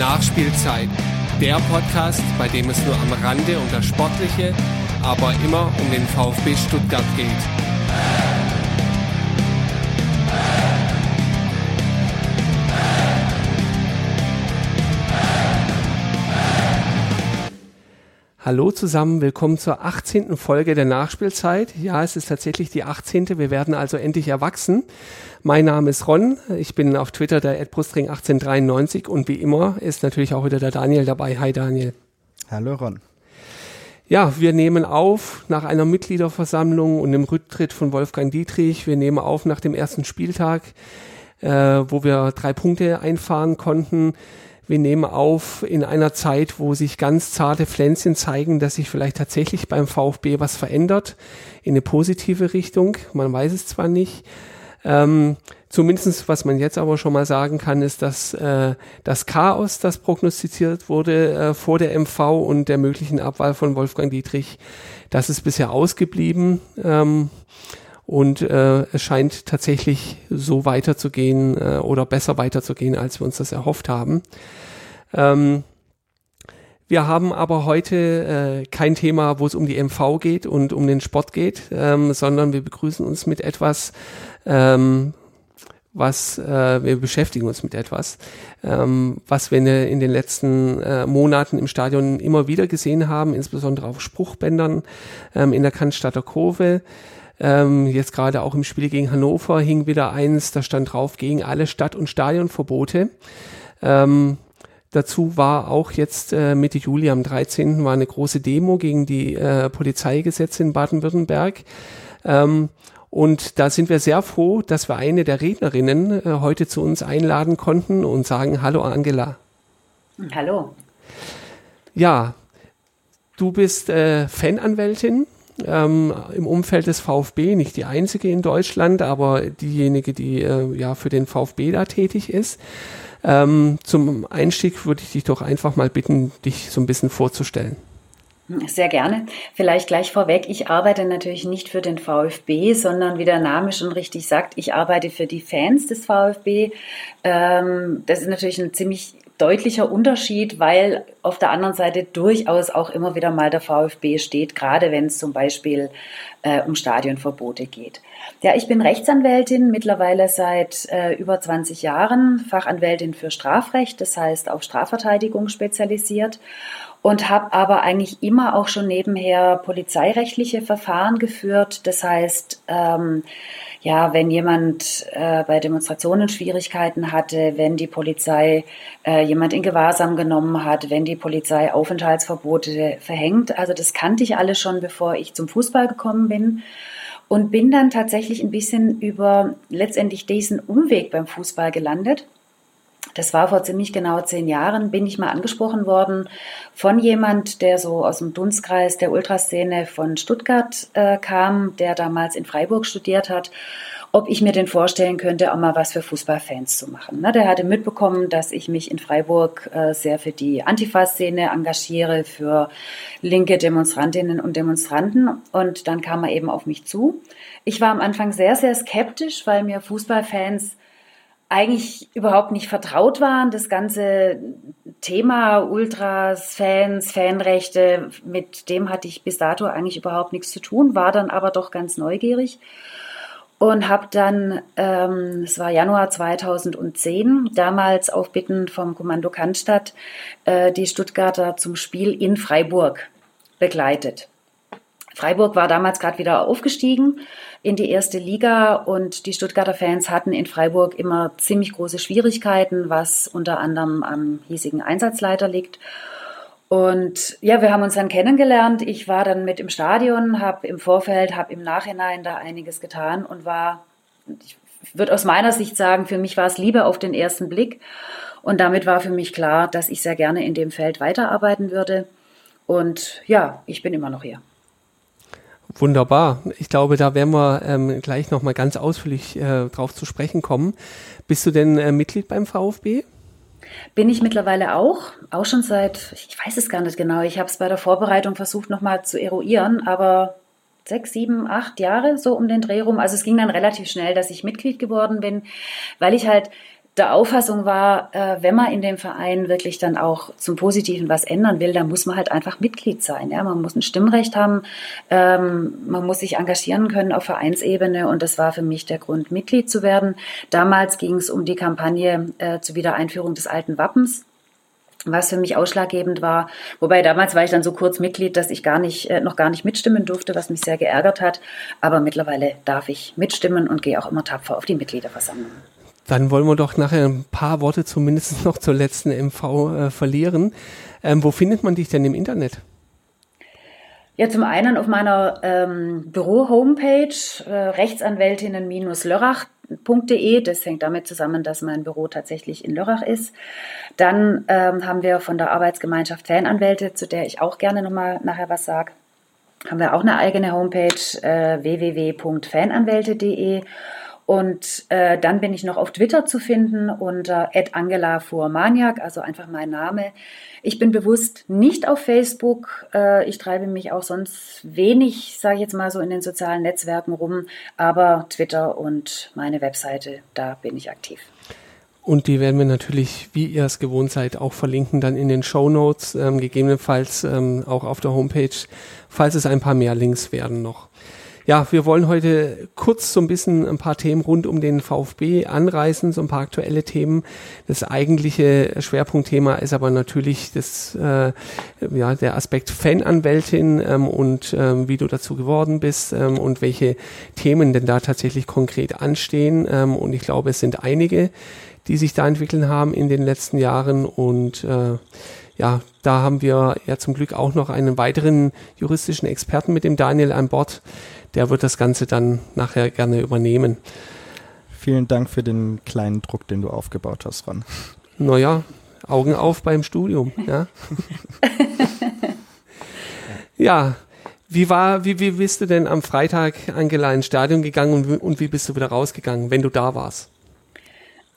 Nachspielzeit, der Podcast, bei dem es nur am Rande um das Sportliche, aber immer um den VfB Stuttgart geht. Hallo zusammen, willkommen zur 18. Folge der Nachspielzeit. Ja, es ist tatsächlich die 18. Wir werden also endlich erwachsen. Mein Name ist Ron, ich bin auf Twitter der @brustring1893 und wie immer ist natürlich auch wieder der Daniel dabei. Hi Daniel. Hallo Ron. Ja, wir nehmen auf nach einer Mitgliederversammlung und dem Rücktritt von Wolfgang Dietrich. Wir nehmen auf nach dem ersten Spieltag, äh, wo wir drei Punkte einfahren konnten. Wir nehmen auf in einer Zeit, wo sich ganz zarte Pflänzchen zeigen, dass sich vielleicht tatsächlich beim VfB was verändert in eine positive Richtung. Man weiß es zwar nicht. Ähm, zumindest was man jetzt aber schon mal sagen kann, ist, dass äh, das Chaos, das prognostiziert wurde äh, vor der MV und der möglichen Abwahl von Wolfgang Dietrich, das ist bisher ausgeblieben. Ähm, und äh, es scheint tatsächlich so weiterzugehen äh, oder besser weiterzugehen, als wir uns das erhofft haben. Ähm, wir haben aber heute äh, kein Thema, wo es um die MV geht und um den Sport geht, ähm, sondern wir begrüßen uns mit etwas, ähm, was äh, wir beschäftigen uns mit etwas, ähm, was wir in, den letzten äh, Monaten im Stadion immer wieder gesehen haben, insbesondere auf Spruchbändern ähm, in der Cannstatter Kurve. Ähm, jetzt gerade auch im Spiel gegen Hannover hing wieder eins, da stand drauf gegen alle Stadt- und Stadionverbote. Ähm, dazu war auch jetzt äh, Mitte Juli am 13. war eine große Demo gegen die äh, Polizeigesetze in Baden-Württemberg. Ähm, und da sind wir sehr froh, dass wir eine der Rednerinnen äh, heute zu uns einladen konnten und sagen Hallo Angela. Hallo. Ja, du bist äh, Fananwältin ähm, im Umfeld des VfB, nicht die einzige in Deutschland, aber diejenige, die äh, ja für den VfB da tätig ist. Ähm, zum Einstieg würde ich dich doch einfach mal bitten, dich so ein bisschen vorzustellen. Sehr gerne. Vielleicht gleich vorweg, ich arbeite natürlich nicht für den VfB, sondern wie der Name schon richtig sagt, ich arbeite für die Fans des VfB. Ähm, das ist natürlich ein ziemlich deutlicher Unterschied, weil auf der anderen Seite durchaus auch immer wieder mal der VfB steht, gerade wenn es zum Beispiel äh, um Stadionverbote geht. Ja, ich bin Rechtsanwältin, mittlerweile seit äh, über 20 Jahren, Fachanwältin für Strafrecht, das heißt auf Strafverteidigung spezialisiert und habe aber eigentlich immer auch schon nebenher polizeirechtliche Verfahren geführt. Das heißt, ähm, ja, wenn jemand äh, bei Demonstrationen Schwierigkeiten hatte, wenn die Polizei äh, jemand in Gewahrsam genommen hat, wenn die Polizei Aufenthaltsverbote verhängt. Also das kannte ich alles schon, bevor ich zum Fußball gekommen bin. Und bin dann tatsächlich ein bisschen über letztendlich diesen Umweg beim Fußball gelandet das war vor ziemlich genau zehn Jahren, bin ich mal angesprochen worden von jemand, der so aus dem Dunstkreis der Ultraszene von Stuttgart äh, kam, der damals in Freiburg studiert hat, ob ich mir denn vorstellen könnte, auch mal was für Fußballfans zu machen. Ne, der hatte mitbekommen, dass ich mich in Freiburg äh, sehr für die Antifa-Szene engagiere, für linke Demonstrantinnen und Demonstranten. Und dann kam er eben auf mich zu. Ich war am Anfang sehr, sehr skeptisch, weil mir Fußballfans eigentlich überhaupt nicht vertraut waren. Das ganze Thema Ultras, Fans, Fanrechte, mit dem hatte ich bis dato eigentlich überhaupt nichts zu tun, war dann aber doch ganz neugierig und habe dann, ähm, es war Januar 2010, damals auf Bitten vom Kommando Cannstatt, äh, die Stuttgarter zum Spiel in Freiburg begleitet. Freiburg war damals gerade wieder aufgestiegen in die erste Liga und die Stuttgarter Fans hatten in Freiburg immer ziemlich große Schwierigkeiten, was unter anderem am hiesigen Einsatzleiter liegt. Und ja, wir haben uns dann kennengelernt. Ich war dann mit im Stadion, habe im Vorfeld, habe im Nachhinein da einiges getan und war, ich würde aus meiner Sicht sagen, für mich war es Liebe auf den ersten Blick. Und damit war für mich klar, dass ich sehr gerne in dem Feld weiterarbeiten würde. Und ja, ich bin immer noch hier. Wunderbar. Ich glaube, da werden wir ähm, gleich nochmal ganz ausführlich äh, drauf zu sprechen kommen. Bist du denn äh, Mitglied beim VfB? Bin ich mittlerweile auch, auch schon seit, ich weiß es gar nicht genau, ich habe es bei der Vorbereitung versucht nochmal zu eruieren, aber sechs, sieben, acht Jahre so um den Dreh rum. Also es ging dann relativ schnell, dass ich Mitglied geworden bin, weil ich halt der Auffassung war, äh, wenn man in dem Verein wirklich dann auch zum Positiven was ändern will, dann muss man halt einfach Mitglied sein. Ja? Man muss ein Stimmrecht haben, ähm, man muss sich engagieren können auf Vereinsebene und das war für mich der Grund, Mitglied zu werden. Damals ging es um die Kampagne äh, zur Wiedereinführung des alten Wappens was für mich ausschlaggebend war. Wobei damals war ich dann so kurz Mitglied, dass ich gar nicht, äh, noch gar nicht mitstimmen durfte, was mich sehr geärgert hat. Aber mittlerweile darf ich mitstimmen und gehe auch immer tapfer auf die Mitgliederversammlung. Dann wollen wir doch nachher ein paar Worte zumindest noch zur letzten MV äh, verlieren. Ähm, wo findet man dich denn im Internet? Ja, zum einen auf meiner ähm, Büro-Homepage äh, rechtsanwältinnen-lörrach.de. Das hängt damit zusammen, dass mein Büro tatsächlich in Lörrach ist. Dann ähm, haben wir von der Arbeitsgemeinschaft Fananwälte, zu der ich auch gerne nochmal nachher was sage, haben wir auch eine eigene Homepage äh, www.fananwälte.de. Und äh, dann bin ich noch auf Twitter zu finden unter Angela Fuhrmaniak, also einfach mein Name. Ich bin bewusst nicht auf Facebook. Äh, ich treibe mich auch sonst wenig, sage ich jetzt mal so, in den sozialen Netzwerken rum. Aber Twitter und meine Webseite, da bin ich aktiv. Und die werden wir natürlich, wie ihr es gewohnt seid, auch verlinken dann in den Show Notes, ähm, gegebenenfalls ähm, auch auf der Homepage, falls es ein paar mehr Links werden noch. Ja, wir wollen heute kurz so ein bisschen ein paar Themen rund um den VfB anreißen, so ein paar aktuelle Themen. Das eigentliche Schwerpunktthema ist aber natürlich das, äh, ja, der Aspekt Fananwältin ähm, und ähm, wie du dazu geworden bist ähm, und welche Themen denn da tatsächlich konkret anstehen. Ähm, und ich glaube, es sind einige, die sich da entwickeln haben in den letzten Jahren und äh, ja, da haben wir ja zum Glück auch noch einen weiteren juristischen Experten mit dem Daniel an Bord, der wird das Ganze dann nachher gerne übernehmen. Vielen Dank für den kleinen Druck, den du aufgebaut hast, Ron. Naja, Augen auf beim Studium. Ja, ja wie war, wie, wie bist du denn am Freitag, Angela, ins Stadion gegangen und, und wie bist du wieder rausgegangen, wenn du da warst?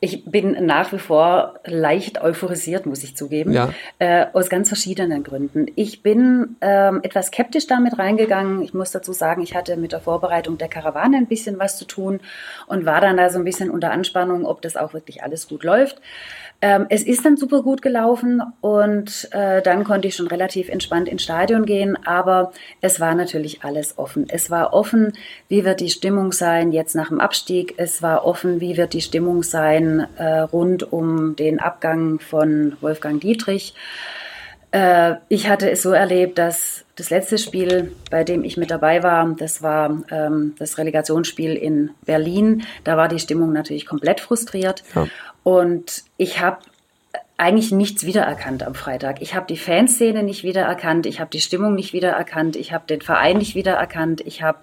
Ich bin nach wie vor leicht euphorisiert, muss ich zugeben, ja. äh, aus ganz verschiedenen Gründen. Ich bin ähm, etwas skeptisch damit reingegangen. Ich muss dazu sagen, ich hatte mit der Vorbereitung der Karawane ein bisschen was zu tun und war dann da so ein bisschen unter Anspannung, ob das auch wirklich alles gut läuft. Ähm, es ist dann super gut gelaufen und äh, dann konnte ich schon relativ entspannt ins Stadion gehen, aber es war natürlich alles offen. Es war offen, wie wird die Stimmung sein jetzt nach dem Abstieg. Es war offen, wie wird die Stimmung sein äh, rund um den Abgang von Wolfgang Dietrich. Äh, ich hatte es so erlebt, dass das letzte Spiel, bei dem ich mit dabei war, das war ähm, das Relegationsspiel in Berlin. Da war die Stimmung natürlich komplett frustriert. Ja. Und ich habe eigentlich nichts wiedererkannt am Freitag. Ich habe die Fanszene nicht wiedererkannt, ich habe die Stimmung nicht wiedererkannt, ich habe den Verein nicht wiedererkannt, ich habe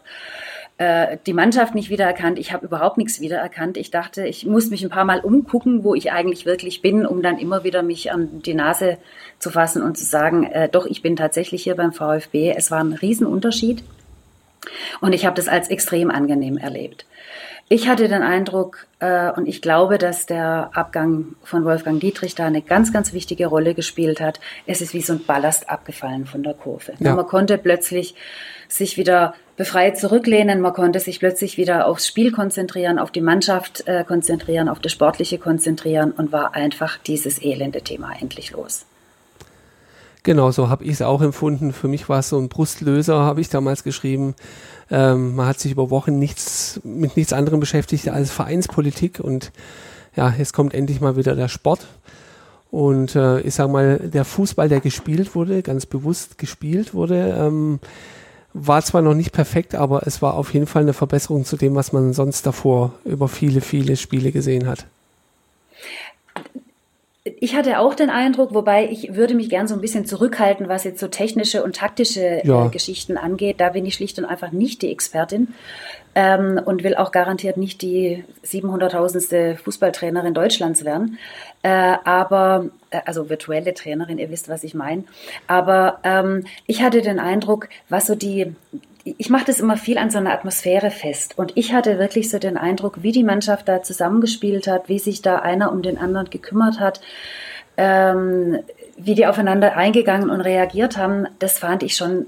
äh, die Mannschaft nicht wiedererkannt, ich habe überhaupt nichts wiedererkannt. Ich dachte, ich muss mich ein paar Mal umgucken, wo ich eigentlich wirklich bin, um dann immer wieder mich an die Nase zu fassen und zu sagen, äh, doch, ich bin tatsächlich hier beim VfB. Es war ein Riesenunterschied und ich habe das als extrem angenehm erlebt. Ich hatte den Eindruck äh, und ich glaube, dass der Abgang von Wolfgang Dietrich da eine ganz, ganz wichtige Rolle gespielt hat. Es ist wie so ein Ballast abgefallen von der Kurve. Ja. Man konnte plötzlich sich wieder befreit zurücklehnen, man konnte sich plötzlich wieder aufs Spiel konzentrieren, auf die Mannschaft äh, konzentrieren, auf das Sportliche konzentrieren und war einfach dieses elende Thema endlich los. Genau, so habe ich es auch empfunden. Für mich war es so ein Brustlöser, habe ich damals geschrieben. Ähm, man hat sich über Wochen nichts, mit nichts anderem beschäftigt als Vereinspolitik und ja, jetzt kommt endlich mal wieder der Sport. Und äh, ich sage mal, der Fußball, der gespielt wurde, ganz bewusst gespielt wurde, ähm, war zwar noch nicht perfekt, aber es war auf jeden Fall eine Verbesserung zu dem, was man sonst davor über viele, viele Spiele gesehen hat. Ich hatte auch den Eindruck, wobei ich würde mich gern so ein bisschen zurückhalten, was jetzt so technische und taktische äh, ja. äh, Geschichten angeht. Da bin ich schlicht und einfach nicht die Expertin ähm, und will auch garantiert nicht die 700.000. Fußballtrainerin Deutschlands werden. Äh, aber, äh, also virtuelle Trainerin, ihr wisst, was ich meine. Aber ähm, ich hatte den Eindruck, was so die ich mache das immer viel an so einer Atmosphäre fest. Und ich hatte wirklich so den Eindruck, wie die Mannschaft da zusammengespielt hat, wie sich da einer um den anderen gekümmert hat, ähm, wie die aufeinander eingegangen und reagiert haben. Das fand ich schon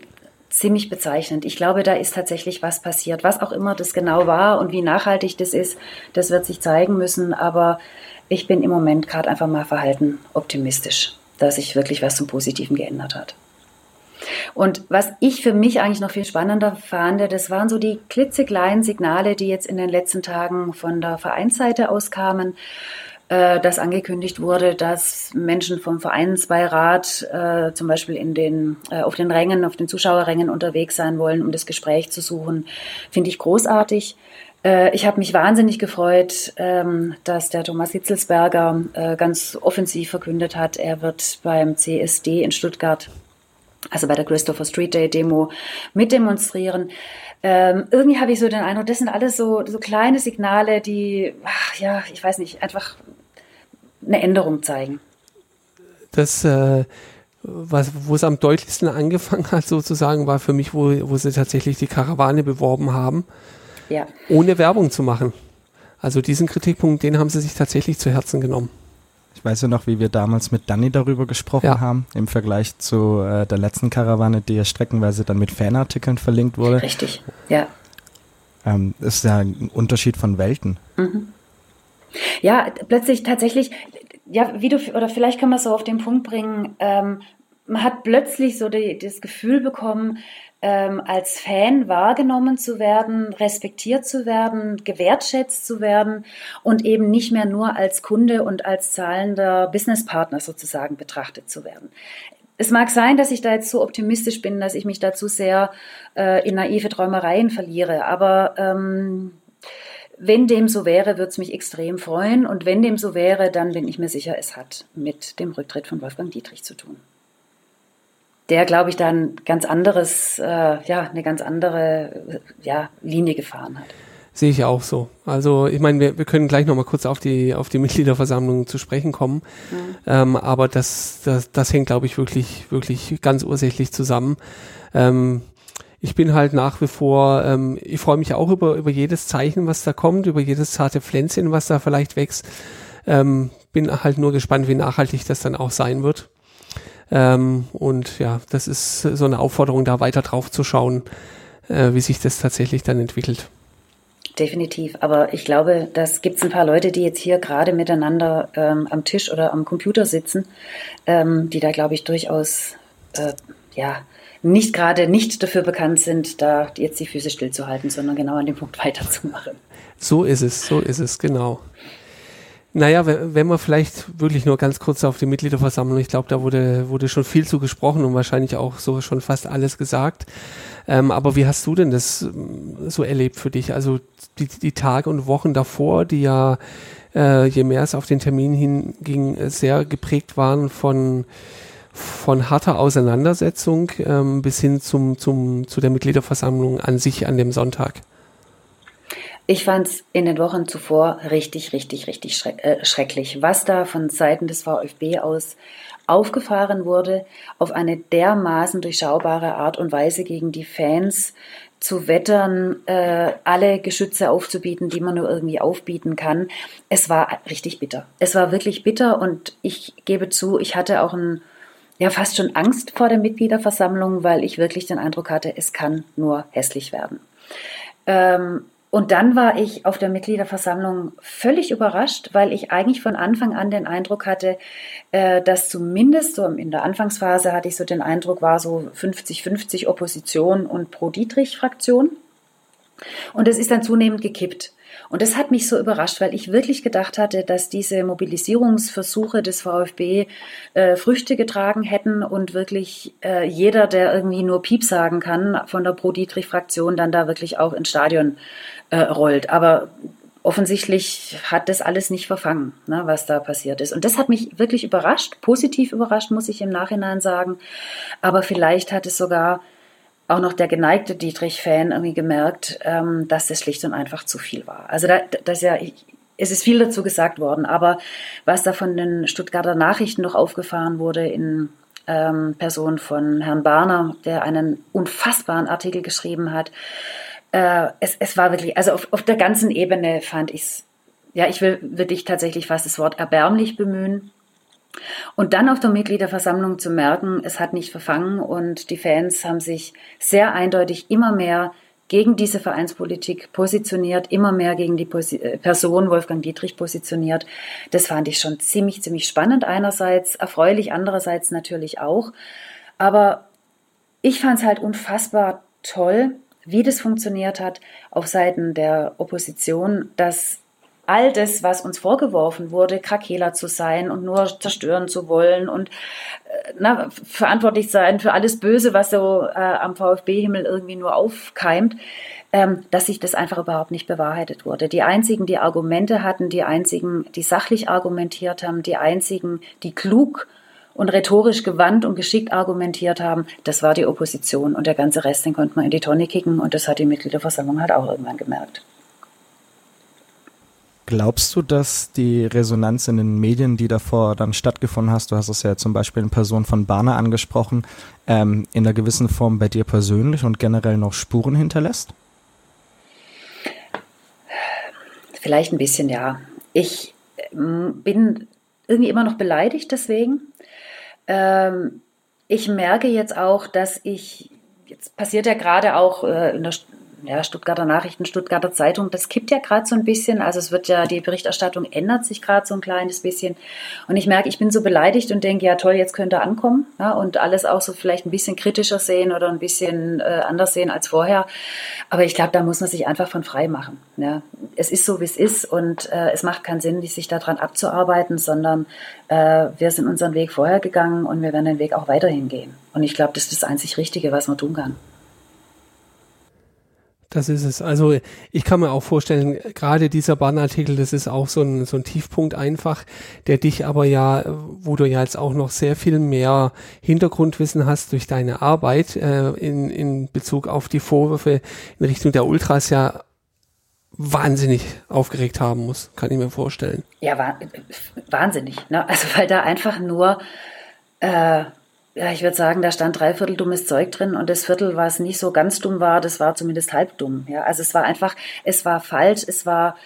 ziemlich bezeichnend. Ich glaube, da ist tatsächlich was passiert. Was auch immer das genau war und wie nachhaltig das ist, das wird sich zeigen müssen. Aber ich bin im Moment gerade einfach mal verhalten optimistisch, dass sich wirklich was zum Positiven geändert hat. Und was ich für mich eigentlich noch viel spannender fand, das waren so die klitzekleinen Signale, die jetzt in den letzten Tagen von der Vereinsseite auskamen, äh, dass angekündigt wurde, dass Menschen vom Vereinsbeirat äh, zum Beispiel in den, äh, auf den Rängen, auf den Zuschauerrängen unterwegs sein wollen, um das Gespräch zu suchen, finde ich großartig. Äh, ich habe mich wahnsinnig gefreut, ähm, dass der Thomas Hitzelsberger äh, ganz offensiv verkündet hat, er wird beim CSD in Stuttgart also bei der Christopher Street Day Demo mitdemonstrieren. Ähm, irgendwie habe ich so den Eindruck, das sind alles so, so kleine Signale, die, ach, ja, ich weiß nicht, einfach eine Änderung zeigen. Das, äh, was, wo es am deutlichsten angefangen hat, sozusagen, war für mich, wo, wo sie tatsächlich die Karawane beworben haben, ja. ohne Werbung zu machen. Also diesen Kritikpunkt, den haben sie sich tatsächlich zu Herzen genommen. Ich weiß ja noch, wie wir damals mit Danny darüber gesprochen ja. haben, im Vergleich zu äh, der letzten Karawane, die ja streckenweise dann mit Fanartikeln verlinkt wurde. Richtig, ja. Ähm, ist ja ein Unterschied von Welten. Mhm. Ja, plötzlich tatsächlich, ja, wie du, oder vielleicht kann man es so auf den Punkt bringen, ähm, man hat plötzlich so die, das Gefühl bekommen, ähm, als Fan wahrgenommen zu werden, respektiert zu werden, gewertschätzt zu werden und eben nicht mehr nur als Kunde und als zahlender Businesspartner sozusagen betrachtet zu werden. Es mag sein, dass ich da jetzt so optimistisch bin, dass ich mich dazu sehr äh, in naive Träumereien verliere, aber ähm, wenn dem so wäre, würde es mich extrem freuen. Und wenn dem so wäre, dann bin ich mir sicher, es hat mit dem Rücktritt von Wolfgang Dietrich zu tun der, glaube ich, dann ganz anderes, äh, ja, eine ganz andere ja, Linie gefahren hat. Sehe ich auch so. Also ich meine, wir, wir können gleich nochmal kurz auf die auf die Mitgliederversammlung zu sprechen kommen. Mhm. Ähm, aber das, das, das hängt, glaube ich, wirklich, wirklich ganz ursächlich zusammen. Ähm, ich bin halt nach wie vor, ähm, ich freue mich auch über, über jedes Zeichen, was da kommt, über jedes zarte Pflänzchen, was da vielleicht wächst. Ähm, bin halt nur gespannt, wie nachhaltig das dann auch sein wird. Ähm, und ja, das ist so eine Aufforderung, da weiter drauf zu schauen, äh, wie sich das tatsächlich dann entwickelt. Definitiv. Aber ich glaube, das gibt es ein paar Leute, die jetzt hier gerade miteinander ähm, am Tisch oder am Computer sitzen, ähm, die da, glaube ich, durchaus äh, ja, nicht gerade nicht dafür bekannt sind, da jetzt die Füße stillzuhalten, sondern genau an dem Punkt weiterzumachen. So ist es, so ist es, genau. Naja, wenn man vielleicht wirklich nur ganz kurz auf die Mitgliederversammlung, ich glaube, da wurde, wurde schon viel zu gesprochen und wahrscheinlich auch so schon fast alles gesagt. Ähm, aber wie hast du denn das ähm, so erlebt für dich? Also die, die Tage und Wochen davor, die ja, äh, je mehr es auf den Termin hinging, sehr geprägt waren von, von harter Auseinandersetzung ähm, bis hin zum, zum, zu der Mitgliederversammlung an sich an dem Sonntag. Ich fand es in den Wochen zuvor richtig, richtig, richtig schreck, äh, schrecklich, was da von Seiten des VfB aus aufgefahren wurde, auf eine dermaßen durchschaubare Art und Weise gegen die Fans zu wettern, äh, alle Geschütze aufzubieten, die man nur irgendwie aufbieten kann. Es war richtig bitter. Es war wirklich bitter und ich gebe zu, ich hatte auch ein, ja, fast schon Angst vor der Mitgliederversammlung, weil ich wirklich den Eindruck hatte, es kann nur hässlich werden. Ähm, und dann war ich auf der Mitgliederversammlung völlig überrascht, weil ich eigentlich von Anfang an den Eindruck hatte, äh, dass zumindest so in der Anfangsphase hatte ich so den Eindruck, war so 50-50 Opposition und Pro-Dietrich-Fraktion. Und es ist dann zunehmend gekippt. Und das hat mich so überrascht, weil ich wirklich gedacht hatte, dass diese Mobilisierungsversuche des VfB äh, Früchte getragen hätten und wirklich äh, jeder, der irgendwie nur Piep sagen kann von der Pro-Dietrich-Fraktion, dann da wirklich auch ins Stadion äh, rollt. Aber offensichtlich hat das alles nicht verfangen, ne, was da passiert ist. Und das hat mich wirklich überrascht, positiv überrascht, muss ich im Nachhinein sagen. Aber vielleicht hat es sogar auch noch der geneigte Dietrich-Fan irgendwie gemerkt, ähm, dass das schlicht und einfach zu viel war. Also da, das ja, es ist viel dazu gesagt worden, aber was da von den Stuttgarter Nachrichten noch aufgefahren wurde in ähm, Person von Herrn Barner, der einen unfassbaren Artikel geschrieben hat, äh, es, es war wirklich, also auf, auf der ganzen Ebene fand ich es, ja, ich will wirklich tatsächlich fast das Wort erbärmlich bemühen. Und dann auf der Mitgliederversammlung zu merken, es hat nicht verfangen und die Fans haben sich sehr eindeutig immer mehr gegen diese Vereinspolitik positioniert, immer mehr gegen die äh, Person Wolfgang Dietrich positioniert. Das fand ich schon ziemlich, ziemlich spannend einerseits, erfreulich andererseits natürlich auch. Aber ich fand es halt unfassbar toll, wie das funktioniert hat auf Seiten der Opposition, dass all das, was uns vorgeworfen wurde, Krakela zu sein und nur zerstören zu wollen und äh, na, verantwortlich sein für alles Böse, was so äh, am VfB-Himmel irgendwie nur aufkeimt, ähm, dass sich das einfach überhaupt nicht bewahrheitet wurde. Die einzigen, die Argumente hatten, die einzigen, die sachlich argumentiert haben, die einzigen, die klug und rhetorisch gewandt und geschickt argumentiert haben, das war die Opposition und der ganze Rest, den konnte man in die Tonne kicken und das hat die Mitgliederversammlung halt auch irgendwann gemerkt. Glaubst du, dass die Resonanz in den Medien, die davor dann stattgefunden hast, du hast es ja zum Beispiel in Person von Barner angesprochen, ähm, in einer gewissen Form bei dir persönlich und generell noch Spuren hinterlässt? Vielleicht ein bisschen, ja. Ich ähm, bin irgendwie immer noch beleidigt deswegen. Ähm, ich merke jetzt auch, dass ich, jetzt passiert ja gerade auch äh, in der ja, Stuttgarter Nachrichten, Stuttgarter Zeitung, das kippt ja gerade so ein bisschen. Also es wird ja, die Berichterstattung ändert sich gerade so ein kleines bisschen. Und ich merke, ich bin so beleidigt und denke, ja toll, jetzt könnte er ankommen ja, und alles auch so vielleicht ein bisschen kritischer sehen oder ein bisschen äh, anders sehen als vorher. Aber ich glaube, da muss man sich einfach von frei machen. Ja. Es ist so, wie es ist und äh, es macht keinen Sinn, sich daran abzuarbeiten, sondern äh, wir sind unseren Weg vorher gegangen und wir werden den Weg auch weiterhin gehen. Und ich glaube, das ist das einzig Richtige, was man tun kann. Das ist es. Also ich kann mir auch vorstellen, gerade dieser Bahnartikel, das ist auch so ein, so ein Tiefpunkt einfach, der dich aber ja, wo du ja jetzt auch noch sehr viel mehr Hintergrundwissen hast durch deine Arbeit äh, in, in Bezug auf die Vorwürfe in Richtung der Ultras ja wahnsinnig aufgeregt haben muss, kann ich mir vorstellen. Ja, wahnsinnig. Ne? Also weil da einfach nur äh, ja, ich würde sagen, da stand dreiviertel dummes Zeug drin und das Viertel, was nicht so ganz dumm war, das war zumindest halb dumm. Ja, also es war einfach, es war falsch, es war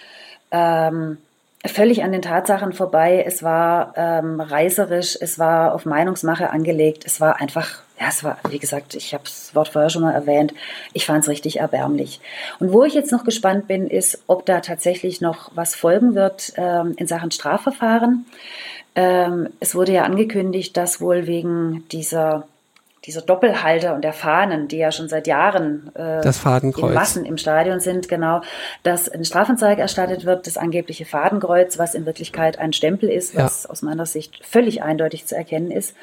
ähm, völlig an den Tatsachen vorbei, es war ähm, reißerisch, es war auf Meinungsmache angelegt, es war einfach, ja, es war, wie gesagt, ich habe das Wort vorher schon mal erwähnt, ich fand es richtig erbärmlich. Und wo ich jetzt noch gespannt bin, ist, ob da tatsächlich noch was folgen wird ähm, in Sachen Strafverfahren. Ähm, es wurde ja angekündigt, dass wohl wegen dieser, dieser Doppelhalter und der Fahnen, die ja schon seit Jahren äh, in Massen im Stadion sind, genau, dass ein Strafanzeige erstattet wird, das angebliche Fadenkreuz, was in Wirklichkeit ein Stempel ist, was ja. aus meiner Sicht völlig eindeutig zu erkennen ist.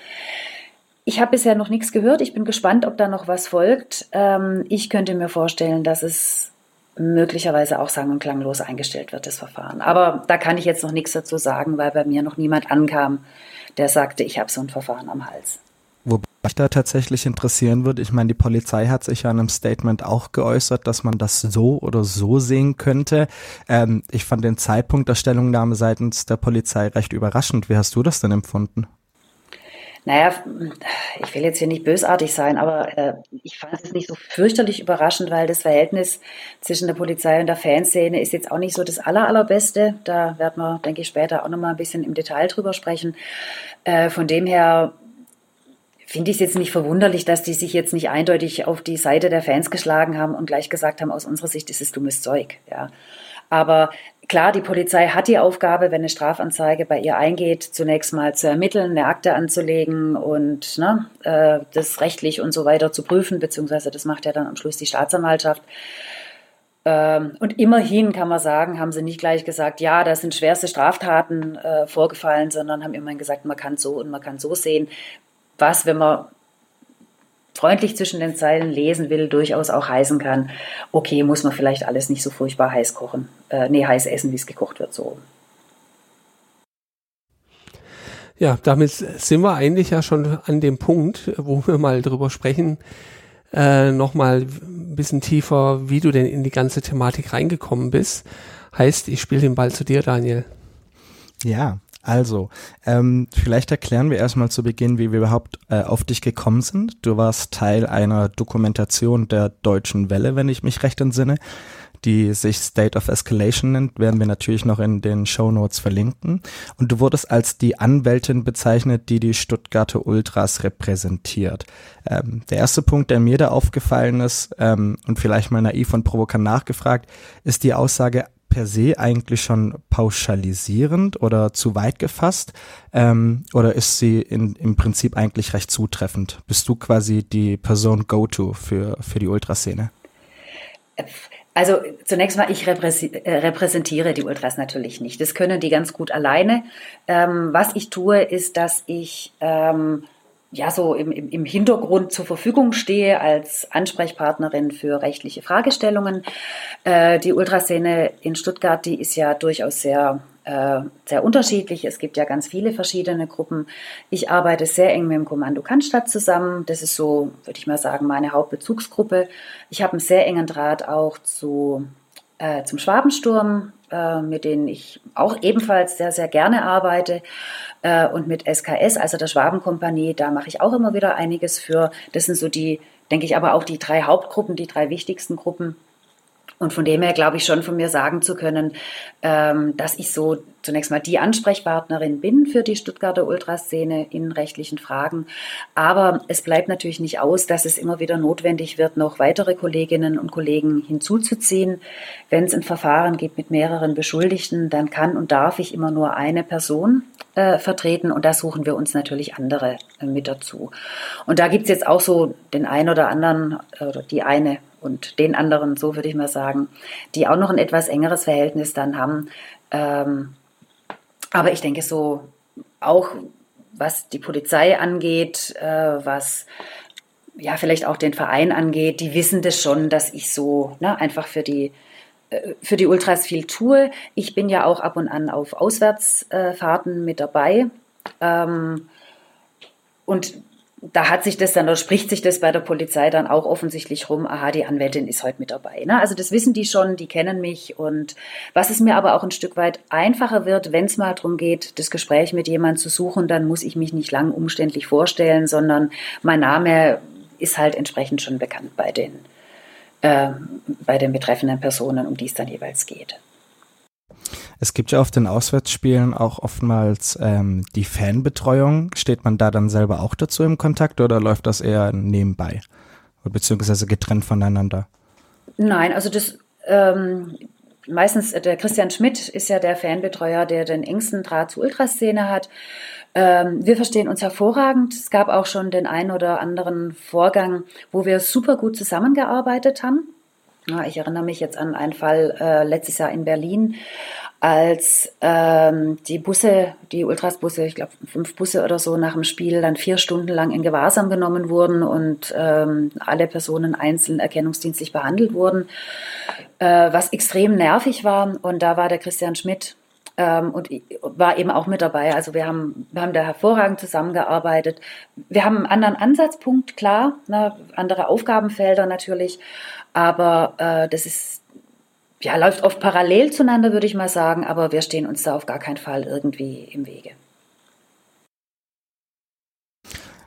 Ich habe bisher noch nichts gehört. Ich bin gespannt, ob da noch was folgt. Ähm, ich könnte mir vorstellen, dass es möglicherweise auch sang- und klanglos eingestellt wird, das Verfahren. Aber da kann ich jetzt noch nichts dazu sagen, weil bei mir noch niemand ankam, der sagte, ich habe so ein Verfahren am Hals. Wobei mich da tatsächlich interessieren würde, ich meine, die Polizei hat sich ja in einem Statement auch geäußert, dass man das so oder so sehen könnte. Ähm, ich fand den Zeitpunkt der Stellungnahme seitens der Polizei recht überraschend. Wie hast du das denn empfunden? Naja, ich will jetzt hier nicht bösartig sein, aber äh, ich fand es nicht so fürchterlich überraschend, weil das Verhältnis zwischen der Polizei und der Fanszene ist jetzt auch nicht so das aller, allerbeste. Da werden wir, denke ich, später auch nochmal ein bisschen im Detail drüber sprechen. Äh, von dem her finde ich es jetzt nicht verwunderlich, dass die sich jetzt nicht eindeutig auf die Seite der Fans geschlagen haben und gleich gesagt haben, aus unserer Sicht ist es dummes Zeug. Ja. Aber klar, die Polizei hat die Aufgabe, wenn eine Strafanzeige bei ihr eingeht, zunächst mal zu ermitteln, eine Akte anzulegen und ne, äh, das rechtlich und so weiter zu prüfen, beziehungsweise das macht ja dann am Schluss die Staatsanwaltschaft. Ähm, und immerhin kann man sagen, haben sie nicht gleich gesagt, ja, da sind schwerste Straftaten äh, vorgefallen, sondern haben immerhin gesagt, man kann so und man kann so sehen. Was, wenn man freundlich zwischen den Zeilen lesen will, durchaus auch heißen kann, okay, muss man vielleicht alles nicht so furchtbar heiß kochen, äh, nee, heiß essen, wie es gekocht wird, so. Ja, damit sind wir eigentlich ja schon an dem Punkt, wo wir mal drüber sprechen, äh, nochmal ein bisschen tiefer, wie du denn in die ganze Thematik reingekommen bist. Heißt, ich spiele den Ball zu dir, Daniel. Ja, also, ähm, vielleicht erklären wir erstmal zu Beginn, wie wir überhaupt äh, auf dich gekommen sind. Du warst Teil einer Dokumentation der Deutschen Welle, wenn ich mich recht entsinne, die sich State of Escalation nennt, werden wir natürlich noch in den Show Notes verlinken. Und du wurdest als die Anwältin bezeichnet, die die Stuttgarter Ultras repräsentiert. Ähm, der erste Punkt, der mir da aufgefallen ist ähm, und vielleicht mal naiv und provokant nachgefragt, ist die Aussage, per se eigentlich schon pauschalisierend oder zu weit gefasst? Ähm, oder ist sie in, im Prinzip eigentlich recht zutreffend? Bist du quasi die Person Go-To für, für die Ultraszene? Also zunächst mal, ich äh, repräsentiere die Ultras natürlich nicht. Das können die ganz gut alleine. Ähm, was ich tue, ist, dass ich ähm, ja so im, im Hintergrund zur Verfügung stehe als Ansprechpartnerin für rechtliche Fragestellungen. Äh, die Ultraszene in Stuttgart, die ist ja durchaus sehr äh, sehr unterschiedlich. Es gibt ja ganz viele verschiedene Gruppen. Ich arbeite sehr eng mit dem Kommando Cannstatt zusammen. Das ist so, würde ich mal sagen, meine Hauptbezugsgruppe. Ich habe einen sehr engen Draht auch zu, äh, zum Schwabensturm, äh, mit denen ich auch ebenfalls sehr, sehr gerne arbeite äh, und mit SKS, also der Schwabenkompanie, da mache ich auch immer wieder einiges für. Das sind so die, denke ich, aber auch die drei Hauptgruppen, die drei wichtigsten Gruppen. Und von dem her glaube ich schon von mir sagen zu können, ähm, dass ich so zunächst mal die Ansprechpartnerin bin für die Stuttgarter Ultraszene in rechtlichen Fragen. Aber es bleibt natürlich nicht aus, dass es immer wieder notwendig wird, noch weitere Kolleginnen und Kollegen hinzuzuziehen. Wenn es ein Verfahren gibt mit mehreren Beschuldigten, dann kann und darf ich immer nur eine Person äh, vertreten und da suchen wir uns natürlich andere äh, mit dazu. Und da gibt es jetzt auch so den einen oder anderen oder die eine und den anderen, so würde ich mal sagen, die auch noch ein etwas engeres Verhältnis dann haben. Ähm, aber ich denke so auch, was die Polizei angeht, äh, was ja vielleicht auch den Verein angeht, die wissen das schon, dass ich so ne, einfach für die äh, für die Ultras viel tue. Ich bin ja auch ab und an auf Auswärtsfahrten mit dabei. Ähm, und da hat sich das dann, oder spricht sich das bei der Polizei dann auch offensichtlich rum, aha, die Anwältin ist heute mit dabei. Ne? Also das wissen die schon, die kennen mich. Und was es mir aber auch ein Stück weit einfacher wird, wenn es mal darum geht, das Gespräch mit jemandem zu suchen, dann muss ich mich nicht lang umständlich vorstellen, sondern mein Name ist halt entsprechend schon bekannt bei den, äh, bei den betreffenden Personen, um die es dann jeweils geht. Es gibt ja auf den Auswärtsspielen auch oftmals ähm, die Fanbetreuung. Steht man da dann selber auch dazu im Kontakt oder läuft das eher nebenbei? Beziehungsweise getrennt voneinander? Nein, also das ähm, meistens äh, der Christian Schmidt ist ja der Fanbetreuer, der den engsten Draht zur Ultraszene hat. Ähm, wir verstehen uns hervorragend. Es gab auch schon den einen oder anderen Vorgang, wo wir super gut zusammengearbeitet haben. Ich erinnere mich jetzt an einen Fall äh, letztes Jahr in Berlin, als ähm, die Busse, die Ultras-Busse, ich glaube fünf Busse oder so nach dem Spiel dann vier Stunden lang in Gewahrsam genommen wurden und ähm, alle Personen einzeln erkennungsdienstlich behandelt wurden, äh, was extrem nervig war. Und da war der Christian Schmidt ähm, und war eben auch mit dabei. Also wir haben, wir haben da hervorragend zusammengearbeitet. Wir haben einen anderen Ansatzpunkt, klar, ne, andere Aufgabenfelder natürlich, aber äh, das ist ja, läuft oft parallel zueinander, würde ich mal sagen, aber wir stehen uns da auf gar keinen Fall irgendwie im Wege.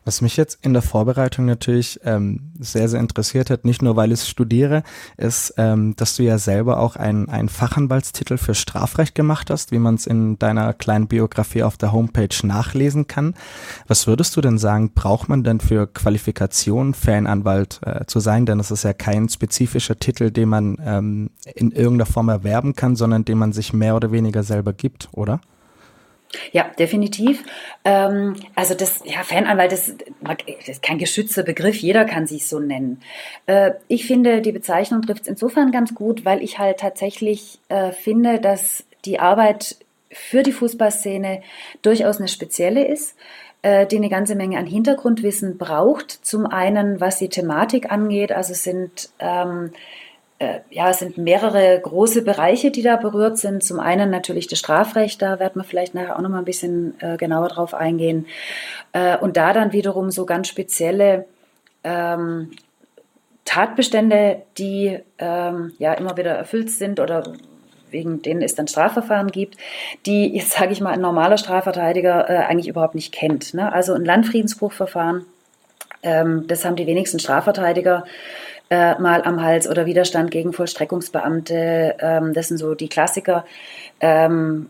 Was mich jetzt in der Vorbereitung natürlich ähm, sehr, sehr interessiert hat, nicht nur weil ich studiere, ist, ähm, dass du ja selber auch einen, einen Fachanwaltstitel für Strafrecht gemacht hast, wie man es in deiner kleinen Biografie auf der Homepage nachlesen kann. Was würdest du denn sagen, braucht man denn für Qualifikation, Fananwalt äh, zu sein? Denn es ist ja kein spezifischer Titel, den man ähm, in irgendeiner Form erwerben kann, sondern den man sich mehr oder weniger selber gibt, oder? Ja, definitiv. Ähm, also das, ja, Fananwalt, das, das, ist kein geschützter Begriff, jeder kann sich so nennen. Äh, ich finde, die Bezeichnung trifft es insofern ganz gut, weil ich halt tatsächlich äh, finde, dass die Arbeit für die Fußballszene durchaus eine spezielle ist äh, die eine ganze Menge an Hintergrundwissen braucht. Zum einen, was die Thematik angeht, also sind ähm, äh, ja, es sind mehrere große Bereiche, die da berührt sind. Zum einen natürlich das Strafrecht, da werden wir vielleicht nachher auch noch mal ein bisschen äh, genauer drauf eingehen. Äh, und da dann wiederum so ganz spezielle ähm, Tatbestände, die ähm, ja immer wieder erfüllt sind oder wegen denen es dann Strafverfahren gibt, die, jetzt sage ich mal, ein normaler Strafverteidiger äh, eigentlich überhaupt nicht kennt. Ne? Also ein Landfriedensbruchverfahren das haben die wenigsten Strafverteidiger äh, mal am Hals oder Widerstand gegen Vollstreckungsbeamte. Ähm, das sind so die Klassiker. Ähm,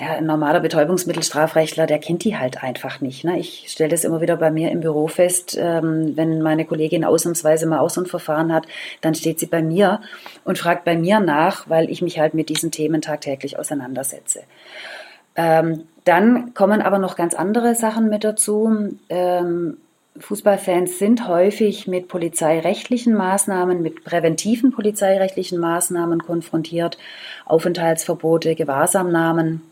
der ein normaler Betäubungsmittelstrafrechtler, der kennt die halt einfach nicht. Ne? Ich stelle das immer wieder bei mir im Büro fest, ähm, wenn meine Kollegin ausnahmsweise mal aus und Verfahren hat, dann steht sie bei mir und fragt bei mir nach, weil ich mich halt mit diesen Themen tagtäglich auseinandersetze. Ähm, dann kommen aber noch ganz andere Sachen mit dazu. Fußballfans sind häufig mit polizeirechtlichen Maßnahmen, mit präventiven polizeirechtlichen Maßnahmen konfrontiert, Aufenthaltsverbote, Gewahrsamnahmen.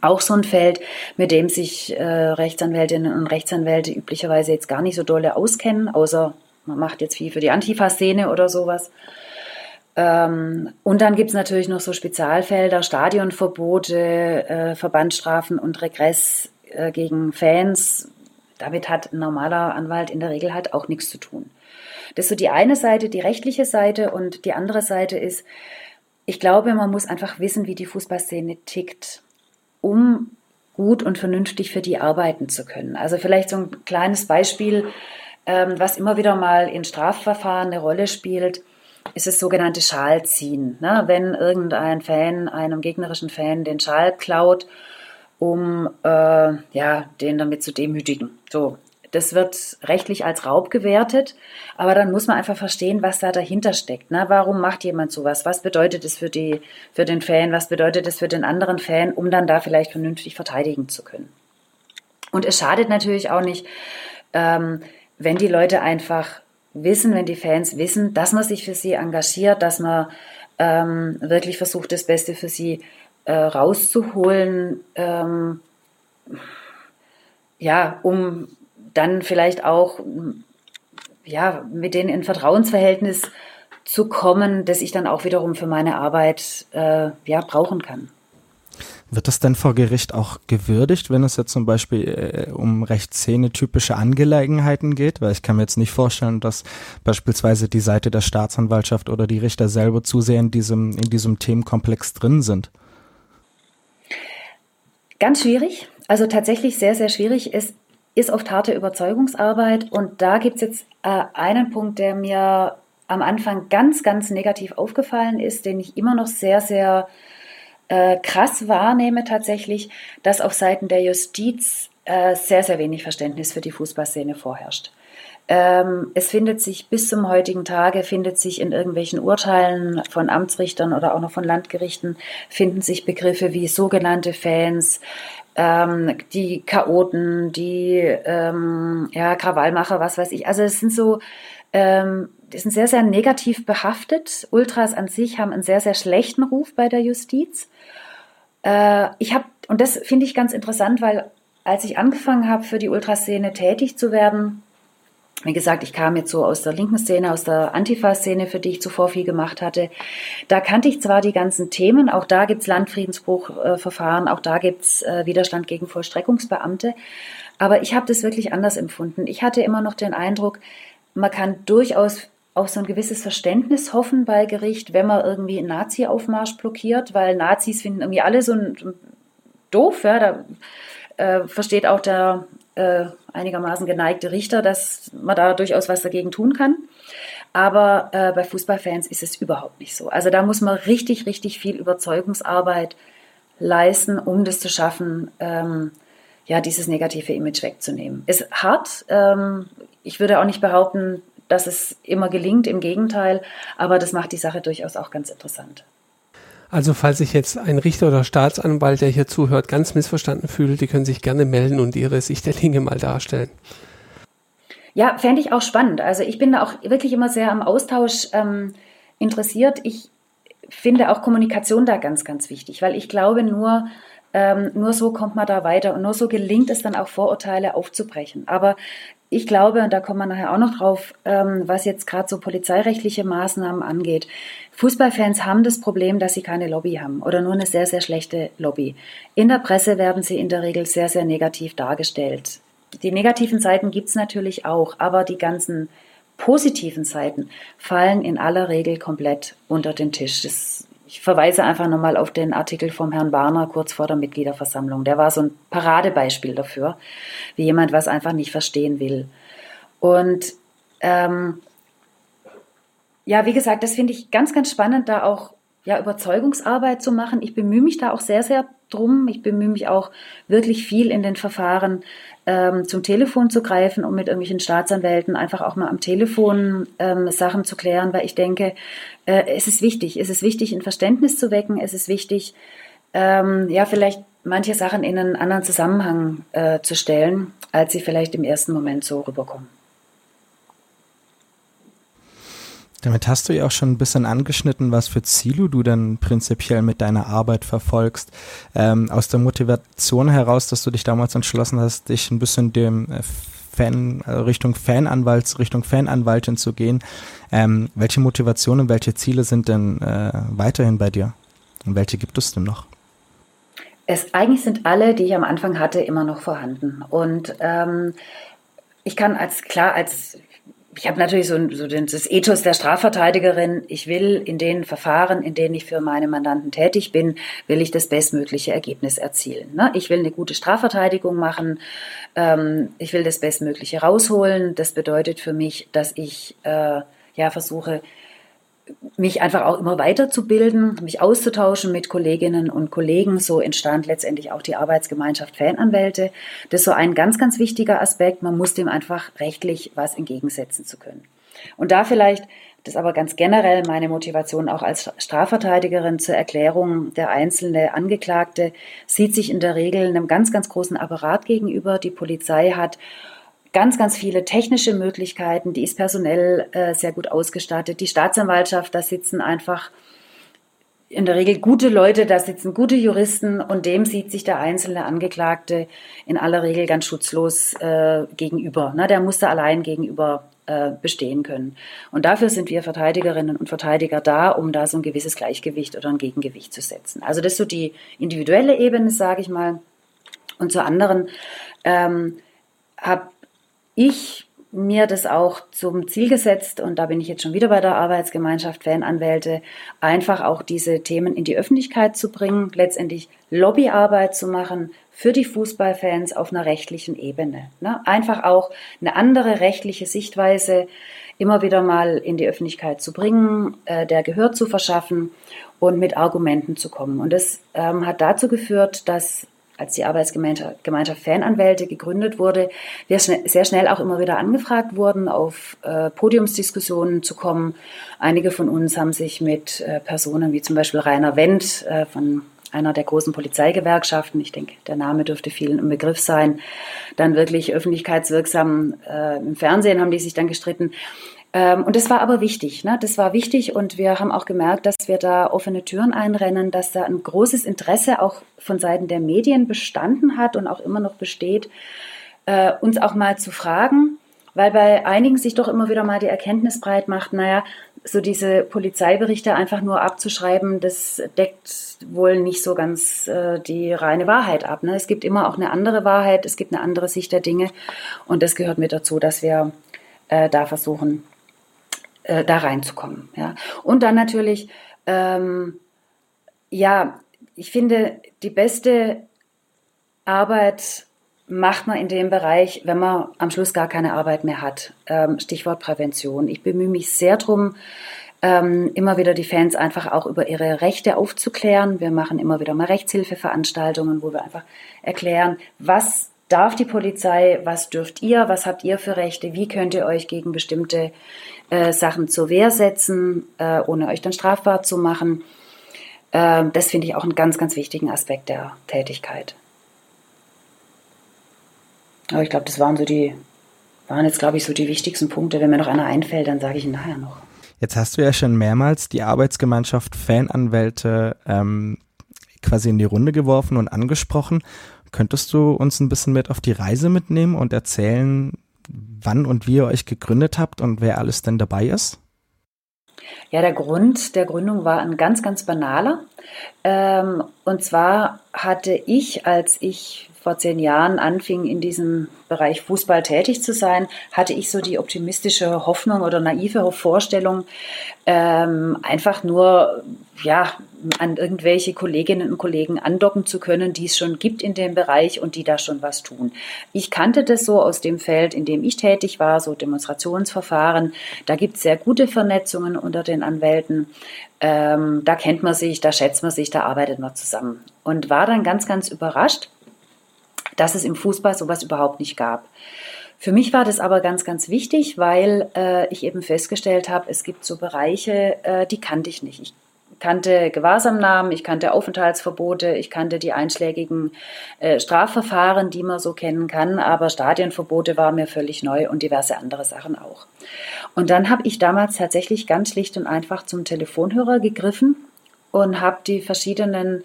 Auch so ein Feld, mit dem sich äh, Rechtsanwältinnen und Rechtsanwälte üblicherweise jetzt gar nicht so dolle auskennen, außer man macht jetzt viel für die Antifa-Szene oder sowas. Ähm, und dann gibt es natürlich noch so Spezialfelder, Stadionverbote, äh, Verbandsstrafen und Regress äh, gegen Fans, damit hat ein normaler Anwalt in der Regel halt auch nichts zu tun. Das ist so die eine Seite, die rechtliche Seite und die andere Seite ist, ich glaube, man muss einfach wissen, wie die Fußballszene tickt, um gut und vernünftig für die arbeiten zu können. Also vielleicht so ein kleines Beispiel, ähm, was immer wieder mal in Strafverfahren eine Rolle spielt, ist das sogenannte Schalziehen. Ne? Wenn irgendein Fan einem gegnerischen Fan den Schal klaut um äh, ja, den damit zu demütigen. So, das wird rechtlich als Raub gewertet, aber dann muss man einfach verstehen, was da dahinter steckt. Ne? Warum macht jemand sowas? Was bedeutet es für, die, für den Fan? Was bedeutet es für den anderen Fan, um dann da vielleicht vernünftig verteidigen zu können? Und es schadet natürlich auch nicht, ähm, wenn die Leute einfach wissen, wenn die Fans wissen, dass man sich für sie engagiert, dass man ähm, wirklich versucht, das Beste für sie äh, rauszuholen, ähm, ja, um dann vielleicht auch ja, mit denen in Vertrauensverhältnis zu kommen, das ich dann auch wiederum für meine Arbeit äh, ja, brauchen kann. Wird das denn vor Gericht auch gewürdigt, wenn es jetzt zum Beispiel äh, um recht szenetypische Angelegenheiten geht? Weil ich kann mir jetzt nicht vorstellen, dass beispielsweise die Seite der Staatsanwaltschaft oder die Richter selber zu sehr in diesem, in diesem Themenkomplex drin sind. Ganz schwierig, also tatsächlich sehr, sehr schwierig. Es ist oft harte Überzeugungsarbeit und da gibt es jetzt äh, einen Punkt, der mir am Anfang ganz, ganz negativ aufgefallen ist, den ich immer noch sehr, sehr äh, krass wahrnehme tatsächlich, dass auf Seiten der Justiz äh, sehr, sehr wenig Verständnis für die Fußballszene vorherrscht. Ähm, es findet sich bis zum heutigen Tage, findet sich in irgendwelchen Urteilen von Amtsrichtern oder auch noch von Landgerichten, finden sich Begriffe wie sogenannte Fans, ähm, die Chaoten, die ähm, ja, Krawallmacher, was weiß ich. Also es sind so, ähm, die sind sehr, sehr negativ behaftet. Ultras an sich haben einen sehr, sehr schlechten Ruf bei der Justiz. Äh, ich habe, und das finde ich ganz interessant, weil als ich angefangen habe, für die Ultraszene tätig zu werden, wie gesagt, ich kam jetzt so aus der linken Szene, aus der Antifa-Szene, für die ich zuvor viel gemacht hatte. Da kannte ich zwar die ganzen Themen, auch da gibt's Landfriedensbruchverfahren, auch da gibt's äh, Widerstand gegen Vollstreckungsbeamte, aber ich habe das wirklich anders empfunden. Ich hatte immer noch den Eindruck, man kann durchaus auf so ein gewisses Verständnis hoffen bei Gericht, wenn man irgendwie einen Nazi-Aufmarsch blockiert, weil Nazis finden irgendwie alle so ein, doof, ja, da äh, versteht auch der äh, einigermaßen geneigte Richter, dass man da durchaus was dagegen tun kann. Aber äh, bei Fußballfans ist es überhaupt nicht so. Also da muss man richtig, richtig viel Überzeugungsarbeit leisten, um das zu schaffen, ähm, ja, dieses negative Image wegzunehmen. Ist hart. Ähm, ich würde auch nicht behaupten, dass es immer gelingt, im Gegenteil, aber das macht die Sache durchaus auch ganz interessant. Also falls sich jetzt ein Richter oder Staatsanwalt, der hier zuhört, ganz missverstanden fühlt, die können sich gerne melden und ihre Sicht der Dinge mal darstellen. Ja, fände ich auch spannend. Also ich bin da auch wirklich immer sehr am Austausch ähm, interessiert. Ich finde auch Kommunikation da ganz, ganz wichtig, weil ich glaube, nur, ähm, nur so kommt man da weiter und nur so gelingt es dann auch Vorurteile aufzubrechen. Aber ich glaube, und da kommen wir nachher auch noch drauf, ähm, was jetzt gerade so polizeirechtliche Maßnahmen angeht. Fußballfans haben das Problem, dass sie keine Lobby haben oder nur eine sehr, sehr schlechte Lobby. In der Presse werden sie in der Regel sehr, sehr negativ dargestellt. Die negativen Seiten gibt's natürlich auch, aber die ganzen positiven Seiten fallen in aller Regel komplett unter den Tisch. Das ich verweise einfach nochmal auf den Artikel vom Herrn Barner kurz vor der Mitgliederversammlung. Der war so ein Paradebeispiel dafür, wie jemand was einfach nicht verstehen will. Und ähm, ja, wie gesagt, das finde ich ganz, ganz spannend, da auch ja, Überzeugungsarbeit zu machen. Ich bemühe mich da auch sehr, sehr drum. Ich bemühe mich auch wirklich viel in den Verfahren ähm, zum Telefon zu greifen, um mit irgendwelchen Staatsanwälten einfach auch mal am Telefon ähm, Sachen zu klären, weil ich denke, äh, es ist wichtig. Es ist wichtig, ein Verständnis zu wecken. Es ist wichtig, ähm, ja, vielleicht manche Sachen in einen anderen Zusammenhang äh, zu stellen, als sie vielleicht im ersten Moment so rüberkommen. Damit hast du ja auch schon ein bisschen angeschnitten, was für Ziele du dann prinzipiell mit deiner Arbeit verfolgst. Ähm, aus der Motivation heraus, dass du dich damals entschlossen hast, dich ein bisschen dem äh, Fan, also Richtung Fananwalts, Richtung Fananwaltin zu gehen. Ähm, welche Motivationen, welche Ziele sind denn äh, weiterhin bei dir? Und welche gibt es denn noch? Es, eigentlich sind alle, die ich am Anfang hatte, immer noch vorhanden. Und ähm, ich kann als klar als ich habe natürlich so, so das Ethos der Strafverteidigerin. Ich will in den Verfahren, in denen ich für meine Mandanten tätig bin, will ich das bestmögliche Ergebnis erzielen. Ne? Ich will eine gute Strafverteidigung machen. Ähm, ich will das Bestmögliche rausholen. Das bedeutet für mich, dass ich äh, ja versuche, mich einfach auch immer weiterzubilden, mich auszutauschen mit Kolleginnen und Kollegen. So entstand letztendlich auch die Arbeitsgemeinschaft Fananwälte. Das ist so ein ganz, ganz wichtiger Aspekt. Man muss dem einfach rechtlich was entgegensetzen zu können. Und da vielleicht, das aber ganz generell meine Motivation auch als Strafverteidigerin zur Erklärung, der einzelne Angeklagte sieht sich in der Regel einem ganz, ganz großen Apparat gegenüber. Die Polizei hat ganz, ganz viele technische Möglichkeiten, die ist personell äh, sehr gut ausgestattet. Die Staatsanwaltschaft, da sitzen einfach in der Regel gute Leute, da sitzen gute Juristen und dem sieht sich der einzelne Angeklagte in aller Regel ganz schutzlos äh, gegenüber. Ne? Der muss da allein gegenüber äh, bestehen können. Und dafür sind wir Verteidigerinnen und Verteidiger da, um da so ein gewisses Gleichgewicht oder ein Gegengewicht zu setzen. Also das ist so die individuelle Ebene, sage ich mal. Und zur anderen ähm, habe ich mir das auch zum Ziel gesetzt und da bin ich jetzt schon wieder bei der Arbeitsgemeinschaft Fananwälte, einfach auch diese Themen in die Öffentlichkeit zu bringen, letztendlich Lobbyarbeit zu machen für die Fußballfans auf einer rechtlichen Ebene. Ne? Einfach auch eine andere rechtliche Sichtweise immer wieder mal in die Öffentlichkeit zu bringen, äh, der Gehör zu verschaffen und mit Argumenten zu kommen. Und das ähm, hat dazu geführt, dass als die Arbeitsgemeinschaft Fananwälte gegründet wurde, wir sehr schnell auch immer wieder angefragt wurden, auf äh, Podiumsdiskussionen zu kommen. Einige von uns haben sich mit äh, Personen wie zum Beispiel Rainer Wendt äh, von einer der großen Polizeigewerkschaften, ich denke, der Name dürfte vielen im Begriff sein, dann wirklich öffentlichkeitswirksam äh, im Fernsehen haben die sich dann gestritten. Ähm, und das war aber wichtig. Ne? Das war wichtig und wir haben auch gemerkt, dass wir da offene Türen einrennen, dass da ein großes Interesse auch von Seiten der Medien bestanden hat und auch immer noch besteht, äh, uns auch mal zu fragen, weil bei einigen sich doch immer wieder mal die Erkenntnis breit macht, naja, so diese Polizeiberichte einfach nur abzuschreiben, das deckt wohl nicht so ganz äh, die reine Wahrheit ab. Ne? Es gibt immer auch eine andere Wahrheit, es gibt eine andere Sicht der Dinge und das gehört mit dazu, dass wir äh, da versuchen, äh, da reinzukommen. Ja. Und dann natürlich, ähm, ja, ich finde, die beste Arbeit macht man in dem Bereich, wenn man am Schluss gar keine Arbeit mehr hat. Ähm, Stichwort Prävention. Ich bemühe mich sehr darum, ähm, immer wieder die Fans einfach auch über ihre Rechte aufzuklären. Wir machen immer wieder mal Rechtshilfeveranstaltungen, wo wir einfach erklären, was darf die Polizei, was dürft ihr, was habt ihr für Rechte, wie könnt ihr euch gegen bestimmte äh, Sachen zur Wehr setzen, äh, ohne euch dann strafbar zu machen. Äh, das finde ich auch einen ganz, ganz wichtigen Aspekt der Tätigkeit. Aber ich glaube, das waren so die, waren jetzt, glaube ich, so die wichtigsten Punkte. Wenn mir noch einer einfällt, dann sage ich ihn nachher noch. Jetzt hast du ja schon mehrmals die Arbeitsgemeinschaft Fananwälte ähm, quasi in die Runde geworfen und angesprochen. Könntest du uns ein bisschen mit auf die Reise mitnehmen und erzählen, wann und wie ihr euch gegründet habt und wer alles denn dabei ist? Ja, der Grund der Gründung war ein ganz, ganz banaler. Ähm, und zwar hatte ich, als ich vor zehn Jahren anfing, in diesem Bereich Fußball tätig zu sein, hatte ich so die optimistische Hoffnung oder naive Vorstellung, ähm, einfach nur ja, an irgendwelche Kolleginnen und Kollegen andocken zu können, die es schon gibt in dem Bereich und die da schon was tun. Ich kannte das so aus dem Feld, in dem ich tätig war, so Demonstrationsverfahren. Da gibt es sehr gute Vernetzungen unter den Anwälten. Ähm, da kennt man sich, da schätzt man sich, da arbeitet man zusammen. Und war dann ganz, ganz überrascht, dass es im Fußball sowas überhaupt nicht gab. Für mich war das aber ganz, ganz wichtig, weil äh, ich eben festgestellt habe, es gibt so Bereiche, äh, die kannte ich nicht. Ich kannte Gewahrsamnahmen, ich kannte Aufenthaltsverbote, ich kannte die einschlägigen äh, Strafverfahren, die man so kennen kann, aber Stadienverbote war mir völlig neu und diverse andere Sachen auch. Und dann habe ich damals tatsächlich ganz schlicht und einfach zum Telefonhörer gegriffen und habe die verschiedenen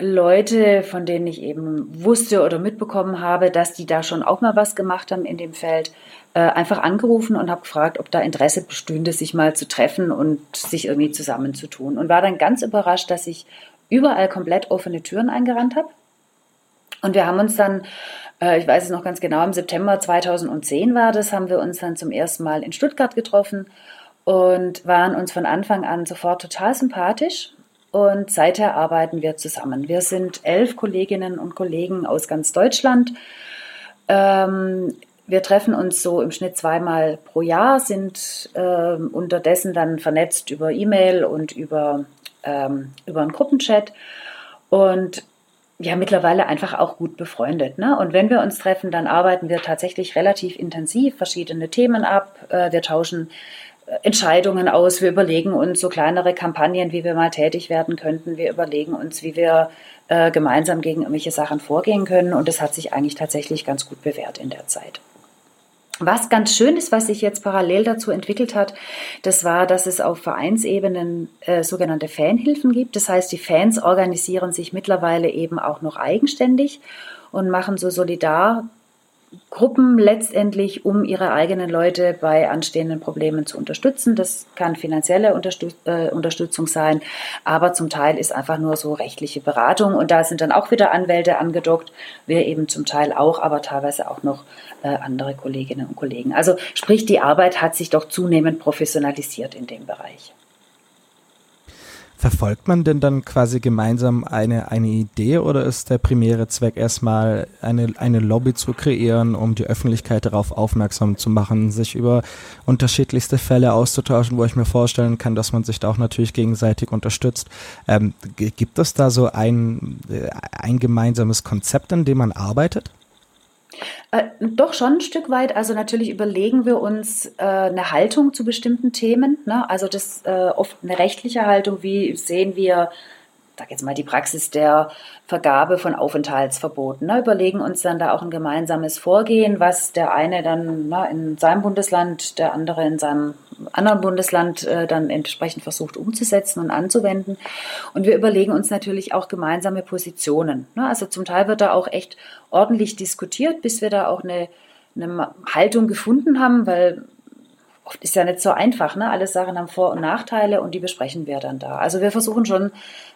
Leute, von denen ich eben wusste oder mitbekommen habe, dass die da schon auch mal was gemacht haben in dem Feld, äh, einfach angerufen und habe gefragt, ob da Interesse bestünde, sich mal zu treffen und sich irgendwie zusammenzutun. Und war dann ganz überrascht, dass ich überall komplett offene Türen eingerannt habe. Und wir haben uns dann, äh, ich weiß es noch ganz genau, im September 2010 war das, haben wir uns dann zum ersten Mal in Stuttgart getroffen und waren uns von Anfang an sofort total sympathisch und seither arbeiten wir zusammen. Wir sind elf Kolleginnen und Kollegen aus ganz Deutschland. Ähm, wir treffen uns so im Schnitt zweimal pro Jahr, sind äh, unterdessen dann vernetzt über E-Mail und über, ähm, über einen Gruppenchat und ja, mittlerweile einfach auch gut befreundet. Ne? Und wenn wir uns treffen, dann arbeiten wir tatsächlich relativ intensiv verschiedene Themen ab. Äh, wir tauschen Entscheidungen aus. Wir überlegen uns so kleinere Kampagnen, wie wir mal tätig werden könnten. Wir überlegen uns, wie wir äh, gemeinsam gegen irgendwelche Sachen vorgehen können. Und das hat sich eigentlich tatsächlich ganz gut bewährt in der Zeit. Was ganz schön ist, was sich jetzt parallel dazu entwickelt hat, das war, dass es auf Vereinsebenen äh, sogenannte Fanhilfen gibt. Das heißt, die Fans organisieren sich mittlerweile eben auch noch eigenständig und machen so solidar Gruppen letztendlich, um ihre eigenen Leute bei anstehenden Problemen zu unterstützen. Das kann finanzielle Unterstüt äh, Unterstützung sein, aber zum Teil ist einfach nur so rechtliche Beratung und da sind dann auch wieder Anwälte angedockt, wir eben zum Teil auch, aber teilweise auch noch äh, andere Kolleginnen und Kollegen. Also sprich, die Arbeit hat sich doch zunehmend professionalisiert in dem Bereich. Verfolgt man denn dann quasi gemeinsam eine, eine Idee oder ist der primäre Zweck erstmal eine, eine Lobby zu kreieren, um die Öffentlichkeit darauf aufmerksam zu machen, sich über unterschiedlichste Fälle auszutauschen, wo ich mir vorstellen kann, dass man sich da auch natürlich gegenseitig unterstützt. Ähm, gibt es da so ein, äh, ein gemeinsames Konzept, in dem man arbeitet? Äh, doch schon ein Stück weit. Also natürlich überlegen wir uns äh, eine Haltung zu bestimmten Themen. Ne? Also das äh, oft eine rechtliche Haltung. Wie sehen wir sag jetzt mal, die Praxis der Vergabe von Aufenthaltsverboten. Ne, überlegen uns dann da auch ein gemeinsames Vorgehen, was der eine dann ne, in seinem Bundesland, der andere in seinem anderen Bundesland äh, dann entsprechend versucht umzusetzen und anzuwenden. Und wir überlegen uns natürlich auch gemeinsame Positionen. Ne? Also zum Teil wird da auch echt ordentlich diskutiert, bis wir da auch eine, eine Haltung gefunden haben, weil oft ist ja nicht so einfach. Ne? Alle Sachen haben Vor- und Nachteile und die besprechen wir dann da. Also wir versuchen schon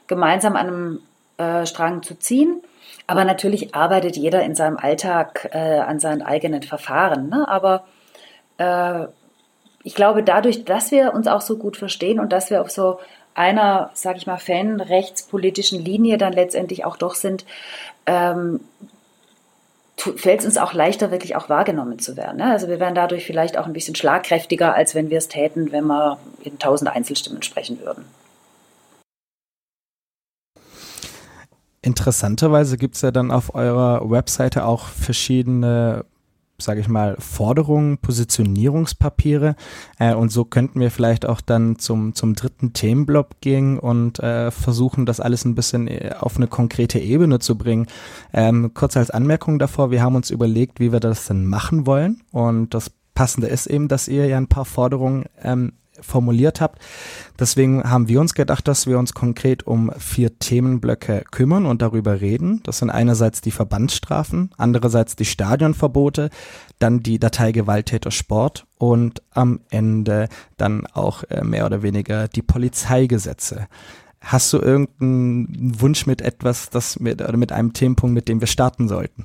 gemeinsam an einem äh, Strang zu ziehen. Aber natürlich arbeitet jeder in seinem Alltag äh, an seinen eigenen Verfahren. Ne? Aber äh, ich glaube, dadurch, dass wir uns auch so gut verstehen und dass wir auf so einer, sage ich mal, fanrechtspolitischen Linie dann letztendlich auch doch sind, ähm, fällt es uns auch leichter, wirklich auch wahrgenommen zu werden. Ne? Also wir werden dadurch vielleicht auch ein bisschen schlagkräftiger, als wenn wir es täten, wenn wir in tausend Einzelstimmen sprechen würden. Interessanterweise gibt es ja dann auf eurer Webseite auch verschiedene sage ich mal, Forderungen, Positionierungspapiere. Äh, und so könnten wir vielleicht auch dann zum, zum dritten Themenblock gehen und äh, versuchen, das alles ein bisschen äh, auf eine konkrete Ebene zu bringen. Ähm, kurz als Anmerkung davor, wir haben uns überlegt, wie wir das denn machen wollen. Und das Passende ist eben, dass ihr ja ein paar Forderungen ähm, formuliert habt. Deswegen haben wir uns gedacht, dass wir uns konkret um vier Themenblöcke kümmern und darüber reden. Das sind einerseits die Verbandsstrafen, andererseits die Stadionverbote, dann die Datei Gewalttäter Sport und am Ende dann auch äh, mehr oder weniger die Polizeigesetze. hast du irgendeinen Wunsch mit etwas, das mit, oder mit einem Themenpunkt, mit dem wir starten sollten?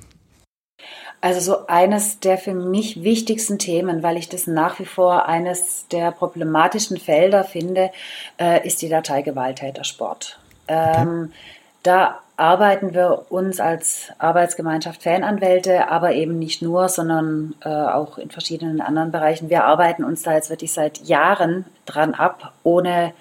Also so eines der für mich wichtigsten Themen, weil ich das nach wie vor eines der problematischen Felder finde, äh, ist die Datei Gewalttätersport. Ähm. Da arbeiten wir uns als Arbeitsgemeinschaft Fananwälte, aber eben nicht nur, sondern äh, auch in verschiedenen anderen Bereichen. Wir arbeiten uns da jetzt wirklich seit Jahren dran ab, ohne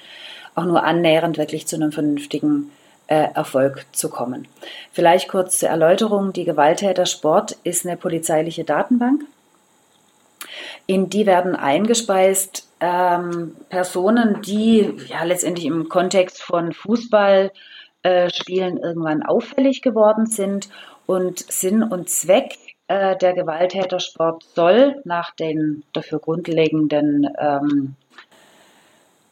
auch nur annähernd wirklich zu einem vernünftigen Erfolg zu kommen. Vielleicht kurz zur Erläuterung. Die Gewalttätersport ist eine polizeiliche Datenbank. In die werden eingespeist ähm, Personen, die ja letztendlich im Kontext von Fußball, äh, irgendwann auffällig geworden sind. Und Sinn und Zweck äh, der Gewalttätersport soll nach den dafür grundlegenden, ähm,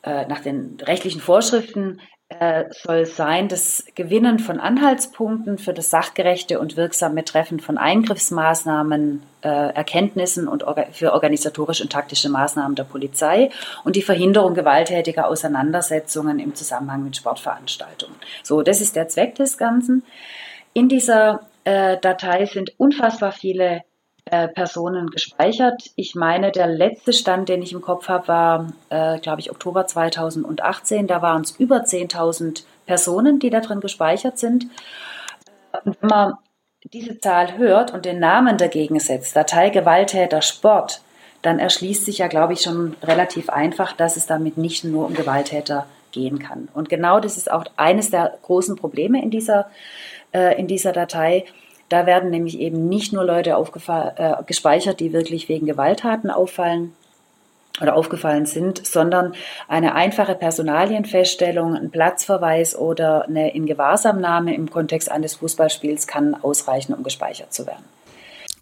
äh, nach den rechtlichen Vorschriften äh, soll sein das Gewinnen von Anhaltspunkten für das sachgerechte und wirksame Treffen von Eingriffsmaßnahmen, äh, Erkenntnissen und orga für organisatorische und taktische Maßnahmen der Polizei und die Verhinderung gewalttätiger Auseinandersetzungen im Zusammenhang mit Sportveranstaltungen. So, das ist der Zweck des Ganzen. In dieser äh, Datei sind unfassbar viele äh, Personen gespeichert. Ich meine, der letzte Stand, den ich im Kopf habe, war, äh, glaube ich, Oktober 2018. Da waren es über 10.000 Personen, die da drin gespeichert sind. Und wenn man diese Zahl hört und den Namen dagegen setzt, Datei Gewalttäter Sport, dann erschließt sich ja, glaube ich, schon relativ einfach, dass es damit nicht nur um Gewalttäter gehen kann. Und genau das ist auch eines der großen Probleme in dieser, äh, in dieser Datei da werden nämlich eben nicht nur Leute äh, gespeichert, die wirklich wegen Gewalttaten auffallen oder aufgefallen sind, sondern eine einfache Personalienfeststellung, ein Platzverweis oder eine Ingewahrsamnahme im Kontext eines Fußballspiels kann ausreichen, um gespeichert zu werden.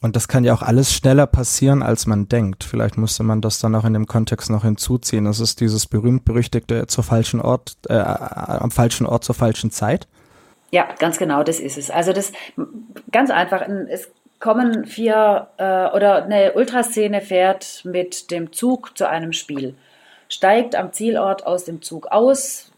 Und das kann ja auch alles schneller passieren, als man denkt. Vielleicht müsste man das dann auch in dem Kontext noch hinzuziehen. Das ist dieses berühmt-berüchtigte zur falschen Ort, äh, am falschen Ort zur falschen Zeit. Ja, ganz genau, das ist es. Also das ganz einfach, es kommen vier äh, oder eine Ultraszene fährt mit dem Zug zu einem Spiel, steigt am Zielort aus dem Zug aus,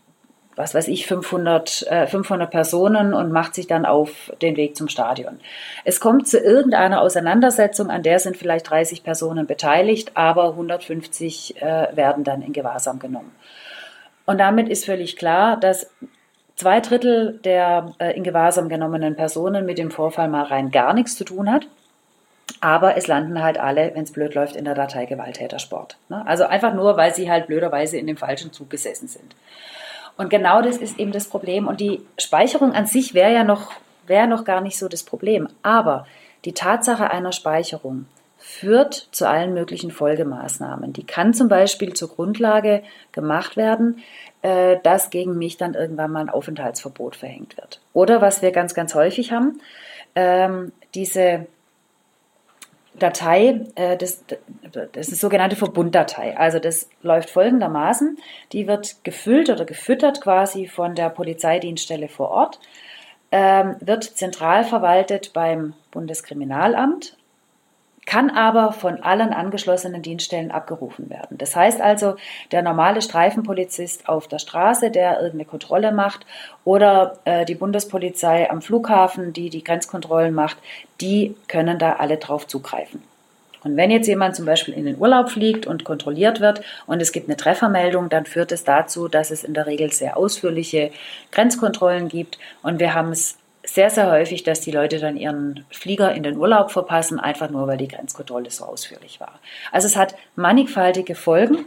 was weiß ich, 500, äh, 500 Personen und macht sich dann auf den Weg zum Stadion. Es kommt zu irgendeiner Auseinandersetzung, an der sind vielleicht 30 Personen beteiligt, aber 150 äh, werden dann in Gewahrsam genommen. Und damit ist völlig klar, dass zwei Drittel der äh, in Gewahrsam genommenen Personen mit dem Vorfall mal rein gar nichts zu tun hat. Aber es landen halt alle, wenn es blöd läuft, in der Datei Gewalttätersport. Ne? Also einfach nur, weil sie halt blöderweise in dem falschen Zug gesessen sind. Und genau das ist eben das Problem. Und die Speicherung an sich wäre ja noch, wäre noch gar nicht so das Problem. Aber die Tatsache einer Speicherung führt zu allen möglichen Folgemaßnahmen. Die kann zum Beispiel zur Grundlage gemacht werden, äh, dass gegen mich dann irgendwann mal ein Aufenthaltsverbot verhängt wird. Oder was wir ganz, ganz häufig haben, ähm, diese Datei, äh, das, das ist sogenannte Verbunddatei. Also das läuft folgendermaßen. Die wird gefüllt oder gefüttert quasi von der Polizeidienststelle vor Ort, ähm, wird zentral verwaltet beim Bundeskriminalamt kann aber von allen angeschlossenen Dienststellen abgerufen werden. Das heißt also, der normale Streifenpolizist auf der Straße, der irgendeine Kontrolle macht, oder äh, die Bundespolizei am Flughafen, die die Grenzkontrollen macht, die können da alle drauf zugreifen. Und wenn jetzt jemand zum Beispiel in den Urlaub fliegt und kontrolliert wird und es gibt eine Treffermeldung, dann führt es dazu, dass es in der Regel sehr ausführliche Grenzkontrollen gibt. Und wir haben es sehr, sehr häufig, dass die Leute dann ihren Flieger in den Urlaub verpassen, einfach nur, weil die Grenzkontrolle so ausführlich war. Also es hat mannigfaltige Folgen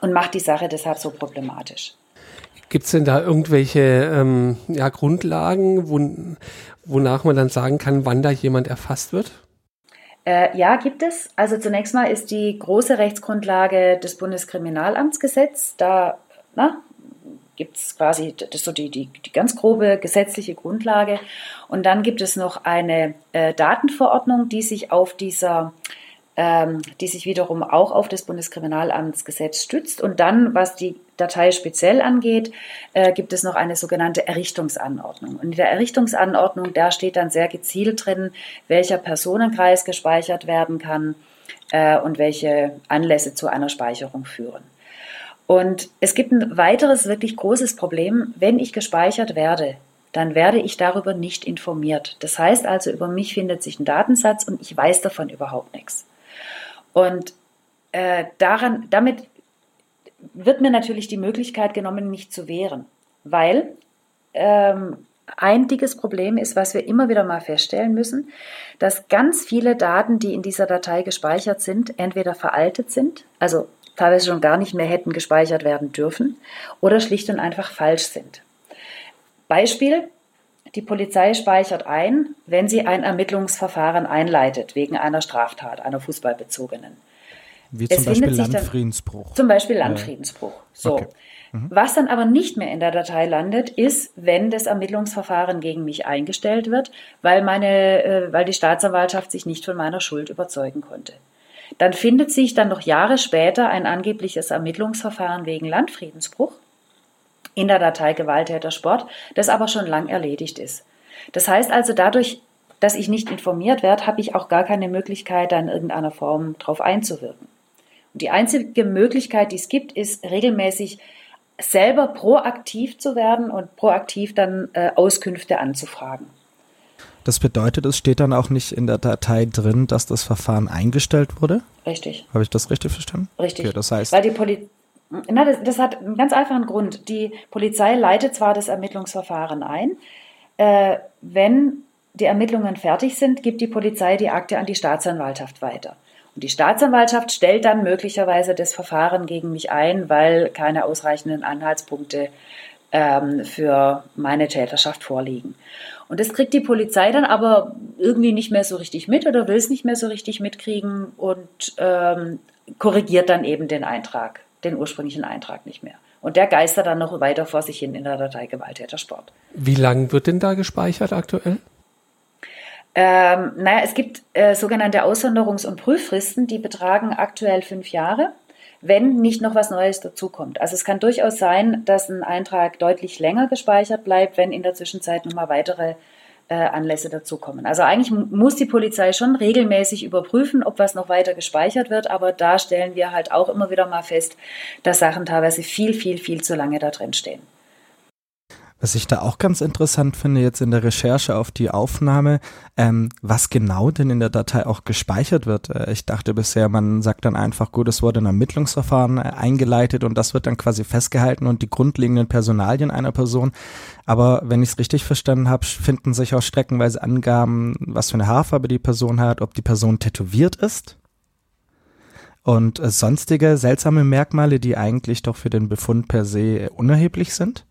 und macht die Sache deshalb so problematisch. Gibt es denn da irgendwelche ähm, ja, Grundlagen, wo, wonach man dann sagen kann, wann da jemand erfasst wird? Äh, ja, gibt es. Also zunächst mal ist die große Rechtsgrundlage des Bundeskriminalamtsgesetz. Da na, gibt es quasi, das so die, die, die ganz grobe gesetzliche Grundlage. Und dann gibt es noch eine äh, Datenverordnung, die sich auf dieser ähm, die sich wiederum auch auf das Bundeskriminalamtsgesetz stützt. Und dann, was die Datei speziell angeht, äh, gibt es noch eine sogenannte Errichtungsanordnung. Und in der Errichtungsanordnung, da steht dann sehr gezielt drin, welcher Personenkreis gespeichert werden kann äh, und welche Anlässe zu einer Speicherung führen. Und es gibt ein weiteres wirklich großes Problem. Wenn ich gespeichert werde, dann werde ich darüber nicht informiert. Das heißt also, über mich findet sich ein Datensatz und ich weiß davon überhaupt nichts. Und äh, daran, damit wird mir natürlich die Möglichkeit genommen, mich zu wehren, weil ähm, ein dickes Problem ist, was wir immer wieder mal feststellen müssen, dass ganz viele Daten, die in dieser Datei gespeichert sind, entweder veraltet sind, also teilweise schon gar nicht mehr hätten gespeichert werden dürfen, oder schlicht und einfach falsch sind. Beispiel, die Polizei speichert ein, wenn sie ein Ermittlungsverfahren einleitet wegen einer Straftat, einer fußballbezogenen. Wie zum Beispiel Landfriedensbruch. Zum Beispiel Landfriedensbruch. So. Okay. Mhm. Was dann aber nicht mehr in der Datei landet, ist, wenn das Ermittlungsverfahren gegen mich eingestellt wird, weil, meine, äh, weil die Staatsanwaltschaft sich nicht von meiner Schuld überzeugen konnte. Dann findet sich dann noch Jahre später ein angebliches Ermittlungsverfahren wegen Landfriedensbruch in der Datei Gewalttäter Sport, das aber schon lang erledigt ist. Das heißt also, dadurch, dass ich nicht informiert werde, habe ich auch gar keine Möglichkeit, da in irgendeiner Form drauf einzuwirken. Und die einzige Möglichkeit, die es gibt, ist regelmäßig selber proaktiv zu werden und proaktiv dann äh, Auskünfte anzufragen. Das bedeutet, es steht dann auch nicht in der Datei drin, dass das Verfahren eingestellt wurde? Richtig. Habe ich das richtig verstanden? Richtig. Okay, das heißt, Weil die Poli na, das, das, hat einen ganz einfachen Grund. Die Polizei leitet zwar das Ermittlungsverfahren ein, äh, wenn die Ermittlungen fertig sind, gibt die Polizei die Akte an die Staatsanwaltschaft weiter. Und die Staatsanwaltschaft stellt dann möglicherweise das Verfahren gegen mich ein, weil keine ausreichenden Anhaltspunkte ähm, für meine Täterschaft vorliegen. Und das kriegt die Polizei dann aber irgendwie nicht mehr so richtig mit oder will es nicht mehr so richtig mitkriegen und ähm, korrigiert dann eben den Eintrag, den ursprünglichen Eintrag nicht mehr. Und der geistert dann noch weiter vor sich hin in der Datei Gewalttätersport. Wie lang wird denn da gespeichert aktuell? Ähm, naja, es gibt äh, sogenannte Aussonderungs- und Prüffristen, die betragen aktuell fünf Jahre, wenn nicht noch was Neues dazukommt. Also es kann durchaus sein, dass ein Eintrag deutlich länger gespeichert bleibt, wenn in der Zwischenzeit nochmal weitere äh, Anlässe dazukommen. Also eigentlich muss die Polizei schon regelmäßig überprüfen, ob was noch weiter gespeichert wird, aber da stellen wir halt auch immer wieder mal fest, dass Sachen teilweise viel, viel, viel zu lange da drin stehen. Was ich da auch ganz interessant finde, jetzt in der Recherche auf die Aufnahme, ähm, was genau denn in der Datei auch gespeichert wird. Äh, ich dachte bisher, man sagt dann einfach, gut, es wurde ein Ermittlungsverfahren äh, eingeleitet und das wird dann quasi festgehalten und die grundlegenden Personalien einer Person. Aber wenn ich es richtig verstanden habe, finden sich auch streckenweise Angaben, was für eine Haarfarbe die Person hat, ob die Person tätowiert ist und äh, sonstige seltsame Merkmale, die eigentlich doch für den Befund per se unerheblich sind.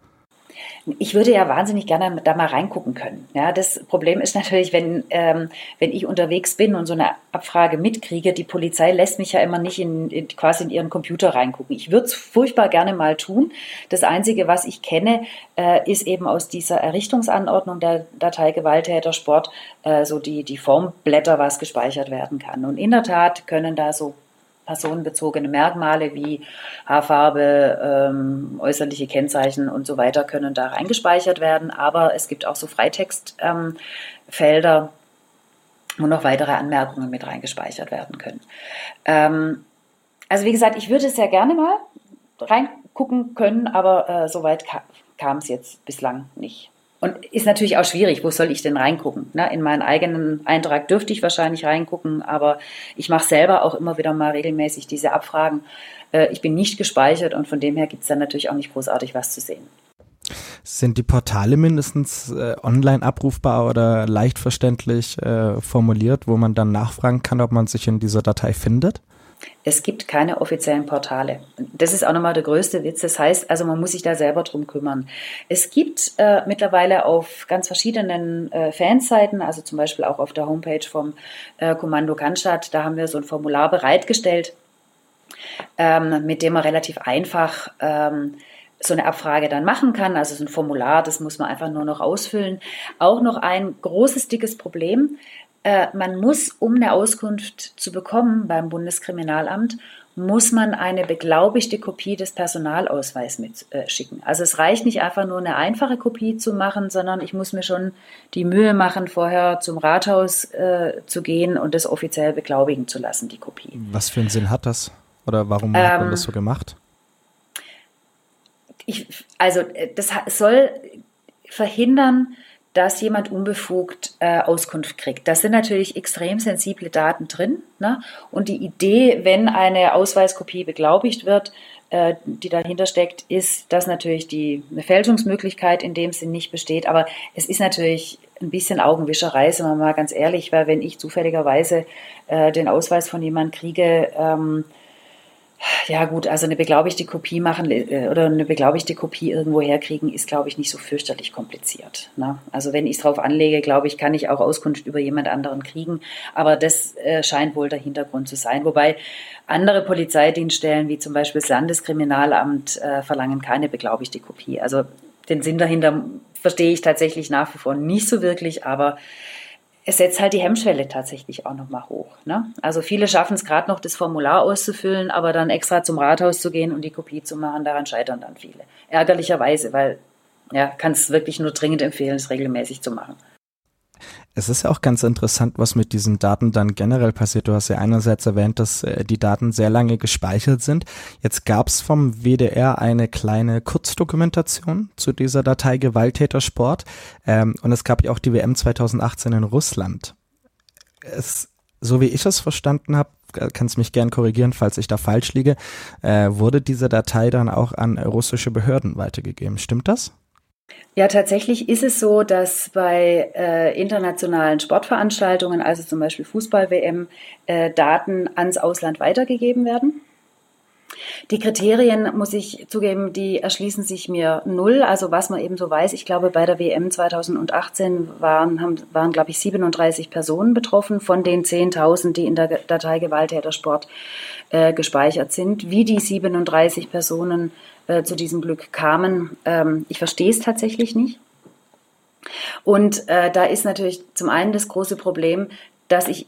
Ich würde ja wahnsinnig gerne da mal reingucken können. Ja, das Problem ist natürlich, wenn, ähm, wenn ich unterwegs bin und so eine Abfrage mitkriege, die Polizei lässt mich ja immer nicht in, in quasi in ihren Computer reingucken. Ich würde es furchtbar gerne mal tun. Das Einzige, was ich kenne, äh, ist eben aus dieser Errichtungsanordnung der Datei Gewalttäter Sport äh, so die, die Formblätter, was gespeichert werden kann. Und in der Tat können da so personenbezogene Merkmale wie Haarfarbe, ähm, äußerliche Kennzeichen und so weiter können da reingespeichert werden. Aber es gibt auch so Freitextfelder, ähm, wo noch weitere Anmerkungen mit reingespeichert werden können. Ähm, also wie gesagt, ich würde sehr gerne mal reingucken können, aber äh, soweit kam es jetzt bislang nicht. Und ist natürlich auch schwierig, wo soll ich denn reingucken? Ne? In meinen eigenen Eintrag dürfte ich wahrscheinlich reingucken, aber ich mache selber auch immer wieder mal regelmäßig diese Abfragen. Äh, ich bin nicht gespeichert und von dem her gibt es dann natürlich auch nicht großartig was zu sehen. Sind die Portale mindestens äh, online abrufbar oder leicht verständlich äh, formuliert, wo man dann nachfragen kann, ob man sich in dieser Datei findet? Es gibt keine offiziellen Portale. Das ist auch nochmal der größte Witz. Das heißt, also man muss sich da selber drum kümmern. Es gibt äh, mittlerweile auf ganz verschiedenen äh, Fanseiten, also zum Beispiel auch auf der Homepage vom äh, Kommando Cannstatt, da haben wir so ein Formular bereitgestellt, ähm, mit dem man relativ einfach ähm, so eine Abfrage dann machen kann. Also so ein Formular, das muss man einfach nur noch ausfüllen. Auch noch ein großes, dickes Problem. Äh, man muss, um eine Auskunft zu bekommen beim Bundeskriminalamt, muss man eine beglaubigte Kopie des Personalausweises mitschicken. Äh, also es reicht nicht einfach nur eine einfache Kopie zu machen, sondern ich muss mir schon die Mühe machen, vorher zum Rathaus äh, zu gehen und das offiziell beglaubigen zu lassen, die Kopie. Was für einen Sinn hat das? Oder warum ähm, hat man das so gemacht? ich, also das soll verhindern, dass jemand unbefugt äh, Auskunft kriegt. Das sind natürlich extrem sensible Daten drin. Ne? Und die Idee, wenn eine Ausweiskopie beglaubigt wird, äh, die dahinter steckt, ist, dass natürlich die eine Fälschungsmöglichkeit in dem Sinn nicht besteht. Aber es ist natürlich ein bisschen Augenwischerei, sind wir mal ganz ehrlich, weil wenn ich zufälligerweise äh, den Ausweis von jemandem kriege, ähm, ja gut, also eine beglaubigte Kopie machen äh, oder eine beglaubigte Kopie irgendwo herkriegen, ist, glaube ich, nicht so fürchterlich kompliziert. Ne? Also wenn ich es drauf anlege, glaube ich, kann ich auch Auskunft über jemand anderen kriegen. Aber das äh, scheint wohl der Hintergrund zu sein. Wobei andere Polizeidienststellen, wie zum Beispiel das Landeskriminalamt, äh, verlangen keine beglaubigte Kopie. Also den Sinn dahinter verstehe ich tatsächlich nach wie vor nicht so wirklich, aber es setzt halt die Hemmschwelle tatsächlich auch nochmal hoch. Ne? Also viele schaffen es gerade noch, das Formular auszufüllen, aber dann extra zum Rathaus zu gehen und die Kopie zu machen, daran scheitern dann viele. Ärgerlicherweise, weil ja, kann es wirklich nur dringend empfehlen, es regelmäßig zu machen. Es ist ja auch ganz interessant, was mit diesen Daten dann generell passiert. Du hast ja einerseits erwähnt, dass äh, die Daten sehr lange gespeichert sind. Jetzt gab es vom WDR eine kleine Kurzdokumentation zu dieser Datei Gewalttätersport ähm, und es gab ja auch die WM 2018 in Russland. Es, so wie ich es verstanden habe, äh, kannst mich gern korrigieren, falls ich da falsch liege, äh, wurde diese Datei dann auch an russische Behörden weitergegeben. Stimmt das? Ja, tatsächlich ist es so, dass bei äh, internationalen Sportveranstaltungen, also zum Beispiel Fußball-WM, äh, Daten ans Ausland weitergegeben werden. Die Kriterien, muss ich zugeben, die erschließen sich mir null. Also was man eben so weiß, ich glaube, bei der WM 2018 waren, haben, waren glaube ich, 37 Personen betroffen von den 10.000, die in der Datei Gewalttätersport äh, gespeichert sind. Wie die 37 Personen äh, zu diesem Glück kamen. Ähm, ich verstehe es tatsächlich nicht. Und äh, da ist natürlich zum einen das große Problem, dass ich,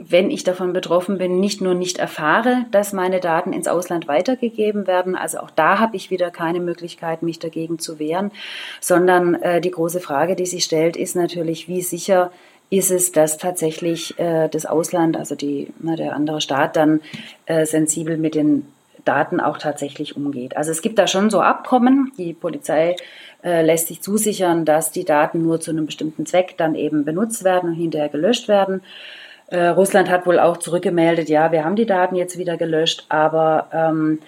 wenn ich davon betroffen bin, nicht nur nicht erfahre, dass meine Daten ins Ausland weitergegeben werden, also auch da habe ich wieder keine Möglichkeit, mich dagegen zu wehren, sondern äh, die große Frage, die sich stellt, ist natürlich, wie sicher ist es, dass tatsächlich äh, das Ausland, also die, na, der andere Staat, dann äh, sensibel mit den Daten auch tatsächlich umgeht. Also es gibt da schon so Abkommen. Die Polizei äh, lässt sich zusichern, dass die Daten nur zu einem bestimmten Zweck dann eben benutzt werden und hinterher gelöscht werden. Äh, Russland hat wohl auch zurückgemeldet, ja, wir haben die Daten jetzt wieder gelöscht, aber ähm,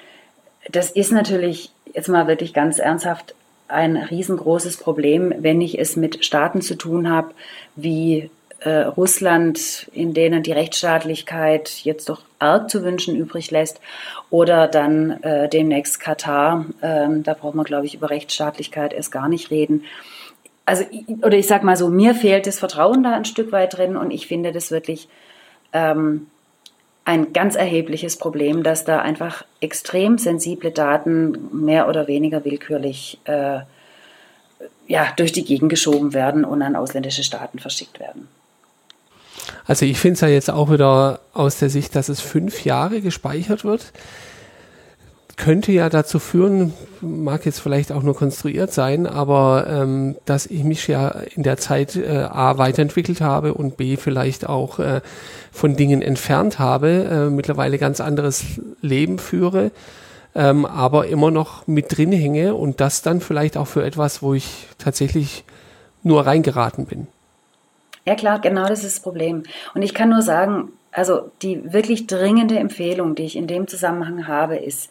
das ist natürlich jetzt mal wirklich ganz ernsthaft ein riesengroßes Problem, wenn ich es mit Staaten zu tun habe, wie äh, Russland, in denen die Rechtsstaatlichkeit jetzt doch arg zu wünschen übrig lässt, oder dann äh, demnächst Katar. Ähm, da braucht man, glaube ich, über Rechtsstaatlichkeit erst gar nicht reden. Also, oder ich sag mal so, mir fehlt das Vertrauen da ein Stück weit drin und ich finde das wirklich ähm, ein ganz erhebliches Problem, dass da einfach extrem sensible Daten mehr oder weniger willkürlich äh, ja, durch die Gegend geschoben werden und an ausländische Staaten verschickt werden. Also ich finde es ja jetzt auch wieder aus der Sicht, dass es fünf Jahre gespeichert wird. Könnte ja dazu führen, mag jetzt vielleicht auch nur konstruiert sein, aber ähm, dass ich mich ja in der Zeit äh, A weiterentwickelt habe und B vielleicht auch äh, von Dingen entfernt habe, äh, mittlerweile ganz anderes Leben führe, ähm, aber immer noch mit drin hänge und das dann vielleicht auch für etwas, wo ich tatsächlich nur reingeraten bin. Ja klar, genau das ist das Problem. Und ich kann nur sagen, also die wirklich dringende Empfehlung, die ich in dem Zusammenhang habe, ist,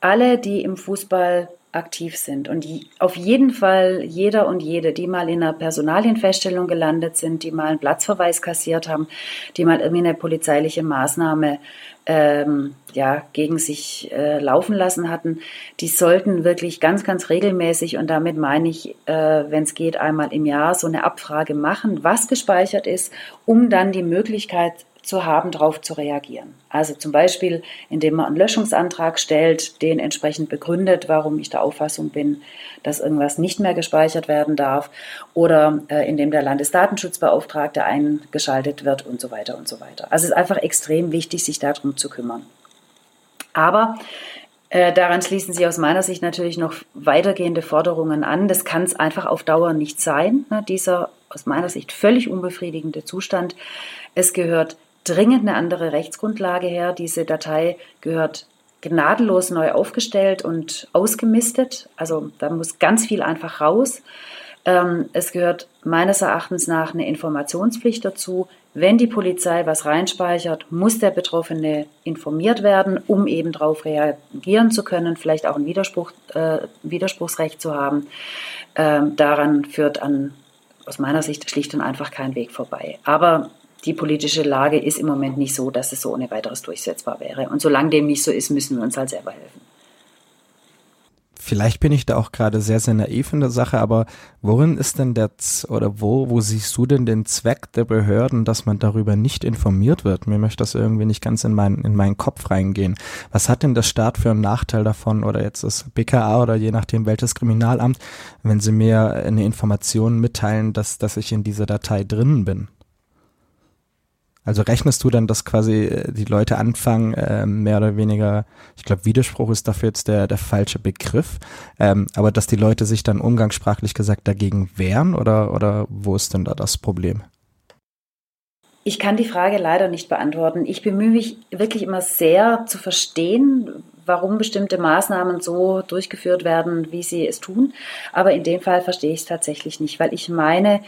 alle, die im Fußball aktiv sind und auf jeden Fall jeder und jede, die mal in einer Personalienfeststellung gelandet sind, die mal einen Platzverweis kassiert haben, die mal irgendwie eine polizeiliche Maßnahme ähm, ja, gegen sich äh, laufen lassen hatten, die sollten wirklich ganz, ganz regelmäßig, und damit meine ich, äh, wenn es geht, einmal im Jahr so eine Abfrage machen, was gespeichert ist, um dann die Möglichkeit zu haben, darauf zu reagieren. Also zum Beispiel, indem man einen Löschungsantrag stellt, den entsprechend begründet, warum ich der Auffassung bin, dass irgendwas nicht mehr gespeichert werden darf, oder äh, indem der Landesdatenschutzbeauftragte eingeschaltet wird und so weiter und so weiter. Also es ist einfach extrem wichtig, sich darum zu kümmern. Aber äh, daran schließen sich aus meiner Sicht natürlich noch weitergehende Forderungen an. Das kann es einfach auf Dauer nicht sein, ne, dieser aus meiner Sicht völlig unbefriedigende Zustand. Es gehört dringend eine andere Rechtsgrundlage her. Diese Datei gehört gnadenlos neu aufgestellt und ausgemistet. Also da muss ganz viel einfach raus. Ähm, es gehört meines Erachtens nach eine Informationspflicht dazu. Wenn die Polizei was reinspeichert, muss der Betroffene informiert werden, um eben darauf reagieren zu können, vielleicht auch ein Widerspruch, äh, Widerspruchsrecht zu haben. Ähm, daran führt an, aus meiner Sicht schlicht und einfach kein Weg vorbei. Aber die politische Lage ist im Moment nicht so, dass es so ohne weiteres durchsetzbar wäre. Und solange dem nicht so ist, müssen wir uns halt selber helfen. Vielleicht bin ich da auch gerade sehr, sehr naiv in der Sache, aber worin ist denn der, Z oder wo, wo siehst du denn den Zweck der Behörden, dass man darüber nicht informiert wird? Mir möchte das irgendwie nicht ganz in, mein, in meinen Kopf reingehen. Was hat denn der Staat für einen Nachteil davon oder jetzt das BKA oder je nachdem welches Kriminalamt, wenn sie mir eine Information mitteilen, dass, dass ich in dieser Datei drinnen bin? Also rechnest du dann, dass quasi äh, die Leute anfangen, äh, mehr oder weniger, ich glaube, Widerspruch ist dafür jetzt der, der falsche Begriff, ähm, aber dass die Leute sich dann umgangssprachlich gesagt dagegen wehren oder, oder wo ist denn da das Problem? Ich kann die Frage leider nicht beantworten. Ich bemühe mich wirklich immer sehr zu verstehen, warum bestimmte Maßnahmen so durchgeführt werden, wie sie es tun. Aber in dem Fall verstehe ich es tatsächlich nicht, weil ich meine,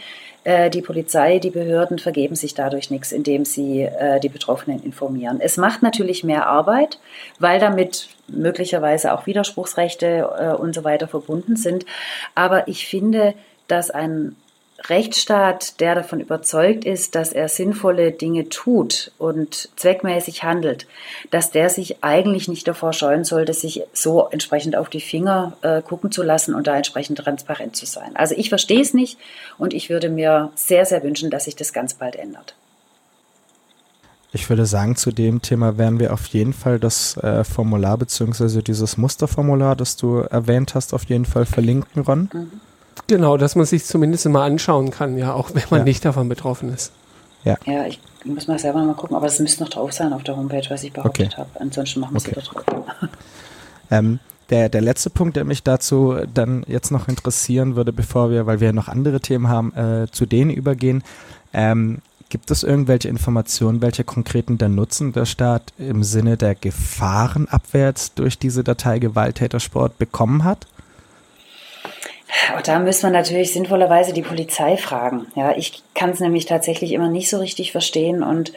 die Polizei, die Behörden vergeben sich dadurch nichts, indem sie äh, die Betroffenen informieren. Es macht natürlich mehr Arbeit, weil damit möglicherweise auch Widerspruchsrechte äh, und so weiter verbunden sind. Aber ich finde, dass ein Rechtsstaat, der davon überzeugt ist, dass er sinnvolle Dinge tut und zweckmäßig handelt, dass der sich eigentlich nicht davor scheuen sollte, sich so entsprechend auf die Finger äh, gucken zu lassen und da entsprechend transparent zu sein. Also ich verstehe es nicht und ich würde mir sehr, sehr wünschen, dass sich das ganz bald ändert. Ich würde sagen, zu dem Thema werden wir auf jeden Fall das äh, Formular bzw. dieses Musterformular, das du erwähnt hast, auf jeden Fall verlinken, Ron. Mhm. Genau, dass man sich zumindest mal anschauen kann, ja, auch wenn man ja. nicht davon betroffen ist. Ja. ja, ich muss mal selber mal gucken, aber es müsste noch drauf sein auf der Homepage, was ich behauptet okay. habe. Ansonsten machen wir es okay. wieder drauf. ähm, der, der letzte Punkt, der mich dazu dann jetzt noch interessieren würde, bevor wir, weil wir noch andere Themen haben, äh, zu denen übergehen. Ähm, gibt es irgendwelche Informationen, welche konkreten der Nutzen der Staat im Sinne der Gefahrenabwehr durch diese Datei Gewalttätersport bekommen hat? Und da müssen wir natürlich sinnvollerweise die Polizei fragen. Ja, ich kann es nämlich tatsächlich immer nicht so richtig verstehen und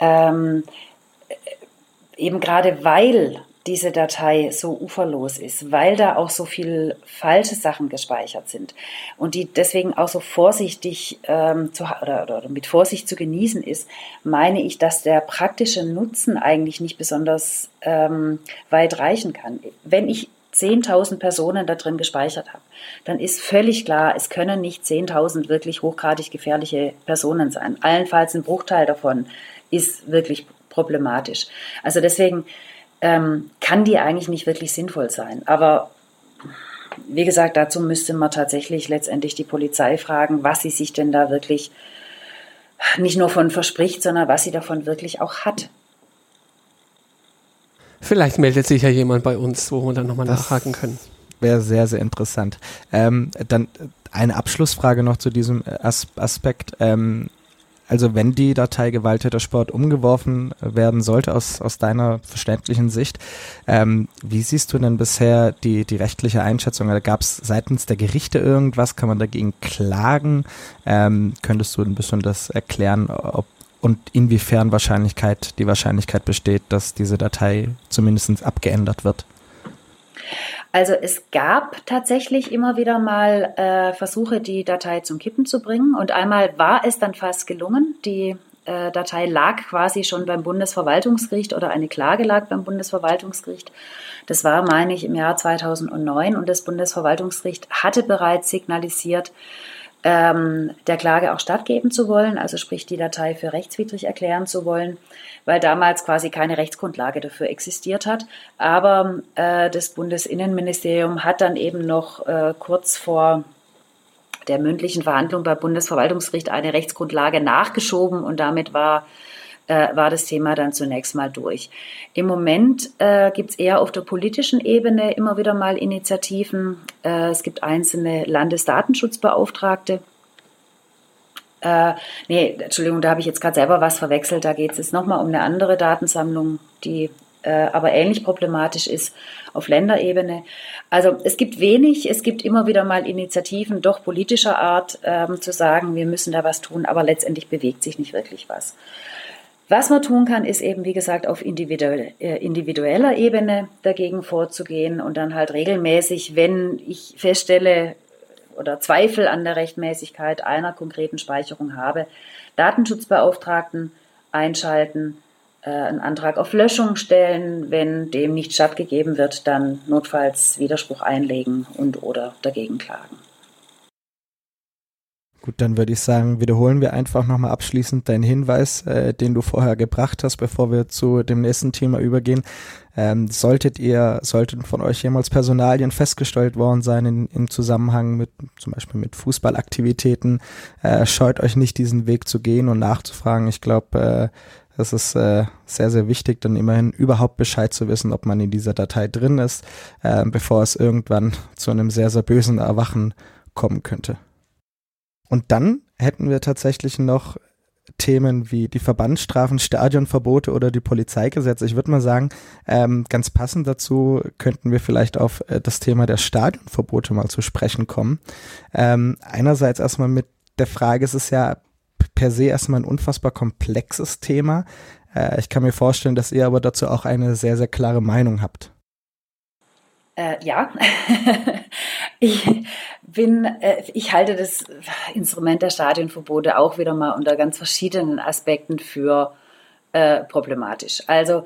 ähm, eben gerade weil diese Datei so uferlos ist, weil da auch so viel falsche Sachen gespeichert sind und die deswegen auch so vorsichtig ähm, zu, oder, oder mit Vorsicht zu genießen ist, meine ich, dass der praktische Nutzen eigentlich nicht besonders ähm, weit reichen kann. Wenn ich 10.000 Personen da drin gespeichert habe, dann ist völlig klar, es können nicht 10.000 wirklich hochgradig gefährliche Personen sein. Allenfalls ein Bruchteil davon ist wirklich problematisch. Also deswegen ähm, kann die eigentlich nicht wirklich sinnvoll sein. Aber wie gesagt, dazu müsste man tatsächlich letztendlich die Polizei fragen, was sie sich denn da wirklich nicht nur von verspricht, sondern was sie davon wirklich auch hat. Vielleicht meldet sich ja jemand bei uns, wo wir dann nochmal nachhaken können. Wäre sehr, sehr interessant. Ähm, dann eine Abschlussfrage noch zu diesem As Aspekt. Ähm, also wenn die Datei Gewalttätersport umgeworfen werden sollte aus, aus deiner verständlichen Sicht, ähm, wie siehst du denn bisher die, die rechtliche Einschätzung? Gab es seitens der Gerichte irgendwas? Kann man dagegen klagen? Ähm, könntest du ein bisschen das erklären, ob und inwiefern Wahrscheinlichkeit, die Wahrscheinlichkeit besteht, dass diese Datei zumindest abgeändert wird? Also es gab tatsächlich immer wieder mal äh, Versuche, die Datei zum Kippen zu bringen. Und einmal war es dann fast gelungen. Die äh, Datei lag quasi schon beim Bundesverwaltungsgericht oder eine Klage lag beim Bundesverwaltungsgericht. Das war, meine ich, im Jahr 2009 und das Bundesverwaltungsgericht hatte bereits signalisiert, ähm, der Klage auch stattgeben zu wollen, also sprich die Datei für rechtswidrig erklären zu wollen, weil damals quasi keine Rechtsgrundlage dafür existiert hat. Aber äh, das Bundesinnenministerium hat dann eben noch äh, kurz vor der mündlichen Verhandlung beim Bundesverwaltungsgericht eine Rechtsgrundlage nachgeschoben und damit war äh, war das Thema dann zunächst mal durch. Im Moment äh, gibt es eher auf der politischen Ebene immer wieder mal Initiativen. Äh, es gibt einzelne Landesdatenschutzbeauftragte. Äh, nee, Entschuldigung, da habe ich jetzt gerade selber was verwechselt. Da geht es jetzt nochmal um eine andere Datensammlung, die äh, aber ähnlich problematisch ist auf Länderebene. Also es gibt wenig, es gibt immer wieder mal Initiativen, doch politischer Art, ähm, zu sagen, wir müssen da was tun, aber letztendlich bewegt sich nicht wirklich was. Was man tun kann, ist eben, wie gesagt, auf äh, individueller Ebene dagegen vorzugehen und dann halt regelmäßig, wenn ich feststelle oder Zweifel an der Rechtmäßigkeit einer konkreten Speicherung habe, Datenschutzbeauftragten einschalten, äh, einen Antrag auf Löschung stellen, wenn dem nicht stattgegeben wird, dann notfalls Widerspruch einlegen und oder dagegen klagen. Gut, dann würde ich sagen, wiederholen wir einfach nochmal abschließend deinen Hinweis, äh, den du vorher gebracht hast, bevor wir zu dem nächsten Thema übergehen. Ähm, solltet ihr, sollten von euch jemals Personalien festgestellt worden sein in, im Zusammenhang mit zum Beispiel mit Fußballaktivitäten, äh, scheut euch nicht diesen Weg zu gehen und nachzufragen. Ich glaube, äh, es ist äh, sehr, sehr wichtig, dann immerhin überhaupt Bescheid zu wissen, ob man in dieser Datei drin ist, äh, bevor es irgendwann zu einem sehr, sehr bösen Erwachen kommen könnte. Und dann hätten wir tatsächlich noch Themen wie die Verbandsstrafen, Stadionverbote oder die Polizeigesetze. Ich würde mal sagen, ähm, ganz passend dazu könnten wir vielleicht auf äh, das Thema der Stadionverbote mal zu sprechen kommen. Ähm, einerseits erstmal mit der Frage, es ist ja per se erstmal ein unfassbar komplexes Thema. Äh, ich kann mir vorstellen, dass ihr aber dazu auch eine sehr, sehr klare Meinung habt. Äh, ja, ich bin, äh, ich halte das Instrument der Stadionverbote auch wieder mal unter ganz verschiedenen Aspekten für äh, problematisch. Also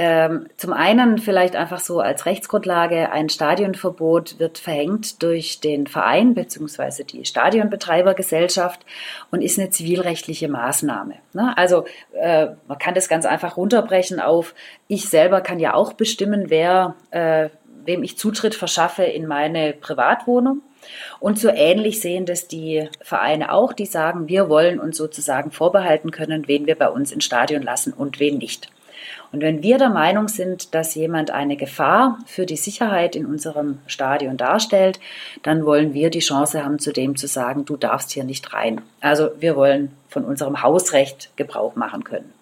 ähm, zum einen vielleicht einfach so als Rechtsgrundlage, ein Stadionverbot wird verhängt durch den Verein bzw. die Stadionbetreibergesellschaft und ist eine zivilrechtliche Maßnahme. Ne? Also äh, man kann das ganz einfach runterbrechen auf, ich selber kann ja auch bestimmen, wer äh, wem ich Zutritt verschaffe in meine Privatwohnung. Und so ähnlich sehen das die Vereine auch, die sagen, wir wollen uns sozusagen vorbehalten können, wen wir bei uns ins Stadion lassen und wen nicht. Und wenn wir der Meinung sind, dass jemand eine Gefahr für die Sicherheit in unserem Stadion darstellt, dann wollen wir die Chance haben, zu dem zu sagen, du darfst hier nicht rein. Also wir wollen von unserem Hausrecht Gebrauch machen können.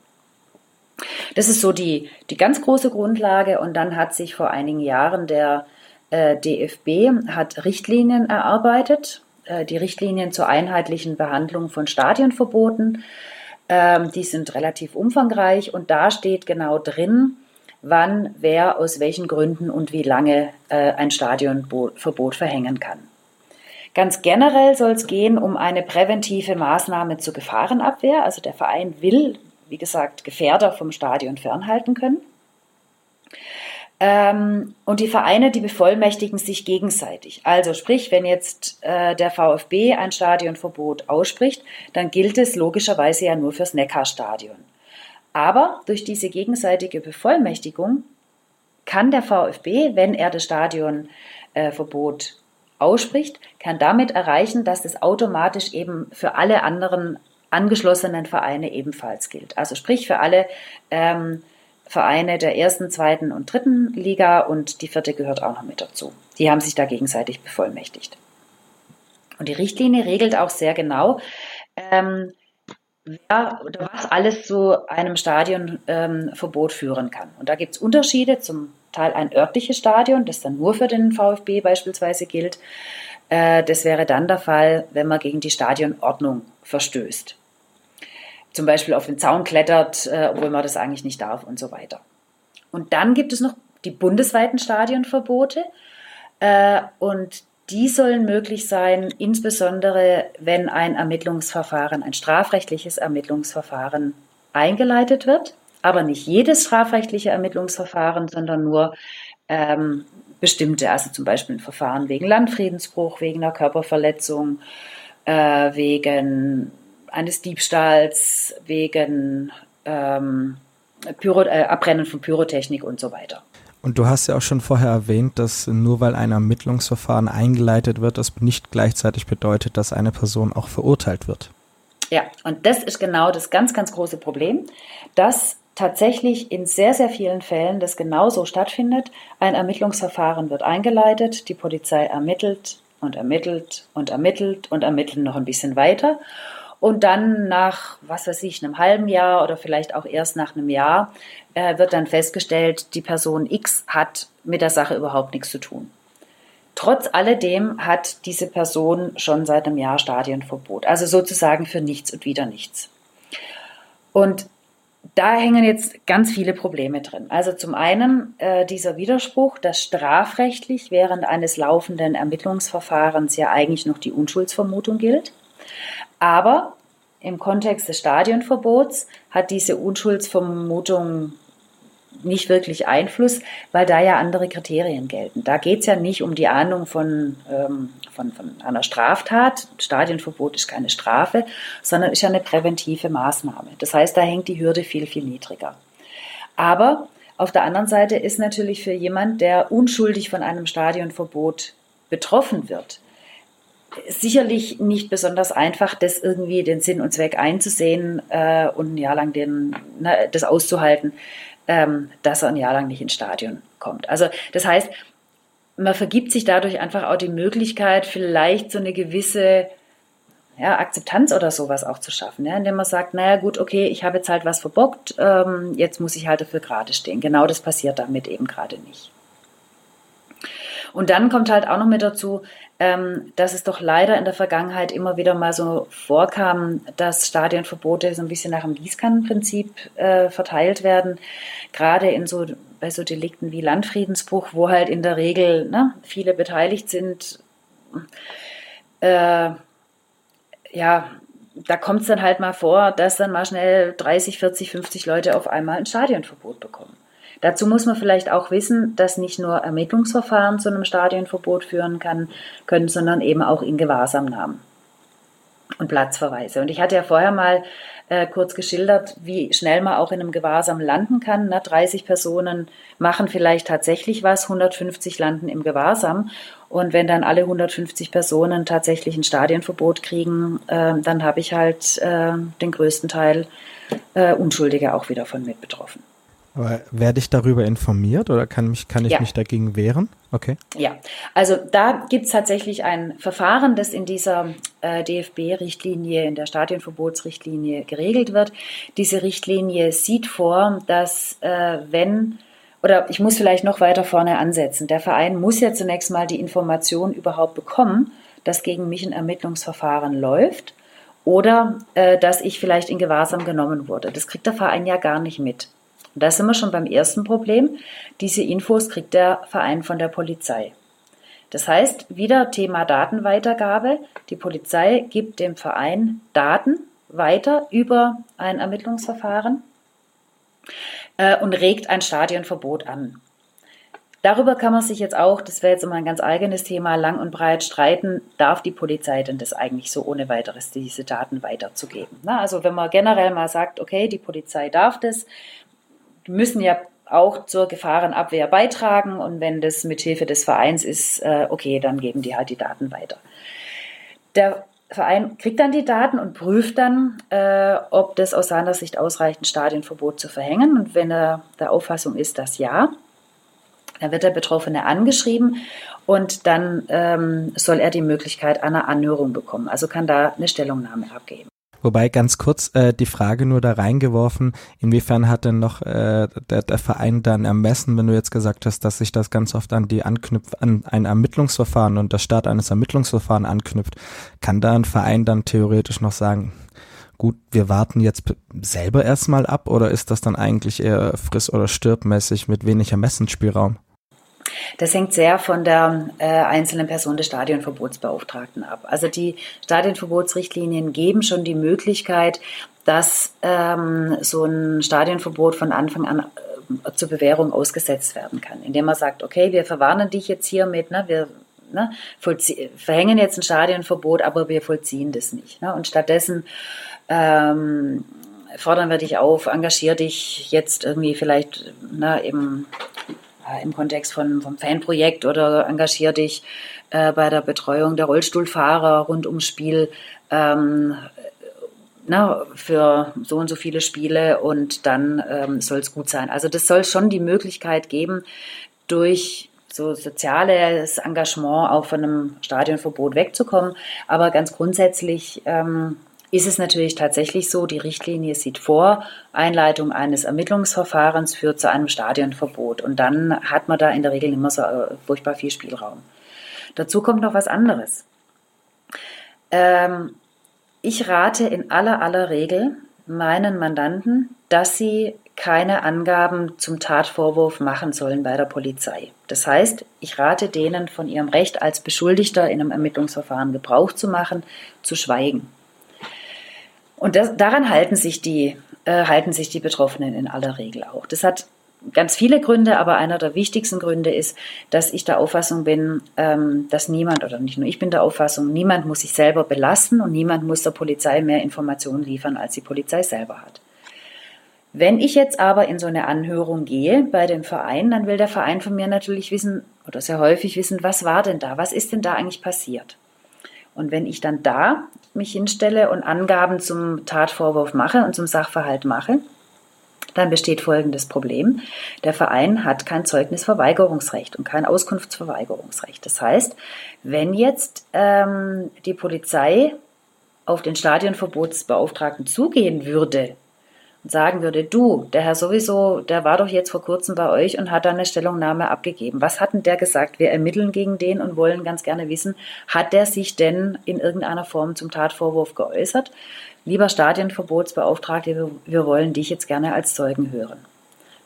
Das ist so die, die ganz große Grundlage. Und dann hat sich vor einigen Jahren der äh, DFB hat Richtlinien erarbeitet, äh, die Richtlinien zur einheitlichen Behandlung von Stadionverboten. Ähm, die sind relativ umfangreich und da steht genau drin, wann wer aus welchen Gründen und wie lange äh, ein Stadionverbot verhängen kann. Ganz generell soll es gehen um eine präventive Maßnahme zur Gefahrenabwehr. Also der Verein will wie gesagt, Gefährder vom Stadion fernhalten können. Ähm, und die Vereine, die bevollmächtigen sich gegenseitig. Also sprich, wenn jetzt äh, der VfB ein Stadionverbot ausspricht, dann gilt es logischerweise ja nur fürs Neckarstadion. Aber durch diese gegenseitige Bevollmächtigung kann der VfB, wenn er das Stadionverbot äh, ausspricht, kann damit erreichen, dass es automatisch eben für alle anderen angeschlossenen Vereine ebenfalls gilt. Also sprich für alle ähm, Vereine der ersten, zweiten und dritten Liga und die vierte gehört auch noch mit dazu. Die haben sich da gegenseitig bevollmächtigt. Und die Richtlinie regelt auch sehr genau, ähm, wer oder was alles zu einem Stadionverbot ähm, führen kann. Und da gibt es Unterschiede, zum Teil ein örtliches Stadion, das dann nur für den VfB beispielsweise gilt. Äh, das wäre dann der Fall, wenn man gegen die Stadionordnung verstößt. Zum Beispiel auf den Zaun klettert, äh, obwohl man das eigentlich nicht darf und so weiter. Und dann gibt es noch die bundesweiten Stadionverbote äh, und die sollen möglich sein, insbesondere wenn ein Ermittlungsverfahren, ein strafrechtliches Ermittlungsverfahren eingeleitet wird, aber nicht jedes strafrechtliche Ermittlungsverfahren, sondern nur ähm, bestimmte, also zum Beispiel ein Verfahren wegen Landfriedensbruch, wegen einer Körperverletzung, äh, wegen eines Diebstahls, wegen ähm, Pyro, äh, Abbrennen von Pyrotechnik und so weiter. Und du hast ja auch schon vorher erwähnt, dass nur weil ein Ermittlungsverfahren eingeleitet wird, das nicht gleichzeitig bedeutet, dass eine Person auch verurteilt wird. Ja, und das ist genau das ganz, ganz große Problem, dass tatsächlich in sehr, sehr vielen Fällen das genauso stattfindet. Ein Ermittlungsverfahren wird eingeleitet, die Polizei ermittelt und ermittelt und ermittelt und ermittelt noch ein bisschen weiter. Und dann nach, was weiß ich, einem halben Jahr oder vielleicht auch erst nach einem Jahr äh, wird dann festgestellt, die Person X hat mit der Sache überhaupt nichts zu tun. Trotz alledem hat diese Person schon seit einem Jahr Stadienverbot, also sozusagen für nichts und wieder nichts. Und da hängen jetzt ganz viele Probleme drin. Also zum einen äh, dieser Widerspruch, dass strafrechtlich während eines laufenden Ermittlungsverfahrens ja eigentlich noch die Unschuldsvermutung gilt. Aber im Kontext des Stadionverbots hat diese Unschuldsvermutung nicht wirklich Einfluss, weil da ja andere Kriterien gelten. Da geht es ja nicht um die Ahnung von, ähm, von, von einer Straftat. Stadienverbot ist keine Strafe, sondern ist ja eine präventive Maßnahme. Das heißt, da hängt die Hürde viel, viel niedriger. Aber auf der anderen Seite ist natürlich für jemand, der unschuldig von einem Stadionverbot betroffen wird, sicherlich nicht besonders einfach, das irgendwie den Sinn und Zweck einzusehen äh, und ein Jahr lang den, ne, das auszuhalten ähm, dass er ein Jahr lang nicht ins Stadion kommt. Also das heißt, man vergibt sich dadurch einfach auch die Möglichkeit, vielleicht so eine gewisse ja, Akzeptanz oder sowas auch zu schaffen, ja, indem man sagt, naja gut, okay, ich habe jetzt halt was verbockt, ähm, jetzt muss ich halt dafür gerade stehen. Genau das passiert damit eben gerade nicht. Und dann kommt halt auch noch mit dazu, ähm, dass es doch leider in der Vergangenheit immer wieder mal so vorkam, dass Stadionverbote so ein bisschen nach dem Gießkannenprinzip äh, verteilt werden. Gerade in so, bei so Delikten wie Landfriedensbruch, wo halt in der Regel ne, viele beteiligt sind. Äh, ja, da kommt es dann halt mal vor, dass dann mal schnell 30, 40, 50 Leute auf einmal ein Stadionverbot bekommen. Dazu muss man vielleicht auch wissen, dass nicht nur Ermittlungsverfahren zu einem Stadionverbot führen kann, können, sondern eben auch in Gewahrsamnahmen und Platzverweise. Und ich hatte ja vorher mal äh, kurz geschildert, wie schnell man auch in einem Gewahrsam landen kann. Ne? 30 Personen machen vielleicht tatsächlich was, 150 landen im Gewahrsam. Und wenn dann alle 150 Personen tatsächlich ein Stadionverbot kriegen, äh, dann habe ich halt äh, den größten Teil äh, Unschuldige auch wieder von mit betroffen. Aber werde ich darüber informiert oder kann, mich, kann ich ja. mich dagegen wehren? Okay. Ja, also da gibt es tatsächlich ein Verfahren, das in dieser äh, DFB-Richtlinie, in der Stadionverbotsrichtlinie geregelt wird. Diese Richtlinie sieht vor, dass äh, wenn oder ich muss vielleicht noch weiter vorne ansetzen. Der Verein muss ja zunächst mal die Information überhaupt bekommen, dass gegen mich ein Ermittlungsverfahren läuft oder äh, dass ich vielleicht in Gewahrsam genommen wurde. Das kriegt der Verein ja gar nicht mit. Und da sind wir schon beim ersten Problem. Diese Infos kriegt der Verein von der Polizei. Das heißt, wieder Thema Datenweitergabe. Die Polizei gibt dem Verein Daten weiter über ein Ermittlungsverfahren äh, und regt ein Stadionverbot an. Darüber kann man sich jetzt auch, das wäre jetzt immer ein ganz eigenes Thema, lang und breit streiten, darf die Polizei denn das eigentlich so ohne weiteres, diese Daten weiterzugeben? Na, also wenn man generell mal sagt, okay, die Polizei darf das, müssen ja auch zur Gefahrenabwehr beitragen und wenn das mit Hilfe des Vereins ist, äh, okay, dann geben die halt die Daten weiter. Der Verein kriegt dann die Daten und prüft dann, äh, ob das aus seiner Sicht ausreicht, ein Stadionverbot zu verhängen. Und wenn er der Auffassung ist, dass ja, dann wird der Betroffene angeschrieben und dann ähm, soll er die Möglichkeit einer Anhörung bekommen. Also kann da eine Stellungnahme abgeben. Wobei ganz kurz äh, die Frage nur da reingeworfen, inwiefern hat denn noch äh, der, der Verein dann ermessen, wenn du jetzt gesagt hast, dass sich das ganz oft an die anknüpft, an ein Ermittlungsverfahren und der Start eines Ermittlungsverfahrens anknüpft, kann da ein Verein dann theoretisch noch sagen, gut, wir warten jetzt selber erstmal ab oder ist das dann eigentlich eher friss- oder stirbmäßig mit wenig Ermessensspielraum? Das hängt sehr von der äh, einzelnen Person des Stadionverbotsbeauftragten ab. Also die Stadionverbotsrichtlinien geben schon die Möglichkeit, dass ähm, so ein Stadionverbot von Anfang an äh, zur Bewährung ausgesetzt werden kann, indem man sagt, okay, wir verwarnen dich jetzt hiermit, ne, wir ne, verhängen jetzt ein Stadionverbot, aber wir vollziehen das nicht. Ne, und stattdessen ähm, fordern wir dich auf, engagier dich jetzt irgendwie vielleicht ne, im im Kontext von, vom Fanprojekt oder engagier dich äh, bei der Betreuung der Rollstuhlfahrer rund ums Spiel ähm, na, für so und so viele Spiele und dann ähm, soll es gut sein. Also das soll schon die Möglichkeit geben, durch so soziales Engagement auch von einem Stadionverbot wegzukommen. Aber ganz grundsätzlich ähm, ist es natürlich tatsächlich so, die Richtlinie sieht vor, Einleitung eines Ermittlungsverfahrens führt zu einem Stadionverbot. Und dann hat man da in der Regel immer so äh, furchtbar viel Spielraum. Dazu kommt noch was anderes. Ähm, ich rate in aller aller Regel meinen Mandanten, dass sie keine Angaben zum Tatvorwurf machen sollen bei der Polizei. Das heißt, ich rate denen von ihrem Recht als Beschuldigter in einem Ermittlungsverfahren Gebrauch zu machen, zu schweigen. Und das, daran halten sich, die, äh, halten sich die Betroffenen in aller Regel auch. Das hat ganz viele Gründe, aber einer der wichtigsten Gründe ist, dass ich der Auffassung bin, ähm, dass niemand, oder nicht nur ich bin der Auffassung, niemand muss sich selber belasten und niemand muss der Polizei mehr Informationen liefern, als die Polizei selber hat. Wenn ich jetzt aber in so eine Anhörung gehe bei dem Verein, dann will der Verein von mir natürlich wissen oder sehr häufig wissen, was war denn da? Was ist denn da eigentlich passiert? Und wenn ich dann da mich hinstelle und Angaben zum Tatvorwurf mache und zum Sachverhalt mache, dann besteht folgendes Problem. Der Verein hat kein Zeugnisverweigerungsrecht und kein Auskunftsverweigerungsrecht. Das heißt, wenn jetzt ähm, die Polizei auf den Stadionverbotsbeauftragten zugehen würde sagen würde, du, der Herr sowieso, der war doch jetzt vor kurzem bei euch und hat da eine Stellungnahme abgegeben. Was hat denn der gesagt? Wir ermitteln gegen den und wollen ganz gerne wissen, hat der sich denn in irgendeiner Form zum Tatvorwurf geäußert? Lieber Stadionverbotsbeauftragte, wir wollen dich jetzt gerne als Zeugen hören.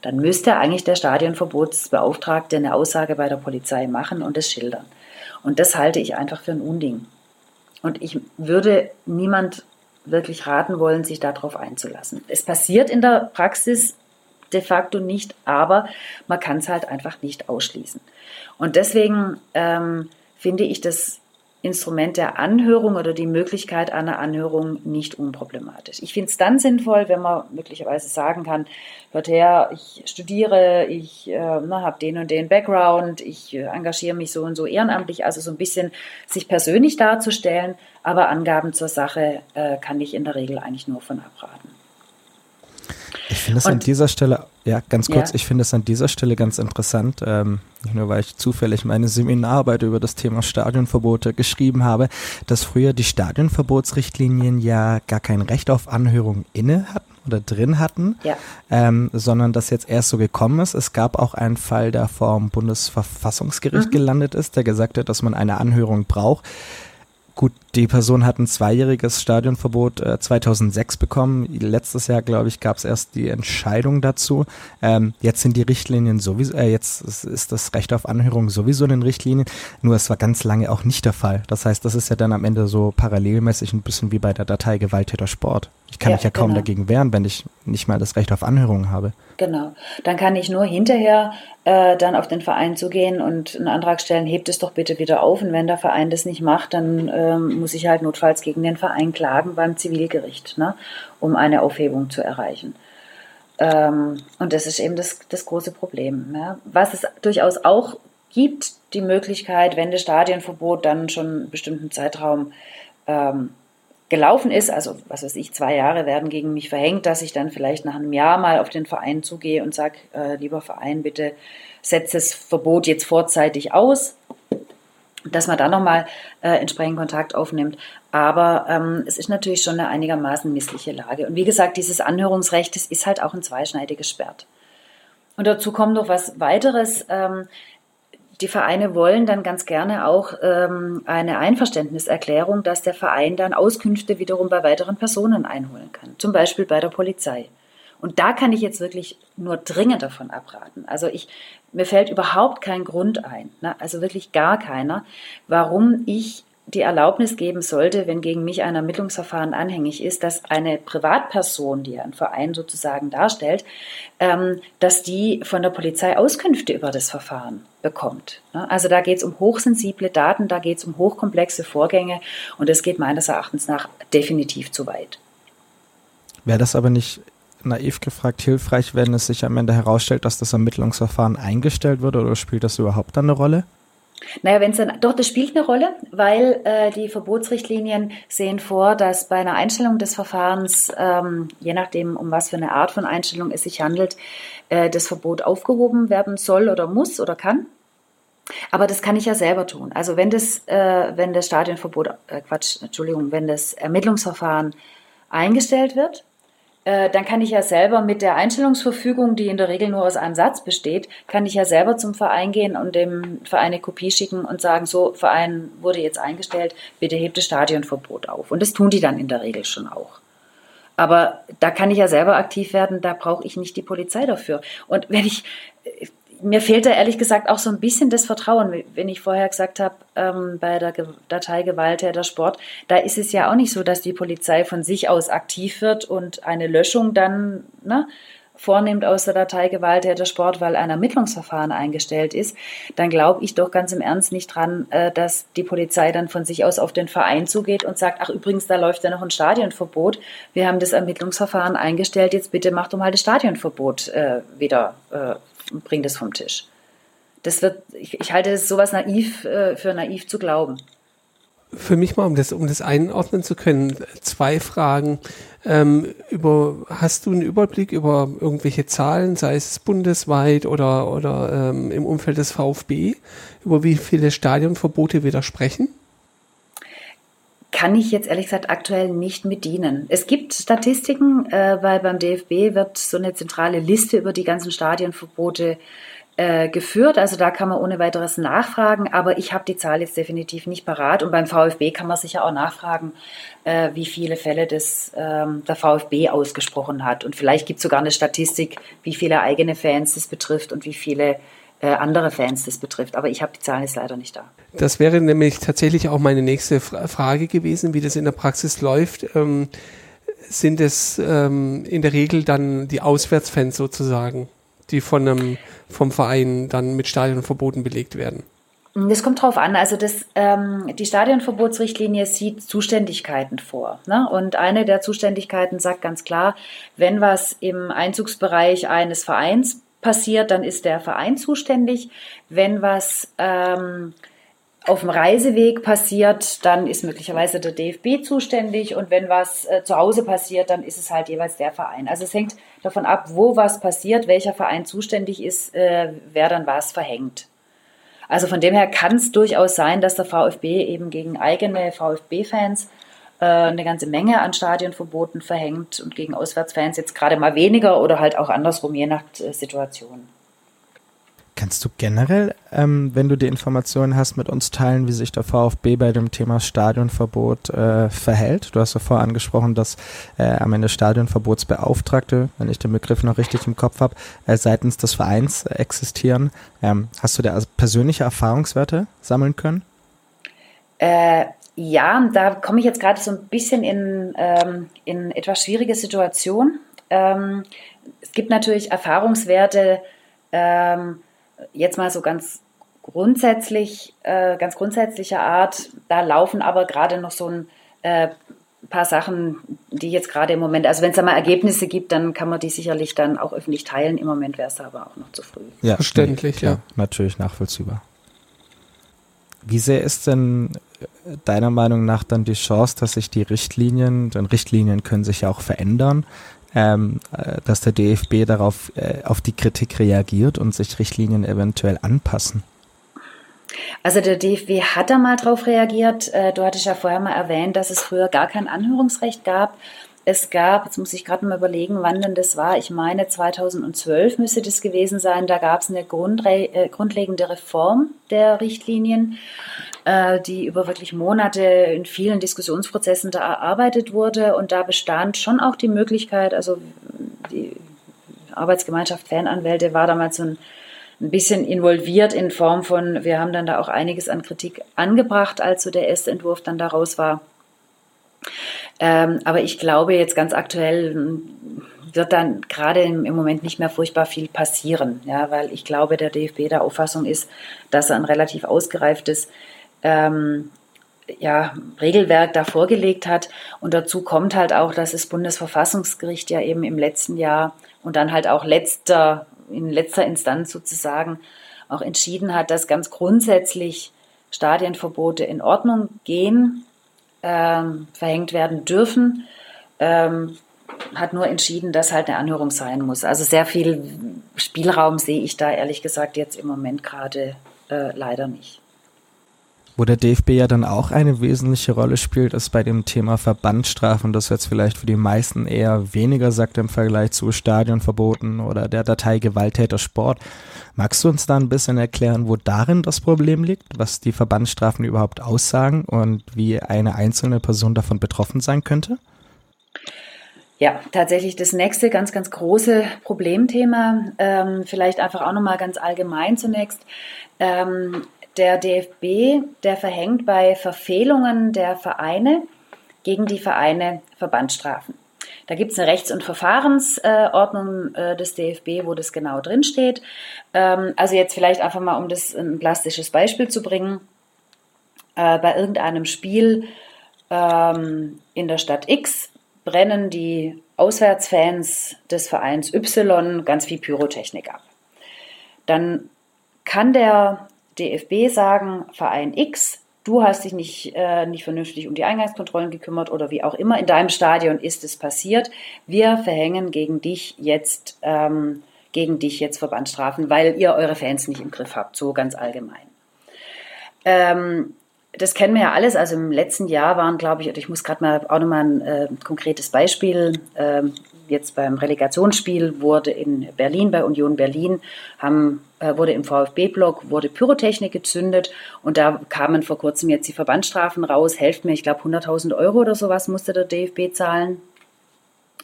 Dann müsste eigentlich der Stadionverbotsbeauftragte eine Aussage bei der Polizei machen und es schildern. Und das halte ich einfach für ein Unding. Und ich würde niemand wirklich raten wollen, sich darauf einzulassen. Es passiert in der Praxis de facto nicht, aber man kann es halt einfach nicht ausschließen. Und deswegen ähm, finde ich das Instrument der Anhörung oder die Möglichkeit einer Anhörung nicht unproblematisch. Ich finde es dann sinnvoll, wenn man möglicherweise sagen kann, hört her, ich studiere, ich äh, habe den und den Background, ich äh, engagiere mich so und so ehrenamtlich, also so ein bisschen sich persönlich darzustellen, aber Angaben zur Sache äh, kann ich in der Regel eigentlich nur von abraten. Ich finde es an dieser Stelle, ja, ganz kurz, ja. ich finde es an dieser Stelle ganz interessant, ähm, nicht nur weil ich zufällig meine Seminararbeit über das Thema Stadionverbote geschrieben habe, dass früher die Stadionverbotsrichtlinien ja gar kein Recht auf Anhörung inne hatten oder drin hatten, ja. ähm, sondern dass jetzt erst so gekommen ist. Es gab auch einen Fall, der vor dem Bundesverfassungsgericht mhm. gelandet ist, der gesagt hat, dass man eine Anhörung braucht. Gut, die Person hat ein zweijähriges Stadionverbot äh, 2006 bekommen. Letztes Jahr, glaube ich, gab es erst die Entscheidung dazu. Ähm, jetzt sind die Richtlinien sowieso, äh, jetzt ist das Recht auf Anhörung sowieso in den Richtlinien. Nur es war ganz lange auch nicht der Fall. Das heißt, das ist ja dann am Ende so parallelmäßig ein bisschen wie bei der Datei Gewalttäter Sport. Ich kann ja, mich ja kaum genau. dagegen wehren, wenn ich nicht mal das Recht auf Anhörung habe. Genau. Dann kann ich nur hinterher äh, dann auf den Verein zugehen und einen Antrag stellen, hebt es doch bitte wieder auf. Und wenn der Verein das nicht macht, dann ähm, muss ich halt notfalls gegen den Verein klagen beim Zivilgericht, ne, um eine Aufhebung zu erreichen. Ähm, und das ist eben das, das große Problem. Ja. Was es durchaus auch gibt, die Möglichkeit, wenn das Stadionverbot dann schon einen bestimmten Zeitraum ähm, gelaufen ist, also was weiß ich, zwei Jahre werden gegen mich verhängt, dass ich dann vielleicht nach einem Jahr mal auf den Verein zugehe und sage, äh, lieber Verein, bitte setzt das Verbot jetzt vorzeitig aus, dass man da nochmal äh, entsprechend Kontakt aufnimmt. Aber ähm, es ist natürlich schon eine einigermaßen missliche Lage. Und wie gesagt, dieses Anhörungsrecht, das ist halt auch ein zweischneidiges Schwert. Und dazu kommt noch was weiteres. Ähm, die Vereine wollen dann ganz gerne auch ähm, eine Einverständniserklärung, dass der Verein dann Auskünfte wiederum bei weiteren Personen einholen kann, zum Beispiel bei der Polizei. Und da kann ich jetzt wirklich nur dringend davon abraten. Also ich, mir fällt überhaupt kein Grund ein, ne? also wirklich gar keiner, warum ich die Erlaubnis geben sollte, wenn gegen mich ein Ermittlungsverfahren anhängig ist, dass eine Privatperson, die ein Verein sozusagen darstellt, ähm, dass die von der Polizei Auskünfte über das Verfahren bekommt. Ne? Also da geht es um hochsensible Daten, da geht es um hochkomplexe Vorgänge und das geht meines Erachtens nach definitiv zu weit. Wäre das aber nicht naiv gefragt hilfreich, wenn es sich am Ende herausstellt, dass das Ermittlungsverfahren eingestellt wird oder spielt das überhaupt eine Rolle? Naja, wenn es dann, doch, das spielt eine Rolle, weil äh, die Verbotsrichtlinien sehen vor, dass bei einer Einstellung des Verfahrens, ähm, je nachdem, um was für eine Art von Einstellung es sich handelt, äh, das Verbot aufgehoben werden soll oder muss oder kann. Aber das kann ich ja selber tun. Also wenn das, äh, wenn das Stadionverbot, äh, Quatsch, Entschuldigung, wenn das Ermittlungsverfahren eingestellt wird, äh, dann kann ich ja selber mit der Einstellungsverfügung, die in der Regel nur aus einem Satz besteht, kann ich ja selber zum Verein gehen und dem Verein eine Kopie schicken und sagen, so, Verein wurde jetzt eingestellt, bitte hebt das Stadionverbot auf. Und das tun die dann in der Regel schon auch. Aber da kann ich ja selber aktiv werden, da brauche ich nicht die Polizei dafür. Und wenn ich, mir fehlt da ehrlich gesagt auch so ein bisschen das Vertrauen, wenn ich vorher gesagt habe, ähm, bei der Datei Gewalttäter Sport, da ist es ja auch nicht so, dass die Polizei von sich aus aktiv wird und eine Löschung dann ne, vornimmt aus der Datei Gewalttäter Sport, weil ein Ermittlungsverfahren eingestellt ist, dann glaube ich doch ganz im Ernst nicht dran, äh, dass die Polizei dann von sich aus auf den Verein zugeht und sagt, ach übrigens, da läuft ja noch ein Stadionverbot, wir haben das Ermittlungsverfahren eingestellt, jetzt bitte macht doch mal das Stadionverbot äh, wieder äh, bringt es vom Tisch. Das wird, ich, ich halte sowas naiv äh, für naiv zu glauben. Für mich mal, um das, um das einordnen zu können, zwei Fragen. Ähm, über, hast du einen Überblick über irgendwelche Zahlen, sei es bundesweit oder, oder ähm, im Umfeld des VfB, über wie viele Stadionverbote widersprechen? Kann ich jetzt ehrlich gesagt aktuell nicht mit dienen. Es gibt Statistiken, äh, weil beim DFB wird so eine zentrale Liste über die ganzen Stadionverbote äh, geführt. Also da kann man ohne weiteres nachfragen, aber ich habe die Zahl jetzt definitiv nicht parat. Und beim VfB kann man sicher auch nachfragen, äh, wie viele Fälle das ähm, der VfB ausgesprochen hat. Und vielleicht gibt es sogar eine Statistik, wie viele eigene Fans das betrifft und wie viele äh, andere Fans das betrifft. Aber ich habe die Zahlen jetzt leider nicht da. Das wäre nämlich tatsächlich auch meine nächste Frage gewesen, wie das in der Praxis läuft. Ähm, sind es ähm, in der Regel dann die Auswärtsfans sozusagen, die von einem, vom Verein dann mit Stadionverboten belegt werden? Das kommt drauf an. Also das, ähm, die Stadionverbotsrichtlinie sieht Zuständigkeiten vor. Ne? Und eine der Zuständigkeiten sagt ganz klar, wenn was im Einzugsbereich eines Vereins passiert, dann ist der Verein zuständig. Wenn was ähm, auf dem Reiseweg passiert, dann ist möglicherweise der DFB zuständig und wenn was äh, zu Hause passiert, dann ist es halt jeweils der Verein. Also es hängt davon ab, wo was passiert, welcher Verein zuständig ist, äh, wer dann was verhängt. Also von dem her kann es durchaus sein, dass der VfB eben gegen eigene VfB-Fans äh, eine ganze Menge an Stadionverboten verhängt und gegen Auswärtsfans jetzt gerade mal weniger oder halt auch andersrum, je nach äh, Situation. Kannst du generell, ähm, wenn du die Informationen hast, mit uns teilen, wie sich der VfB bei dem Thema Stadionverbot äh, verhält? Du hast ja vorher angesprochen, dass äh, am Ende Stadionverbotsbeauftragte, wenn ich den Begriff noch richtig im Kopf habe, äh, seitens des Vereins existieren. Ähm, hast du da also persönliche Erfahrungswerte sammeln können? Äh, ja, da komme ich jetzt gerade so ein bisschen in, ähm, in etwas schwierige Situation. Ähm, es gibt natürlich Erfahrungswerte, ähm, jetzt mal so ganz grundsätzlich, äh, ganz grundsätzlicher Art. Da laufen aber gerade noch so ein äh, paar Sachen, die jetzt gerade im Moment, also wenn es da mal Ergebnisse gibt, dann kann man die sicherlich dann auch öffentlich teilen. Im Moment wäre es aber auch noch zu früh. Ja, verständlich, ja. Natürlich nachvollziehbar. Wie sehr ist denn deiner Meinung nach dann die Chance, dass sich die Richtlinien, denn Richtlinien können sich ja auch verändern, ähm, äh, dass der DFB darauf äh, auf die Kritik reagiert und sich Richtlinien eventuell anpassen? Also der DFB hat da mal drauf reagiert. Äh, du hattest ja vorher mal erwähnt, dass es früher gar kein Anhörungsrecht gab. Es gab, jetzt muss ich gerade mal überlegen, wann denn das war. Ich meine, 2012 müsste das gewesen sein. Da gab es eine äh, grundlegende Reform der Richtlinien, äh, die über wirklich Monate in vielen Diskussionsprozessen da erarbeitet wurde. Und da bestand schon auch die Möglichkeit, also die Arbeitsgemeinschaft Fananwälte war damals so ein ein bisschen involviert in Form von, wir haben dann da auch einiges an Kritik angebracht, als so der erste Entwurf dann daraus war. Ähm, aber ich glaube, jetzt ganz aktuell hm, wird dann gerade im, Moment nicht mehr furchtbar viel passieren, ja, weil ich glaube, der DFB der Auffassung ist, dass er ein relativ ausgereiftes ähm, ja, Regelwerk da vorgelegt hat. Und dazu kommt halt auch, dass das Bundesverfassungsgericht ja eben im letzten Jahr und dann halt auch letzter, in letzter Instanz sozusagen auch entschieden hat, dass ganz grundsätzlich Stadienverbote in Ordnung gehen ähm, verhängt werden dürfen, ähm, hat nur entschieden, dass halt eine Anhörung sein muss. Also sehr viel Spielraum sehe ich da ehrlich gesagt jetzt im Moment gerade äh, leider nicht. Wo der DFB ja dann auch eine wesentliche Rolle spielt, ist bei dem Thema Verbandsstrafen, das jetzt vielleicht für die meisten eher weniger sagt im Vergleich zu Stadionverboten oder der Datei Gewalttäter Sport. Magst du uns da ein bisschen erklären, wo darin das Problem liegt, was die Verbandsstrafen überhaupt aussagen und wie eine einzelne Person davon betroffen sein könnte? Ja, tatsächlich das nächste ganz, ganz große Problemthema. Ähm, vielleicht einfach auch nochmal ganz allgemein zunächst. Ähm, der DFB, der verhängt bei Verfehlungen der Vereine gegen die Vereine Verbandsstrafen. Da gibt es eine Rechts- und Verfahrensordnung äh, des DFB, wo das genau drinsteht. Ähm, also jetzt vielleicht einfach mal, um das ein plastisches Beispiel zu bringen. Äh, bei irgendeinem Spiel ähm, in der Stadt X brennen die Auswärtsfans des Vereins Y ganz viel Pyrotechnik ab. Dann kann der DFB sagen, Verein X, du hast dich nicht, äh, nicht vernünftig um die Eingangskontrollen gekümmert oder wie auch immer, in deinem Stadion ist es passiert. Wir verhängen gegen dich jetzt, ähm, gegen dich jetzt Verbandsstrafen, weil ihr eure Fans nicht im Griff habt, so ganz allgemein. Ähm, das kennen wir ja alles. Also im letzten Jahr waren, glaube ich, ich muss gerade mal auch nochmal ein äh, konkretes Beispiel ähm, jetzt beim Relegationsspiel wurde in Berlin, bei Union Berlin, haben, wurde im VfB-Block, wurde Pyrotechnik gezündet und da kamen vor kurzem jetzt die Verbandsstrafen raus. Helft mir, ich glaube 100.000 Euro oder sowas musste der DFB zahlen.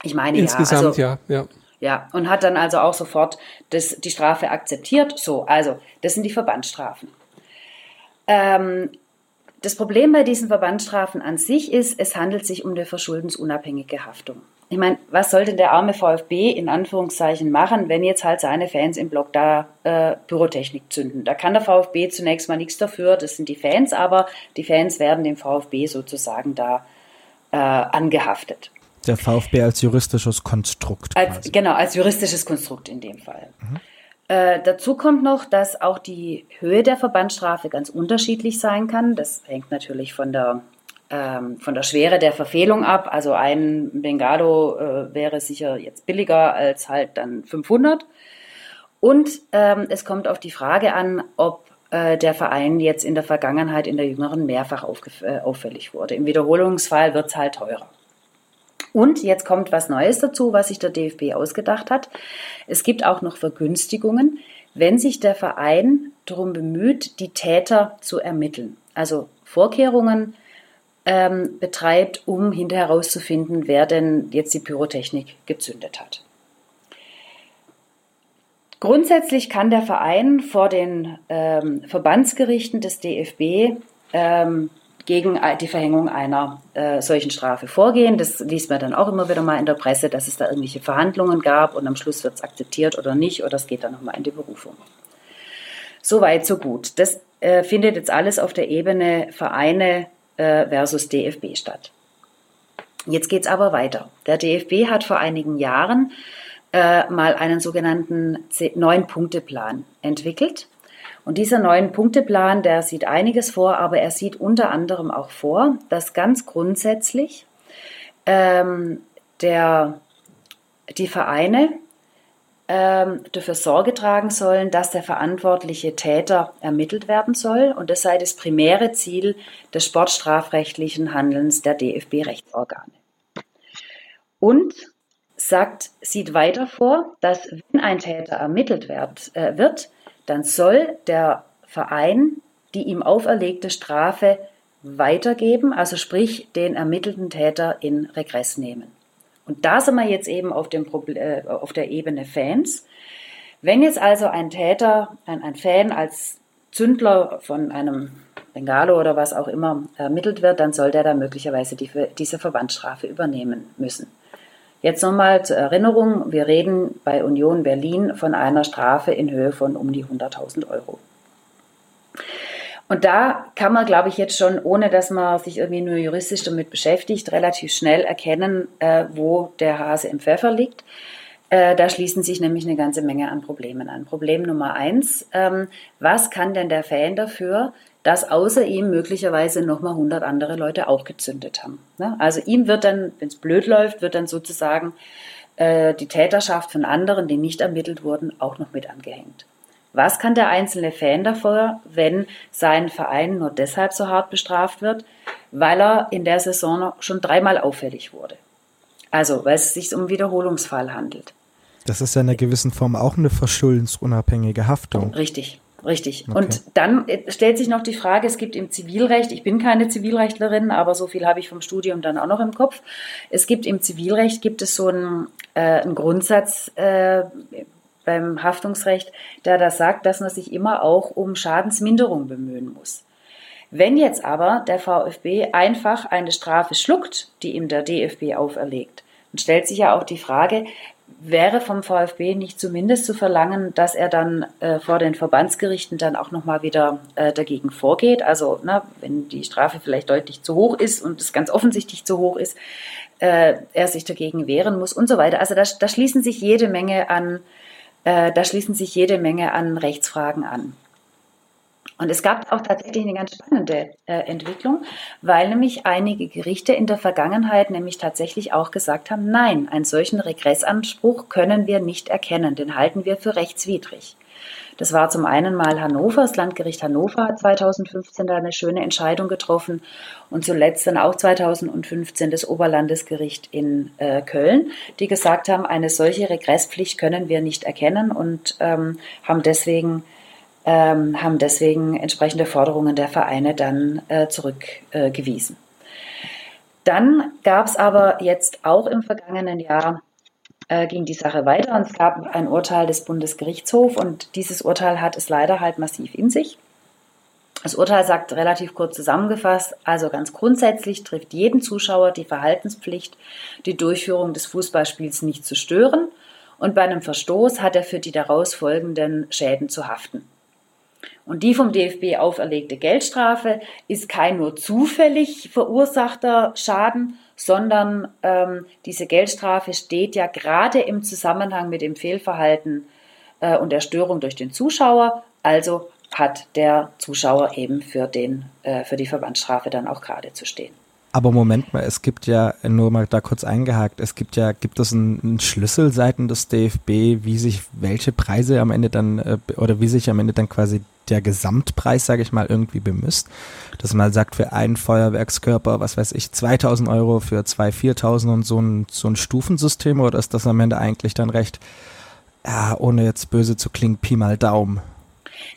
Ich meine Insgesamt, ja. Also, ja, ja. Ja, und hat dann also auch sofort das, die Strafe akzeptiert. So, also, das sind die Verbandsstrafen. Ähm, das Problem bei diesen Verbandsstrafen an sich ist, es handelt sich um eine verschuldensunabhängige Haftung ich meine, was soll denn der arme VfB in Anführungszeichen machen, wenn jetzt halt seine Fans im Block da äh, Pyrotechnik zünden? Da kann der VfB zunächst mal nichts dafür, das sind die Fans, aber die Fans werden dem VfB sozusagen da äh, angehaftet. Der VfB als juristisches Konstrukt. Als, genau, als juristisches Konstrukt in dem Fall. Mhm. Äh, dazu kommt noch, dass auch die Höhe der Verbandsstrafe ganz unterschiedlich sein kann. Das hängt natürlich von der ähm, von der Schwere der Verfehlung ab. Also ein Bengalo äh, wäre sicher jetzt billiger als halt dann 500. Und ähm, es kommt auf die Frage an, ob äh, der Verein jetzt in der Vergangenheit, in der jüngeren, mehrfach äh, auffällig wurde. Im Wiederholungsfall wird es halt teurer. Und jetzt kommt was Neues dazu, was sich der DFB ausgedacht hat. Es gibt auch noch Vergünstigungen, wenn sich der Verein darum bemüht, die Täter zu ermitteln. Also Vorkehrungen, ähm, betreibt, um hinterher herauszufinden, wer denn jetzt die Pyrotechnik gezündet hat. Grundsätzlich kann der Verein vor den ähm, Verbandsgerichten des DFB ähm, gegen die Verhängung einer äh, solchen Strafe vorgehen. Das liest man dann auch immer wieder mal in der Presse, dass es da irgendwelche Verhandlungen gab und am Schluss wird es akzeptiert oder nicht oder es geht dann nochmal in die Berufung. So weit, so gut. Das äh, findet jetzt alles auf der Ebene Vereine, äh, versus DFB statt. Jetzt geht's aber weiter. Der DFB hat vor einigen Jahren äh, mal einen sogenannten Neun-Punkte-Plan entwickelt. Und dieser Neun-Punkte-Plan, der sieht einiges vor, aber er sieht unter anderem auch vor, dass ganz grundsätzlich ähm, der, die Vereine ähm, dafür Sorge tragen sollen, dass der verantwortliche Täter ermittelt werden soll. Und das sei das primäre Ziel des sportstrafrechtlichen Handelns der DFB-Rechtsorgane. Und sagt, sieht weiter vor, dass wenn ein Täter ermittelt wird, äh, wird dann soll der Verein die ihm auferlegte Strafe weitergeben, also sprich den ermittelten Täter in Regress nehmen. Und da sind wir jetzt eben auf, dem äh, auf der Ebene Fans. Wenn jetzt also ein Täter, ein, ein Fan als Zündler von einem Bengalo oder was auch immer ermittelt wird, dann soll der da möglicherweise die, diese Verbandsstrafe übernehmen müssen. Jetzt nochmal zur Erinnerung, wir reden bei Union Berlin von einer Strafe in Höhe von um die 100.000 Euro. Und da kann man, glaube ich, jetzt schon, ohne dass man sich irgendwie nur juristisch damit beschäftigt, relativ schnell erkennen, äh, wo der Hase im Pfeffer liegt. Äh, da schließen sich nämlich eine ganze Menge an Problemen an. Problem Nummer eins, ähm, was kann denn der Fan dafür, dass außer ihm möglicherweise nochmal 100 andere Leute auch gezündet haben? Ne? Also ihm wird dann, wenn es blöd läuft, wird dann sozusagen äh, die Täterschaft von anderen, die nicht ermittelt wurden, auch noch mit angehängt. Was kann der einzelne Fan davor, wenn sein Verein nur deshalb so hart bestraft wird, weil er in der Saison schon dreimal auffällig wurde? Also, weil es sich um Wiederholungsfall handelt. Das ist ja in einer gewissen Form auch eine verschuldensunabhängige Haftung. Richtig. Richtig. Okay. Und dann äh, stellt sich noch die Frage, es gibt im Zivilrecht, ich bin keine Zivilrechtlerin, aber so viel habe ich vom Studium dann auch noch im Kopf. Es gibt im Zivilrecht, gibt es so einen, äh, einen Grundsatz äh, beim Haftungsrecht, der das sagt, dass man sich immer auch um Schadensminderung bemühen muss. Wenn jetzt aber der VfB einfach eine Strafe schluckt, die ihm der DFB auferlegt, dann stellt sich ja auch die Frage, wäre vom VfB nicht zumindest zu verlangen, dass er dann äh, vor den Verbandsgerichten dann auch nochmal wieder äh, dagegen vorgeht. Also ne, wenn die Strafe vielleicht deutlich zu hoch ist und es ganz offensichtlich zu hoch ist, äh, er sich dagegen wehren muss und so weiter. Also da, da schließen sich jede Menge an, äh, da schließen sich jede Menge an Rechtsfragen an. Und es gab auch tatsächlich eine ganz spannende äh, Entwicklung, weil nämlich einige Gerichte in der Vergangenheit nämlich tatsächlich auch gesagt haben, nein, einen solchen Regressanspruch können wir nicht erkennen, den halten wir für rechtswidrig. Das war zum einen mal Hannover, das Landgericht Hannover hat 2015 da eine schöne Entscheidung getroffen und zuletzt dann auch 2015 das Oberlandesgericht in äh, Köln, die gesagt haben, eine solche Regresspflicht können wir nicht erkennen und ähm, haben deswegen ähm, haben deswegen entsprechende Forderungen der Vereine dann äh, zurückgewiesen. Äh, dann gab es aber jetzt auch im vergangenen Jahr äh, ging die Sache weiter und es gab ein Urteil des Bundesgerichtshofs und dieses Urteil hat es leider halt massiv in sich. Das Urteil sagt relativ kurz zusammengefasst, also ganz grundsätzlich trifft jeden Zuschauer die Verhaltenspflicht, die Durchführung des Fußballspiels nicht zu stören und bei einem Verstoß hat er für die daraus folgenden Schäden zu haften. Und die vom DFB auferlegte Geldstrafe ist kein nur zufällig verursachter Schaden, sondern ähm, diese Geldstrafe steht ja gerade im Zusammenhang mit dem Fehlverhalten äh, und der Störung durch den Zuschauer. Also hat der Zuschauer eben für, den, äh, für die Verbandsstrafe dann auch gerade zu stehen. Aber Moment mal, es gibt ja, nur mal da kurz eingehakt, es gibt ja, gibt es einen, einen Schlüssel seiten des DFB, wie sich welche Preise am Ende dann, äh, oder wie sich am Ende dann quasi der Gesamtpreis, sage ich mal, irgendwie bemisst. Dass man sagt, für einen Feuerwerkskörper, was weiß ich, 2000 Euro, für zwei 4000 und so ein, so ein Stufensystem oder ist das am Ende eigentlich dann recht, ja, ohne jetzt böse zu klingen, Pi mal Daumen?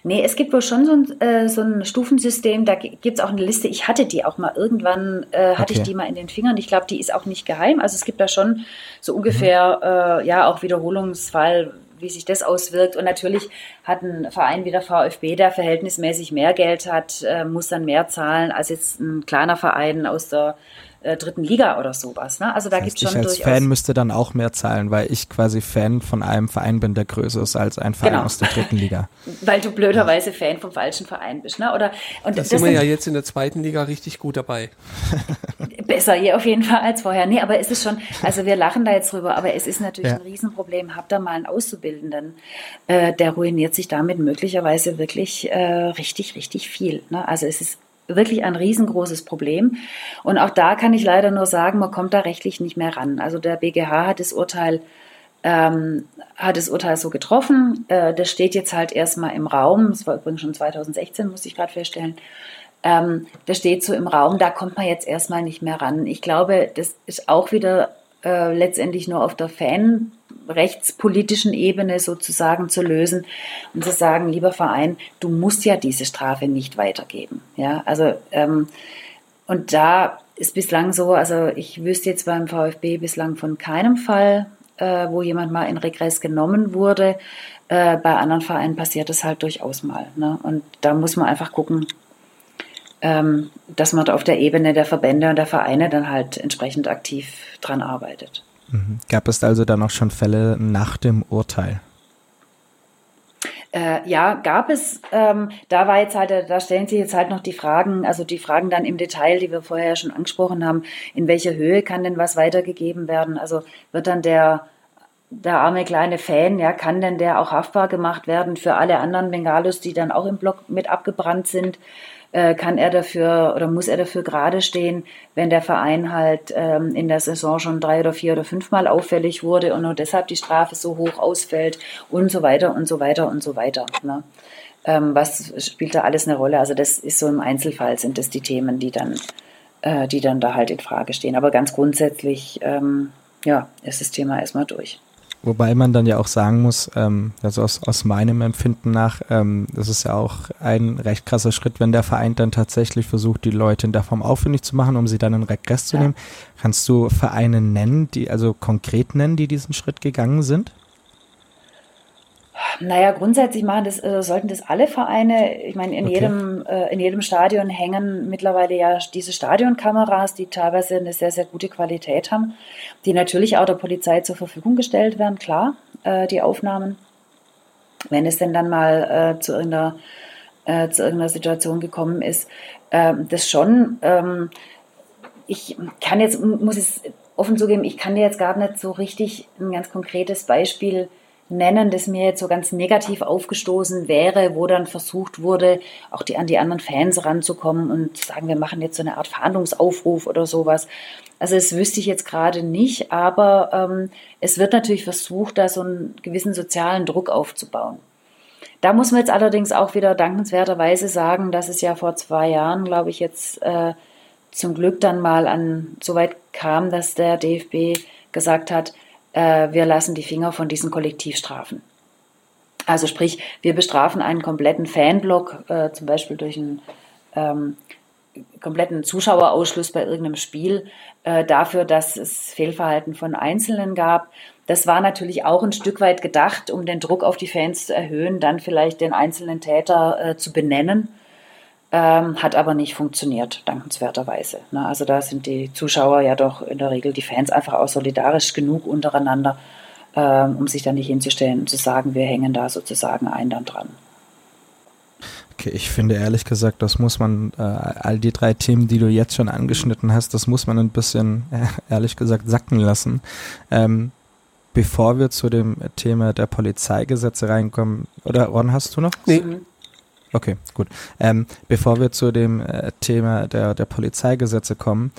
Nee, es gibt wohl schon so ein, äh, so ein Stufensystem, da gibt es auch eine Liste. Ich hatte die auch mal irgendwann, äh, hatte okay. ich die mal in den Fingern. Ich glaube, die ist auch nicht geheim. Also es gibt da schon so ungefähr, mhm. äh, ja, auch Wiederholungsfall, wie sich das auswirkt. Und natürlich hat ein Verein wie der VfB, der verhältnismäßig mehr Geld hat, äh, muss dann mehr zahlen als jetzt ein kleiner Verein aus der äh, dritten Liga oder sowas. Ne? Also da das heißt, gibt schon ich als Fan müsste dann auch mehr zahlen, weil ich quasi Fan von einem Verein bin, der größer ist als ein Verein genau. aus der dritten Liga. weil du blöderweise Fan vom falschen Verein bist. Ne? Oder, und da sind wir ja jetzt in der zweiten Liga richtig gut dabei. Besser hier auf jeden Fall als vorher. Nee, aber es ist schon, also wir lachen da jetzt drüber, aber es ist natürlich ja. ein Riesenproblem. Habt da mal einen Auszubildenden, äh, der ruiniert sich damit möglicherweise wirklich äh, richtig, richtig viel. Ne? Also es ist wirklich ein riesengroßes Problem. Und auch da kann ich leider nur sagen, man kommt da rechtlich nicht mehr ran. Also der BGH hat das Urteil ähm, hat das Urteil so getroffen. Äh, das steht jetzt halt erstmal im Raum. Das war übrigens schon 2016, muss ich gerade feststellen. Ähm, das steht so im Raum, da kommt man jetzt erstmal nicht mehr ran. Ich glaube, das ist auch wieder äh, letztendlich nur auf der Fan rechtspolitischen Ebene sozusagen zu lösen und zu sagen, lieber Verein, du musst ja diese Strafe nicht weitergeben. Ja, also ähm, und da ist bislang so, also ich wüsste jetzt beim VfB bislang von keinem Fall, äh, wo jemand mal in Regress genommen wurde. Äh, bei anderen Vereinen passiert das halt durchaus mal. Ne? Und da muss man einfach gucken, ähm, dass man auf der Ebene der Verbände und der Vereine dann halt entsprechend aktiv dran arbeitet. Mhm. Gab es also dann auch schon Fälle nach dem Urteil? Äh, ja, gab es. Ähm, da war jetzt halt, da stellen sich jetzt halt noch die Fragen, also die Fragen dann im Detail, die wir vorher schon angesprochen haben. In welcher Höhe kann denn was weitergegeben werden? Also wird dann der der arme kleine Fan, ja, kann denn der auch haftbar gemacht werden für alle anderen Bengalos, die dann auch im Block mit abgebrannt sind? Äh, kann er dafür oder muss er dafür gerade stehen, wenn der Verein halt ähm, in der Saison schon drei oder vier oder fünfmal auffällig wurde und nur deshalb die Strafe so hoch ausfällt und so weiter und so weiter und so weiter. Ne? Ähm, was spielt da alles eine Rolle? Also das ist so im Einzelfall sind das die Themen, die dann, äh, die dann da halt in Frage stehen. Aber ganz grundsätzlich, ähm, ja, ist das Thema erstmal durch. Wobei man dann ja auch sagen muss, ähm, also aus, aus meinem Empfinden nach, ähm, das ist ja auch ein recht krasser Schritt, wenn der Verein dann tatsächlich versucht, die Leute in der Form aufwendig zu machen, um sie dann in Regress zu ja. nehmen. Kannst du Vereine nennen, die, also konkret nennen, die diesen Schritt gegangen sind? Naja, grundsätzlich machen das, äh, sollten das alle Vereine. Ich meine, in, okay. jedem, äh, in jedem Stadion hängen mittlerweile ja diese Stadionkameras, die teilweise eine sehr, sehr gute Qualität haben, die natürlich auch der Polizei zur Verfügung gestellt werden, klar, äh, die Aufnahmen. Wenn es denn dann mal äh, zu, irgendeiner, äh, zu irgendeiner Situation gekommen ist, ähm, das schon. Ähm, ich kann jetzt, muss es offen zugeben, ich kann dir jetzt gar nicht so richtig ein ganz konkretes Beispiel nennen, das mir jetzt so ganz negativ aufgestoßen wäre, wo dann versucht wurde, auch die, an die anderen Fans ranzukommen und sagen, wir machen jetzt so eine Art Verhandlungsaufruf oder sowas. Also das wüsste ich jetzt gerade nicht, aber ähm, es wird natürlich versucht, da so einen gewissen sozialen Druck aufzubauen. Da muss man jetzt allerdings auch wieder dankenswerterweise sagen, dass es ja vor zwei Jahren, glaube ich, jetzt äh, zum Glück dann mal an so weit kam, dass der DFB gesagt hat, äh, wir lassen die Finger von diesen Kollektivstrafen. Also sprich, wir bestrafen einen kompletten Fanblock, äh, zum Beispiel durch einen ähm, kompletten Zuschauerausschluss bei irgendeinem Spiel, äh, dafür, dass es Fehlverhalten von Einzelnen gab. Das war natürlich auch ein Stück weit gedacht, um den Druck auf die Fans zu erhöhen, dann vielleicht den einzelnen Täter äh, zu benennen ähm, hat aber nicht funktioniert, dankenswerterweise. Ne? Also da sind die Zuschauer ja doch in der Regel, die Fans einfach auch solidarisch genug untereinander, ähm, um sich da nicht hinzustellen und zu sagen, wir hängen da sozusagen ein dann dran. Okay, ich finde ehrlich gesagt, das muss man, äh, all die drei Themen, die du jetzt schon angeschnitten hast, das muss man ein bisschen, äh, ehrlich gesagt, sacken lassen. Ähm, bevor wir zu dem Thema der Polizeigesetze reinkommen, oder Ron, hast du noch? Nee. Okay, gut. Ähm, bevor wir zu dem äh, Thema der, der Polizeigesetze kommen,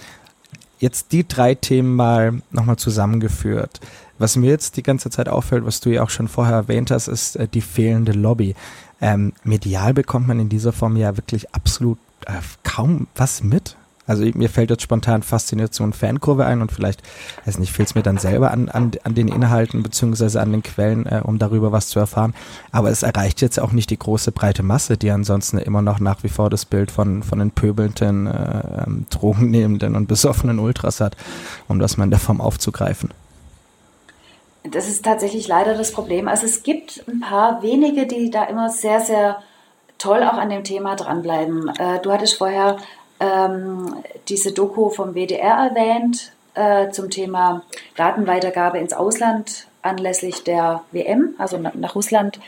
jetzt die drei Themen mal nochmal zusammengeführt. Was mir jetzt die ganze Zeit auffällt, was du ja auch schon vorher erwähnt hast, ist äh, die fehlende Lobby. Ähm, medial bekommt man in dieser Form ja wirklich absolut äh, kaum was mit. Also mir fällt jetzt spontan Faszination Fankurve ein und vielleicht, weiß nicht, fehlt es mir dann selber an, an, an den Inhalten beziehungsweise an den Quellen, äh, um darüber was zu erfahren. Aber es erreicht jetzt auch nicht die große breite Masse, die ansonsten immer noch nach wie vor das Bild von, von den pöbelnden, äh, ähm, drogennehmenden und besoffenen Ultras hat, um das mal in der Form aufzugreifen. Das ist tatsächlich leider das Problem. Also es gibt ein paar wenige, die da immer sehr, sehr toll auch an dem Thema dranbleiben. Äh, du hattest vorher ähm, diese Doku vom WDR erwähnt äh, zum Thema Datenweitergabe ins Ausland anlässlich der WM, also nach, Russland.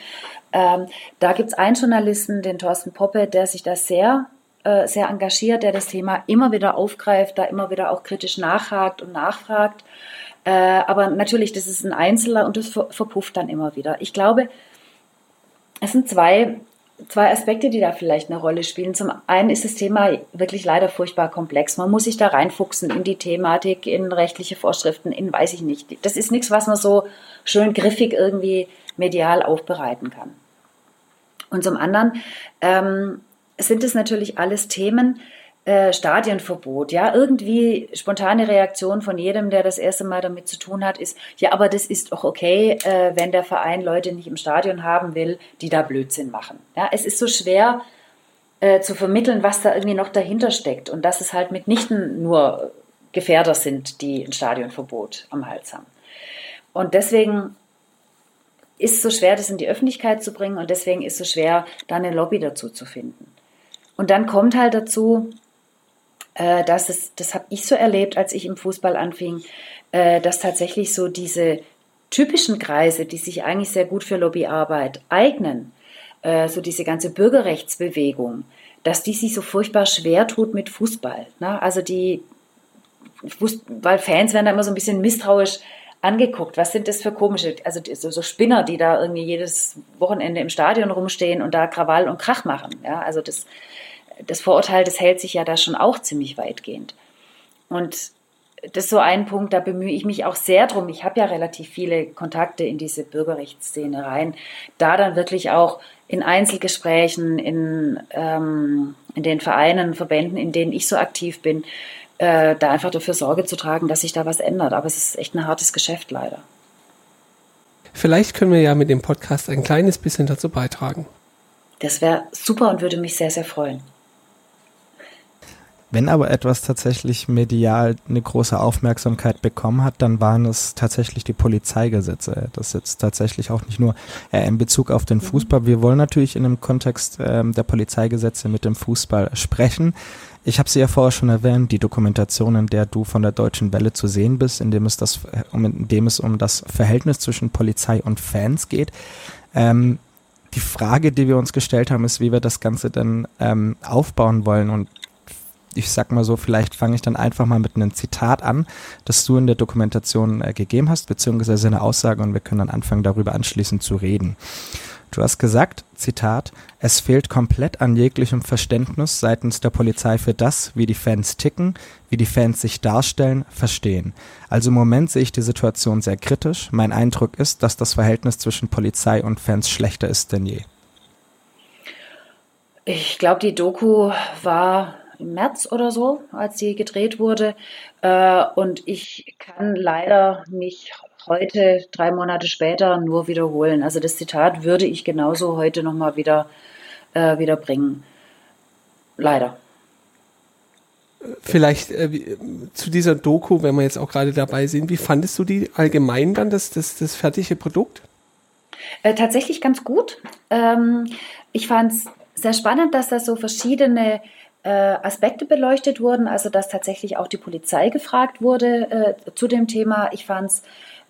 Ähm, da gibt es einen Journalisten, den Thorsten Poppe, der sich da sehr, äh, sehr engagiert, der das Thema immer wieder aufgreift, da immer wieder auch kritisch nachhakt und nachfragt. Äh, aber natürlich, das ist ein Einzelner und das verpufft dann immer wieder. Ich glaube, es sind zwei zwei Aspekte, die da vielleicht eine Rolle spielen. Zum einen ist das Thema wirklich leider furchtbar komplex. Man muss sich da reinfuchsen in die Thematik, in rechtliche Vorschriften, in weiß ich nicht. Das ist nichts, was man so schön griffig irgendwie medial aufbereiten kann. Und zum anderen ähm, sind es natürlich alles Themen, äh, Stadienverbot, ja, irgendwie spontane Reaktion von jedem, der das erste Mal damit zu tun hat, ist, ja, aber das ist doch okay, äh, wenn der Verein Leute nicht im Stadion haben will, die da Blödsinn machen. Ja, es ist so schwer äh, zu vermitteln, was da irgendwie noch dahinter steckt und dass es halt mitnichten nur Gefährder sind, die ein Stadionverbot am Hals haben. Und deswegen ist es so schwer, das in die Öffentlichkeit zu bringen und deswegen ist es so schwer, da eine Lobby dazu zu finden. Und dann kommt halt dazu, äh, dass es, das habe ich so erlebt, als ich im Fußball anfing, äh, dass tatsächlich so diese typischen Kreise, die sich eigentlich sehr gut für Lobbyarbeit eignen, äh, so diese ganze Bürgerrechtsbewegung, dass die sich so furchtbar schwer tut mit Fußball. Ne? Also die Fußballfans werden da immer so ein bisschen misstrauisch angeguckt. Was sind das für komische, also so, so Spinner, die da irgendwie jedes Wochenende im Stadion rumstehen und da Krawall und Krach machen. Ja, also das das Vorurteil, das hält sich ja da schon auch ziemlich weitgehend. Und das ist so ein Punkt, da bemühe ich mich auch sehr drum. Ich habe ja relativ viele Kontakte in diese Bürgerrechtsszene rein, da dann wirklich auch in Einzelgesprächen, in, ähm, in den Vereinen, Verbänden, in denen ich so aktiv bin, äh, da einfach dafür Sorge zu tragen, dass sich da was ändert. Aber es ist echt ein hartes Geschäft leider. Vielleicht können wir ja mit dem Podcast ein kleines bisschen dazu beitragen. Das wäre super und würde mich sehr, sehr freuen. Wenn aber etwas tatsächlich medial eine große Aufmerksamkeit bekommen hat, dann waren es tatsächlich die Polizeigesetze. Das ist jetzt tatsächlich auch nicht nur äh, in Bezug auf den mhm. Fußball. Wir wollen natürlich in dem Kontext äh, der Polizeigesetze mit dem Fußball sprechen. Ich habe sie ja vorher schon erwähnt, die Dokumentation, in der du von der Deutschen Welle zu sehen bist, in dem es, das, um, in dem es um das Verhältnis zwischen Polizei und Fans geht. Ähm, die Frage, die wir uns gestellt haben, ist, wie wir das Ganze dann ähm, aufbauen wollen. Und ich sag mal so, vielleicht fange ich dann einfach mal mit einem Zitat an, das du in der Dokumentation äh, gegeben hast, beziehungsweise eine Aussage und wir können dann anfangen, darüber anschließend zu reden. Du hast gesagt, Zitat, es fehlt komplett an jeglichem Verständnis seitens der Polizei für das, wie die Fans ticken, wie die Fans sich darstellen, verstehen. Also im Moment sehe ich die Situation sehr kritisch. Mein Eindruck ist, dass das Verhältnis zwischen Polizei und Fans schlechter ist denn je. Ich glaube, die Doku war im März oder so, als sie gedreht wurde. Äh, und ich kann leider mich heute, drei Monate später, nur wiederholen. Also das Zitat würde ich genauso heute nochmal wieder, äh, wieder bringen. Leider. Vielleicht äh, zu dieser Doku, wenn wir jetzt auch gerade dabei sind, wie fandest du die allgemein dann, das, das, das fertige Produkt? Äh, tatsächlich ganz gut. Ähm, ich fand es sehr spannend, dass da so verschiedene Aspekte beleuchtet wurden, also dass tatsächlich auch die Polizei gefragt wurde äh, zu dem Thema. Ich fand es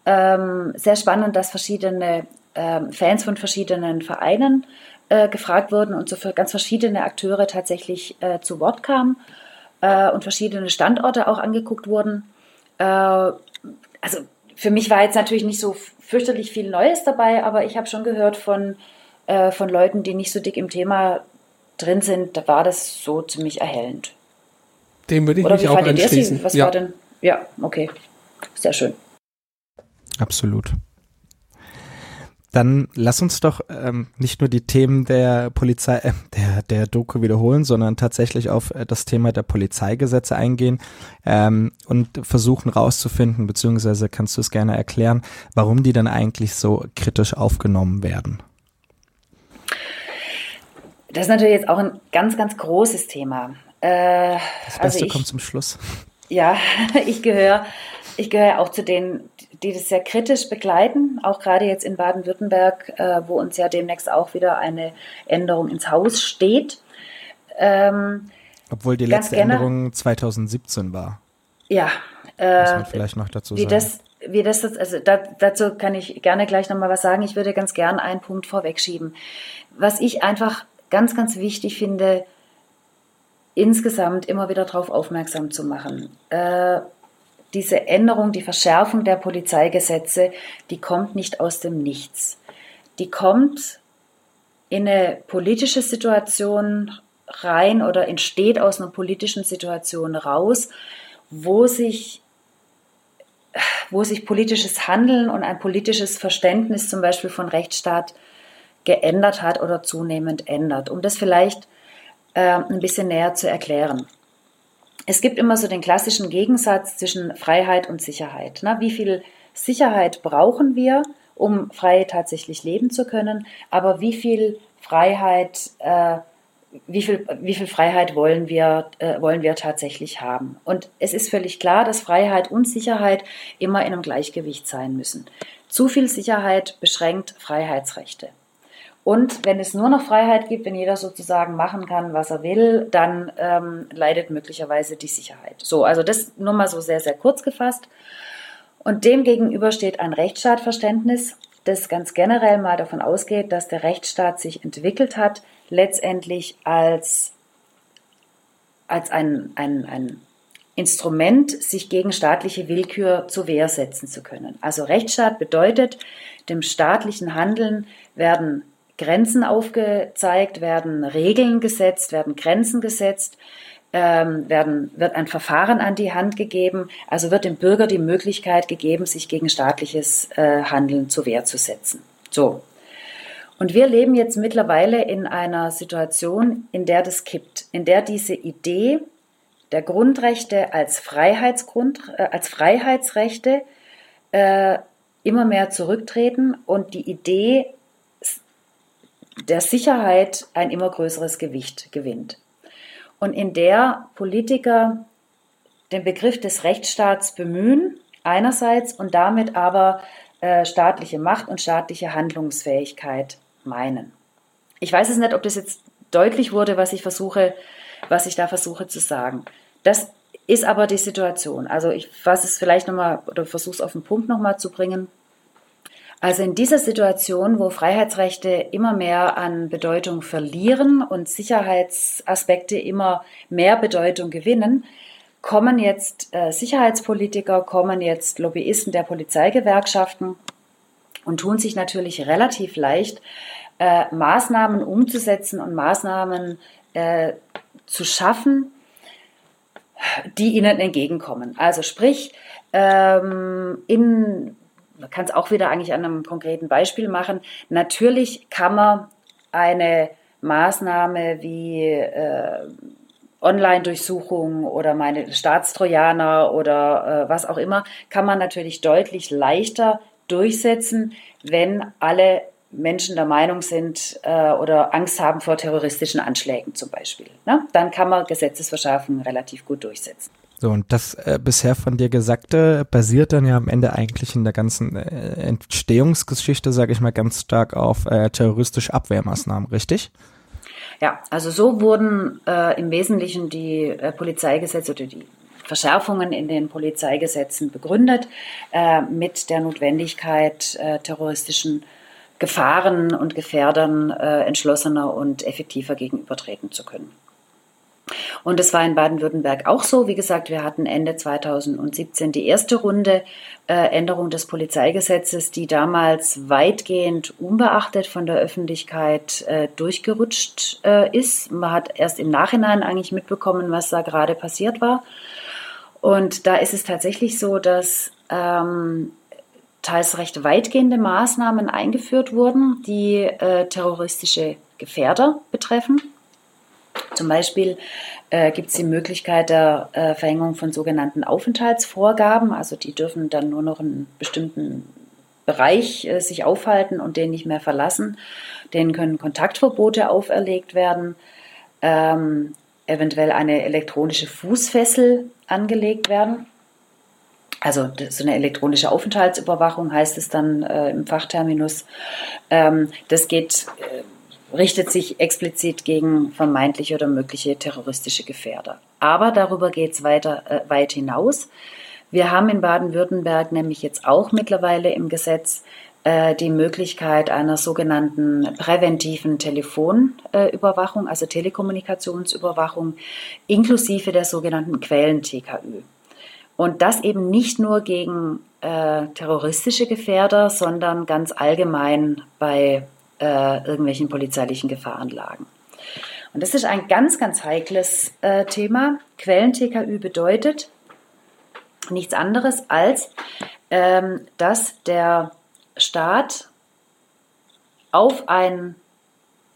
ähm, sehr spannend, dass verschiedene ähm, Fans von verschiedenen Vereinen äh, gefragt wurden und so für ganz verschiedene Akteure tatsächlich äh, zu Wort kamen äh, und verschiedene Standorte auch angeguckt wurden. Äh, also für mich war jetzt natürlich nicht so fürchterlich viel Neues dabei, aber ich habe schon gehört von, von Leuten, die nicht so dick im Thema drin sind, da war das so ziemlich erhellend. Dem würde ich Oder mich auch anschließen. Was ja. war denn? Ja, okay. Sehr schön. Absolut. Dann lass uns doch ähm, nicht nur die Themen der Polizei, äh, der, der Doku wiederholen, sondern tatsächlich auf äh, das Thema der Polizeigesetze eingehen ähm, und versuchen rauszufinden, beziehungsweise kannst du es gerne erklären, warum die dann eigentlich so kritisch aufgenommen werden. Das ist natürlich jetzt auch ein ganz, ganz großes Thema. Äh, das Beste also ich, kommt zum Schluss. Ja, ich gehöre ich gehöre auch zu denen, die das sehr kritisch begleiten, auch gerade jetzt in Baden-Württemberg, äh, wo uns ja demnächst auch wieder eine Änderung ins Haus steht. Ähm, Obwohl die letzte Änderung 2017 war. Ja. Äh, Muss man vielleicht noch dazu wie sagen. Das, wie das, also da, dazu kann ich gerne gleich nochmal was sagen. Ich würde ganz gern einen Punkt vorwegschieben. Was ich einfach ganz, ganz wichtig finde, insgesamt immer wieder darauf aufmerksam zu machen. Äh, diese Änderung, die Verschärfung der Polizeigesetze, die kommt nicht aus dem Nichts. Die kommt in eine politische Situation rein oder entsteht aus einer politischen Situation raus, wo sich, wo sich politisches Handeln und ein politisches Verständnis zum Beispiel von Rechtsstaat geändert hat oder zunehmend ändert. Um das vielleicht äh, ein bisschen näher zu erklären es gibt immer so den klassischen Gegensatz zwischen Freiheit und Sicherheit. Na, wie viel Sicherheit brauchen wir, um frei tatsächlich leben zu können? Aber wie viel Freiheit, äh, wie viel, wie viel Freiheit wollen wir, äh, wollen wir tatsächlich haben? Und es ist völlig klar, dass Freiheit und Sicherheit immer in einem Gleichgewicht sein müssen. Zu viel Sicherheit beschränkt Freiheitsrechte. Und wenn es nur noch Freiheit gibt, wenn jeder sozusagen machen kann, was er will, dann ähm, leidet möglicherweise die Sicherheit. So, also das nur mal so sehr, sehr kurz gefasst. Und dem gegenüber steht ein Rechtsstaatverständnis, das ganz generell mal davon ausgeht, dass der Rechtsstaat sich entwickelt hat, letztendlich als, als ein, ein, ein Instrument, sich gegen staatliche Willkür zur Wehr setzen zu können. Also Rechtsstaat bedeutet, dem staatlichen Handeln werden Grenzen aufgezeigt, werden Regeln gesetzt, werden Grenzen gesetzt, ähm, werden, wird ein Verfahren an die Hand gegeben, also wird dem Bürger die Möglichkeit gegeben, sich gegen staatliches äh, Handeln zur Wehr zu setzen. So. Und wir leben jetzt mittlerweile in einer Situation, in der das kippt, in der diese Idee der Grundrechte als Freiheitsgrund, äh, als Freiheitsrechte äh, immer mehr zurücktreten und die Idee der Sicherheit ein immer größeres Gewicht gewinnt. Und in der Politiker den Begriff des Rechtsstaats bemühen, einerseits, und damit aber äh, staatliche Macht und staatliche Handlungsfähigkeit meinen. Ich weiß es nicht, ob das jetzt deutlich wurde, was ich versuche, was ich da versuche zu sagen. Das ist aber die Situation. Also ich fasse es vielleicht nochmal oder versuche es auf den Punkt nochmal zu bringen. Also in dieser Situation, wo Freiheitsrechte immer mehr an Bedeutung verlieren und Sicherheitsaspekte immer mehr Bedeutung gewinnen, kommen jetzt äh, Sicherheitspolitiker, kommen jetzt Lobbyisten der Polizeigewerkschaften und tun sich natürlich relativ leicht, äh, Maßnahmen umzusetzen und Maßnahmen äh, zu schaffen, die ihnen entgegenkommen. Also sprich, ähm, in, man kann es auch wieder eigentlich an einem konkreten Beispiel machen. Natürlich kann man eine Maßnahme wie äh, Online-Durchsuchung oder meine Staatstrojaner oder äh, was auch immer, kann man natürlich deutlich leichter durchsetzen, wenn alle Menschen der Meinung sind äh, oder Angst haben vor terroristischen Anschlägen zum Beispiel. Ne? Dann kann man Gesetzesverschärfungen relativ gut durchsetzen. So, und das äh, bisher von dir Gesagte basiert dann ja am Ende eigentlich in der ganzen äh, Entstehungsgeschichte, sage ich mal, ganz stark auf äh, terroristische Abwehrmaßnahmen, richtig? Ja, also so wurden äh, im Wesentlichen die äh, Polizeigesetze oder die Verschärfungen in den Polizeigesetzen begründet äh, mit der Notwendigkeit äh, terroristischen Gefahren und Gefährdern äh, entschlossener und effektiver gegenübertreten zu können. Und es war in Baden-Württemberg auch so. Wie gesagt, wir hatten Ende 2017 die erste Runde äh, Änderung des Polizeigesetzes, die damals weitgehend unbeachtet von der Öffentlichkeit äh, durchgerutscht äh, ist. Man hat erst im Nachhinein eigentlich mitbekommen, was da gerade passiert war. Und da ist es tatsächlich so, dass ähm, teils recht weitgehende Maßnahmen eingeführt wurden, die äh, terroristische Gefährder betreffen. Zum Beispiel äh, gibt es die Möglichkeit der äh, Verhängung von sogenannten Aufenthaltsvorgaben. Also die dürfen dann nur noch einen bestimmten Bereich äh, sich aufhalten und den nicht mehr verlassen. Denen können Kontaktverbote auferlegt werden, ähm, eventuell eine elektronische Fußfessel angelegt werden. Also so eine elektronische Aufenthaltsüberwachung heißt es dann äh, im Fachterminus. Ähm, das geht, äh, richtet sich explizit gegen vermeintliche oder mögliche terroristische Gefährder. Aber darüber geht es weiter äh, weit hinaus. Wir haben in Baden-Württemberg nämlich jetzt auch mittlerweile im Gesetz äh, die Möglichkeit einer sogenannten präventiven Telefonüberwachung, also Telekommunikationsüberwachung, inklusive der sogenannten Quellen-TKÜ. Und das eben nicht nur gegen äh, terroristische Gefährder, sondern ganz allgemein bei äh, irgendwelchen polizeilichen Gefahrenlagen. Und das ist ein ganz, ganz heikles äh, Thema. Quellen-TKÜ bedeutet nichts anderes als, ähm, dass der Staat auf ein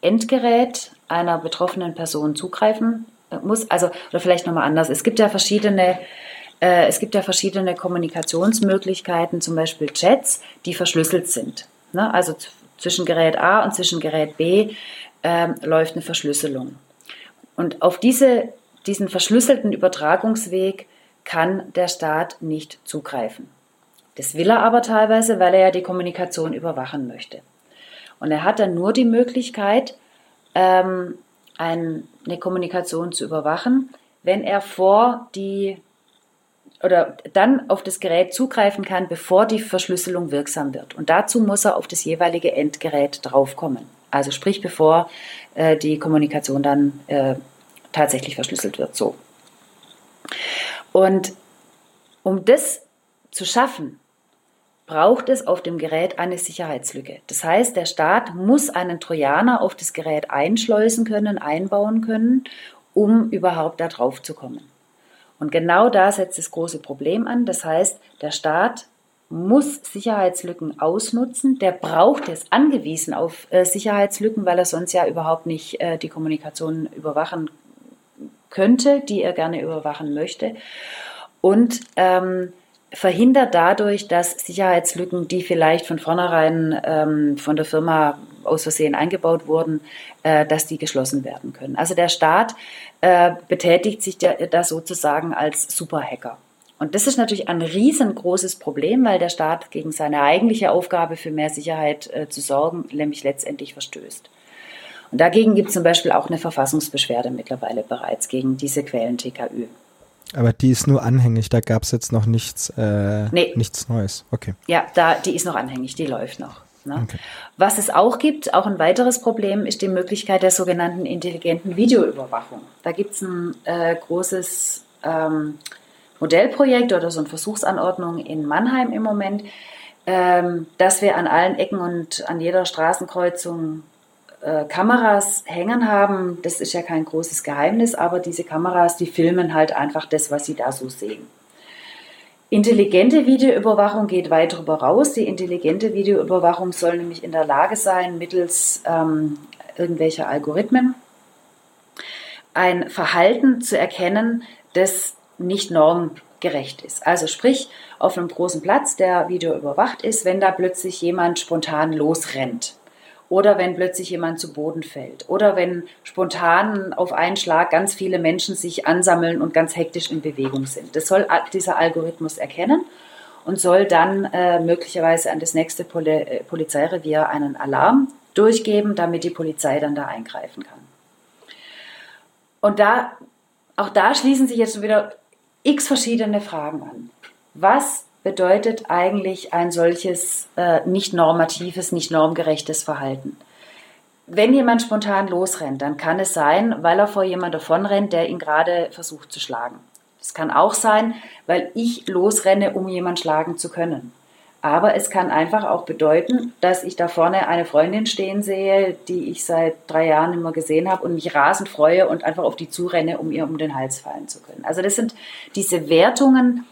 Endgerät einer betroffenen Person zugreifen äh, muss. Also, oder vielleicht nochmal anders. Es gibt ja verschiedene äh, es gibt ja verschiedene Kommunikationsmöglichkeiten, zum Beispiel Chats, die verschlüsselt sind. Ne? Also zwischen Gerät A und zwischen Gerät B äh, läuft eine Verschlüsselung. Und auf diese, diesen verschlüsselten Übertragungsweg kann der Staat nicht zugreifen. Das will er aber teilweise, weil er ja die Kommunikation überwachen möchte. Und er hat dann nur die Möglichkeit, ähm, ein, eine Kommunikation zu überwachen, wenn er vor die oder dann auf das Gerät zugreifen kann, bevor die Verschlüsselung wirksam wird. Und dazu muss er auf das jeweilige Endgerät draufkommen. Also sprich, bevor äh, die Kommunikation dann äh, tatsächlich verschlüsselt wird. So. Und um das zu schaffen, braucht es auf dem Gerät eine Sicherheitslücke. Das heißt, der Staat muss einen Trojaner auf das Gerät einschleusen können, einbauen können, um überhaupt da drauf zu kommen. Und genau da setzt das große Problem an. Das heißt, der Staat muss Sicherheitslücken ausnutzen. Der braucht es angewiesen auf äh, Sicherheitslücken, weil er sonst ja überhaupt nicht äh, die Kommunikation überwachen könnte, die er gerne überwachen möchte. Und ähm, verhindert dadurch, dass Sicherheitslücken, die vielleicht von vornherein ähm, von der Firma aus Versehen eingebaut wurden, äh, dass die geschlossen werden können. Also der Staat äh, betätigt sich da, da sozusagen als Superhacker. Und das ist natürlich ein riesengroßes Problem, weil der Staat gegen seine eigentliche Aufgabe für mehr Sicherheit äh, zu sorgen, nämlich letztendlich verstößt. Und dagegen gibt es zum Beispiel auch eine Verfassungsbeschwerde mittlerweile bereits gegen diese Quellen TKÜ. Aber die ist nur anhängig, da gab es jetzt noch nichts, äh, nee. nichts Neues. Okay. Ja, da, die ist noch anhängig, die läuft noch. Ne? Okay. Was es auch gibt, auch ein weiteres Problem, ist die Möglichkeit der sogenannten intelligenten Videoüberwachung. Da gibt es ein äh, großes ähm, Modellprojekt oder so eine Versuchsanordnung in Mannheim im Moment, ähm, dass wir an allen Ecken und an jeder Straßenkreuzung äh, Kameras hängen haben. Das ist ja kein großes Geheimnis, aber diese Kameras, die filmen halt einfach das, was sie da so sehen. Intelligente Videoüberwachung geht weit darüber raus. Die intelligente Videoüberwachung soll nämlich in der Lage sein, mittels ähm, irgendwelcher Algorithmen ein Verhalten zu erkennen, das nicht normgerecht ist. Also sprich, auf einem großen Platz, der Video überwacht ist, wenn da plötzlich jemand spontan losrennt oder wenn plötzlich jemand zu Boden fällt oder wenn spontan auf einen Schlag ganz viele Menschen sich ansammeln und ganz hektisch in Bewegung sind. Das soll dieser Algorithmus erkennen und soll dann äh, möglicherweise an das nächste Poli äh, Polizeirevier einen Alarm durchgeben, damit die Polizei dann da eingreifen kann. Und da, auch da schließen sich jetzt wieder x verschiedene Fragen an. Was bedeutet eigentlich ein solches äh, nicht normatives, nicht normgerechtes Verhalten? Wenn jemand spontan losrennt, dann kann es sein, weil er vor jemand davonrennt, der ihn gerade versucht zu schlagen. Es kann auch sein, weil ich losrenne, um jemanden schlagen zu können. Aber es kann einfach auch bedeuten, dass ich da vorne eine Freundin stehen sehe, die ich seit drei Jahren immer gesehen habe und mich rasend freue und einfach auf die zurenne, um ihr um den Hals fallen zu können. Also das sind diese Wertungen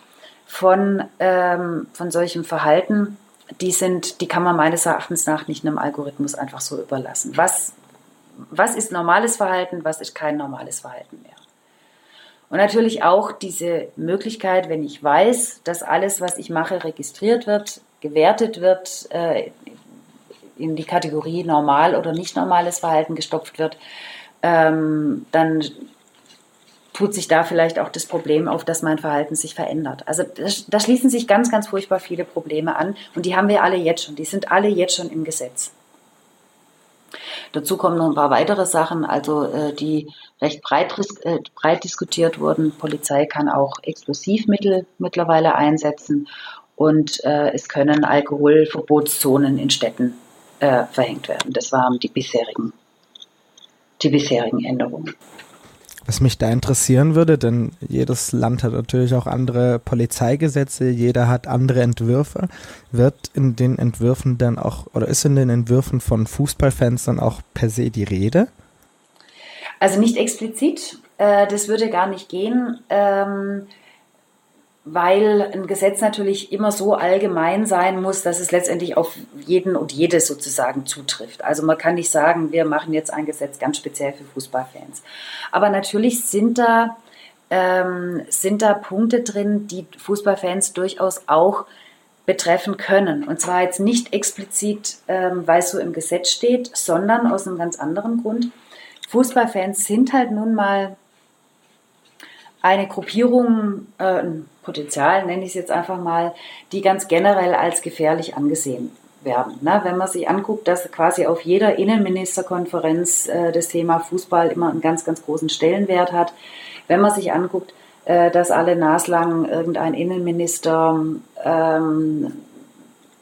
von, ähm, von solchem Verhalten, die sind, die kann man meines Erachtens nach nicht einem Algorithmus einfach so überlassen. Was, was ist normales Verhalten, was ist kein normales Verhalten mehr? Und natürlich auch diese Möglichkeit, wenn ich weiß, dass alles, was ich mache, registriert wird, gewertet wird, äh, in die Kategorie normal oder nicht normales Verhalten gestopft wird, ähm, dann tut sich da vielleicht auch das Problem auf, dass mein Verhalten sich verändert. Also da schließen sich ganz, ganz furchtbar viele Probleme an und die haben wir alle jetzt schon. Die sind alle jetzt schon im Gesetz. Dazu kommen noch ein paar weitere Sachen, also äh, die recht breit, äh, breit diskutiert wurden. Polizei kann auch Explosivmittel mittlerweile einsetzen und äh, es können Alkoholverbotszonen in Städten äh, verhängt werden. Das waren die bisherigen, die bisherigen Änderungen. Was mich da interessieren würde, denn jedes Land hat natürlich auch andere Polizeigesetze, jeder hat andere Entwürfe. Wird in den Entwürfen dann auch, oder ist in den Entwürfen von Fußballfans dann auch per se die Rede? Also nicht explizit, äh, das würde gar nicht gehen. Weil ein Gesetz natürlich immer so allgemein sein muss, dass es letztendlich auf jeden und jede sozusagen zutrifft. Also man kann nicht sagen, wir machen jetzt ein Gesetz ganz speziell für Fußballfans. Aber natürlich sind da, ähm, sind da Punkte drin, die Fußballfans durchaus auch betreffen können. Und zwar jetzt nicht explizit, ähm, weil es so im Gesetz steht, sondern aus einem ganz anderen Grund. Fußballfans sind halt nun mal eine Gruppierung, äh, Potenzial, nenne ich es jetzt einfach mal, die ganz generell als gefährlich angesehen werden. Ne? Wenn man sich anguckt, dass quasi auf jeder Innenministerkonferenz äh, das Thema Fußball immer einen ganz, ganz großen Stellenwert hat. Wenn man sich anguckt, äh, dass alle naslang irgendein Innenminister ähm,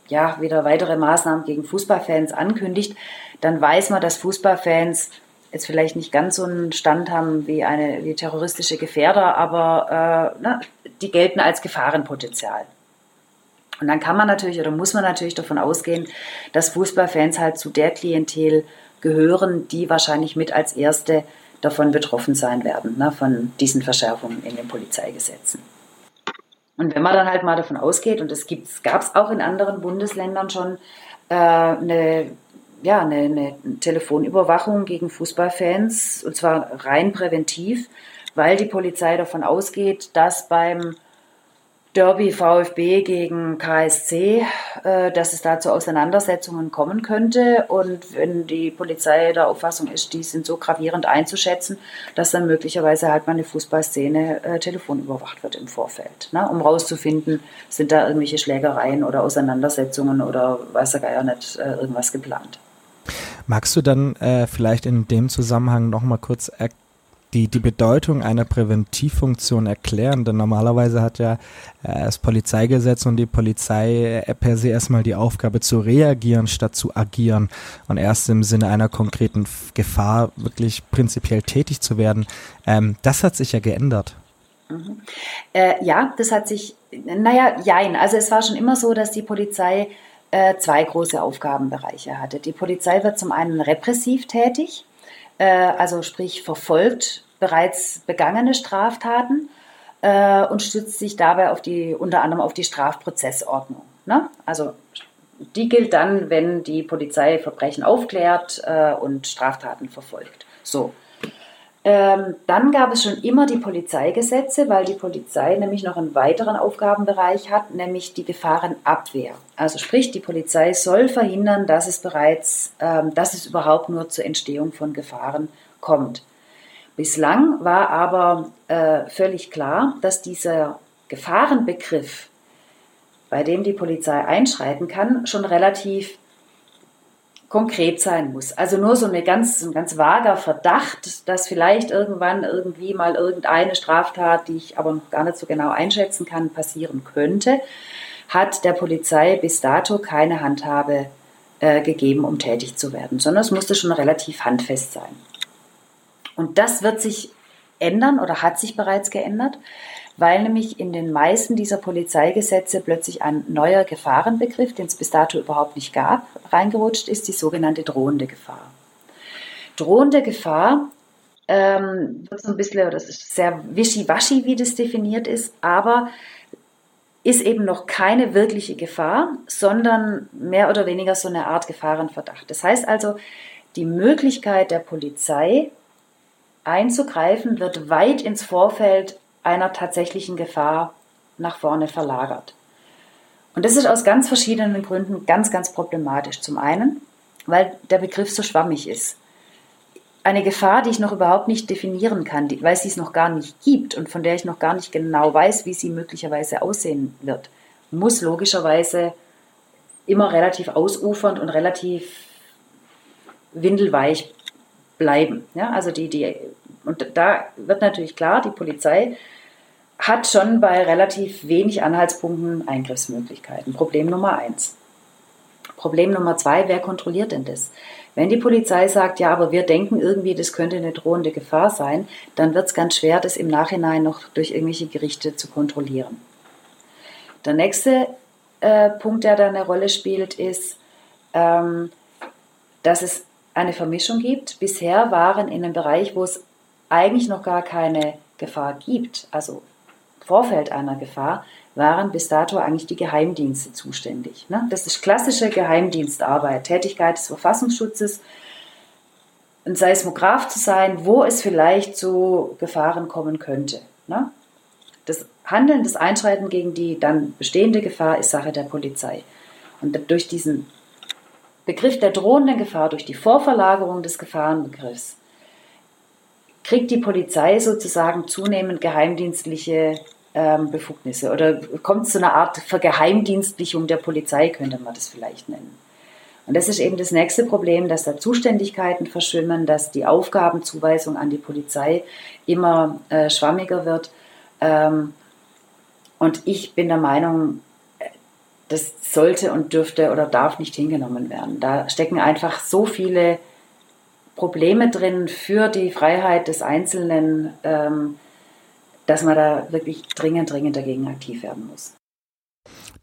ja, wieder weitere Maßnahmen gegen Fußballfans ankündigt, dann weiß man, dass Fußballfans jetzt vielleicht nicht ganz so einen Stand haben wie eine wie terroristische Gefährder, aber äh, na, die gelten als Gefahrenpotenzial. Und dann kann man natürlich oder muss man natürlich davon ausgehen, dass Fußballfans halt zu der Klientel gehören, die wahrscheinlich mit als erste davon betroffen sein werden, ne, von diesen Verschärfungen in den Polizeigesetzen. Und wenn man dann halt mal davon ausgeht, und es gab es auch in anderen Bundesländern schon äh, eine, ja, eine, eine Telefonüberwachung gegen Fußballfans, und zwar rein präventiv, weil die Polizei davon ausgeht, dass beim Derby VfB gegen KSC, äh, dass es da zu Auseinandersetzungen kommen könnte. Und wenn die Polizei der Auffassung ist, die sind so gravierend einzuschätzen, dass dann möglicherweise halt mal eine Fußballszene äh, telefonüberwacht wird im Vorfeld, ne? um rauszufinden, sind da irgendwelche Schlägereien oder Auseinandersetzungen oder weiß der Geier nicht äh, irgendwas geplant. Magst du dann äh, vielleicht in dem Zusammenhang nochmal kurz erklären, die, die Bedeutung einer Präventivfunktion erklären, denn normalerweise hat ja äh, das Polizeigesetz und die Polizei äh, per se erstmal die Aufgabe zu reagieren statt zu agieren und erst im Sinne einer konkreten Gefahr wirklich prinzipiell tätig zu werden. Ähm, das hat sich ja geändert. Mhm. Äh, ja, das hat sich, naja, jein. Also es war schon immer so, dass die Polizei äh, zwei große Aufgabenbereiche hatte. Die Polizei wird zum einen repressiv tätig also sprich verfolgt bereits begangene Straftaten äh, und stützt sich dabei auf die, unter anderem auf die Strafprozessordnung. Ne? Also die gilt dann, wenn die Polizei Verbrechen aufklärt äh, und Straftaten verfolgt. So. Ähm, dann gab es schon immer die Polizeigesetze, weil die Polizei nämlich noch einen weiteren Aufgabenbereich hat, nämlich die Gefahrenabwehr. Also sprich, die Polizei soll verhindern, dass es bereits, ähm, dass es überhaupt nur zur Entstehung von Gefahren kommt. Bislang war aber äh, völlig klar, dass dieser Gefahrenbegriff, bei dem die Polizei einschreiten kann, schon relativ konkret sein muss. Also nur so eine ganz, ein ganz vager Verdacht, dass vielleicht irgendwann irgendwie mal irgendeine Straftat, die ich aber noch gar nicht so genau einschätzen kann, passieren könnte, hat der Polizei bis dato keine Handhabe äh, gegeben, um tätig zu werden, sondern es musste schon relativ handfest sein. Und das wird sich ändern oder hat sich bereits geändert weil nämlich in den meisten dieser Polizeigesetze plötzlich ein neuer Gefahrenbegriff, den es bis dato überhaupt nicht gab, reingerutscht ist, die sogenannte drohende Gefahr. Drohende Gefahr ähm, wird so ein bisschen, das ist sehr wischiwaschi, wie das definiert ist, aber ist eben noch keine wirkliche Gefahr, sondern mehr oder weniger so eine Art Gefahrenverdacht. Das heißt also, die Möglichkeit der Polizei einzugreifen wird weit ins Vorfeld einer tatsächlichen Gefahr nach vorne verlagert. Und das ist aus ganz verschiedenen Gründen ganz, ganz problematisch. Zum einen, weil der Begriff so schwammig ist. Eine Gefahr, die ich noch überhaupt nicht definieren kann, weil sie es noch gar nicht gibt und von der ich noch gar nicht genau weiß, wie sie möglicherweise aussehen wird, muss logischerweise immer relativ ausufernd und relativ windelweich bleiben. Ja, also die, die, und da wird natürlich klar, die Polizei hat schon bei relativ wenig Anhaltspunkten Eingriffsmöglichkeiten. Problem Nummer eins. Problem Nummer zwei, wer kontrolliert denn das? Wenn die Polizei sagt, ja, aber wir denken irgendwie, das könnte eine drohende Gefahr sein, dann wird es ganz schwer, das im Nachhinein noch durch irgendwelche Gerichte zu kontrollieren. Der nächste äh, Punkt, der da eine Rolle spielt, ist, ähm, dass es eine Vermischung gibt. Bisher waren in einem Bereich, wo es eigentlich noch gar keine Gefahr gibt, also Vorfeld einer Gefahr, waren bis dato eigentlich die Geheimdienste zuständig. Ne? Das ist klassische Geheimdienstarbeit, Tätigkeit des Verfassungsschutzes, ein Seismograph zu sein, wo es vielleicht zu Gefahren kommen könnte. Ne? Das Handeln, das Einschreiten gegen die dann bestehende Gefahr ist Sache der Polizei. Und durch diesen Begriff der drohenden Gefahr, durch die Vorverlagerung des Gefahrenbegriffs, kriegt die Polizei sozusagen zunehmend geheimdienstliche ähm, Befugnisse oder kommt zu einer Art Vergeheimdienstlichung der Polizei, könnte man das vielleicht nennen. Und das ist eben das nächste Problem, dass da Zuständigkeiten verschwimmen, dass die Aufgabenzuweisung an die Polizei immer äh, schwammiger wird. Ähm, und ich bin der Meinung, das sollte und dürfte oder darf nicht hingenommen werden. Da stecken einfach so viele Probleme drin für die Freiheit des Einzelnen, ähm, dass man da wirklich dringend, dringend dagegen aktiv werden muss.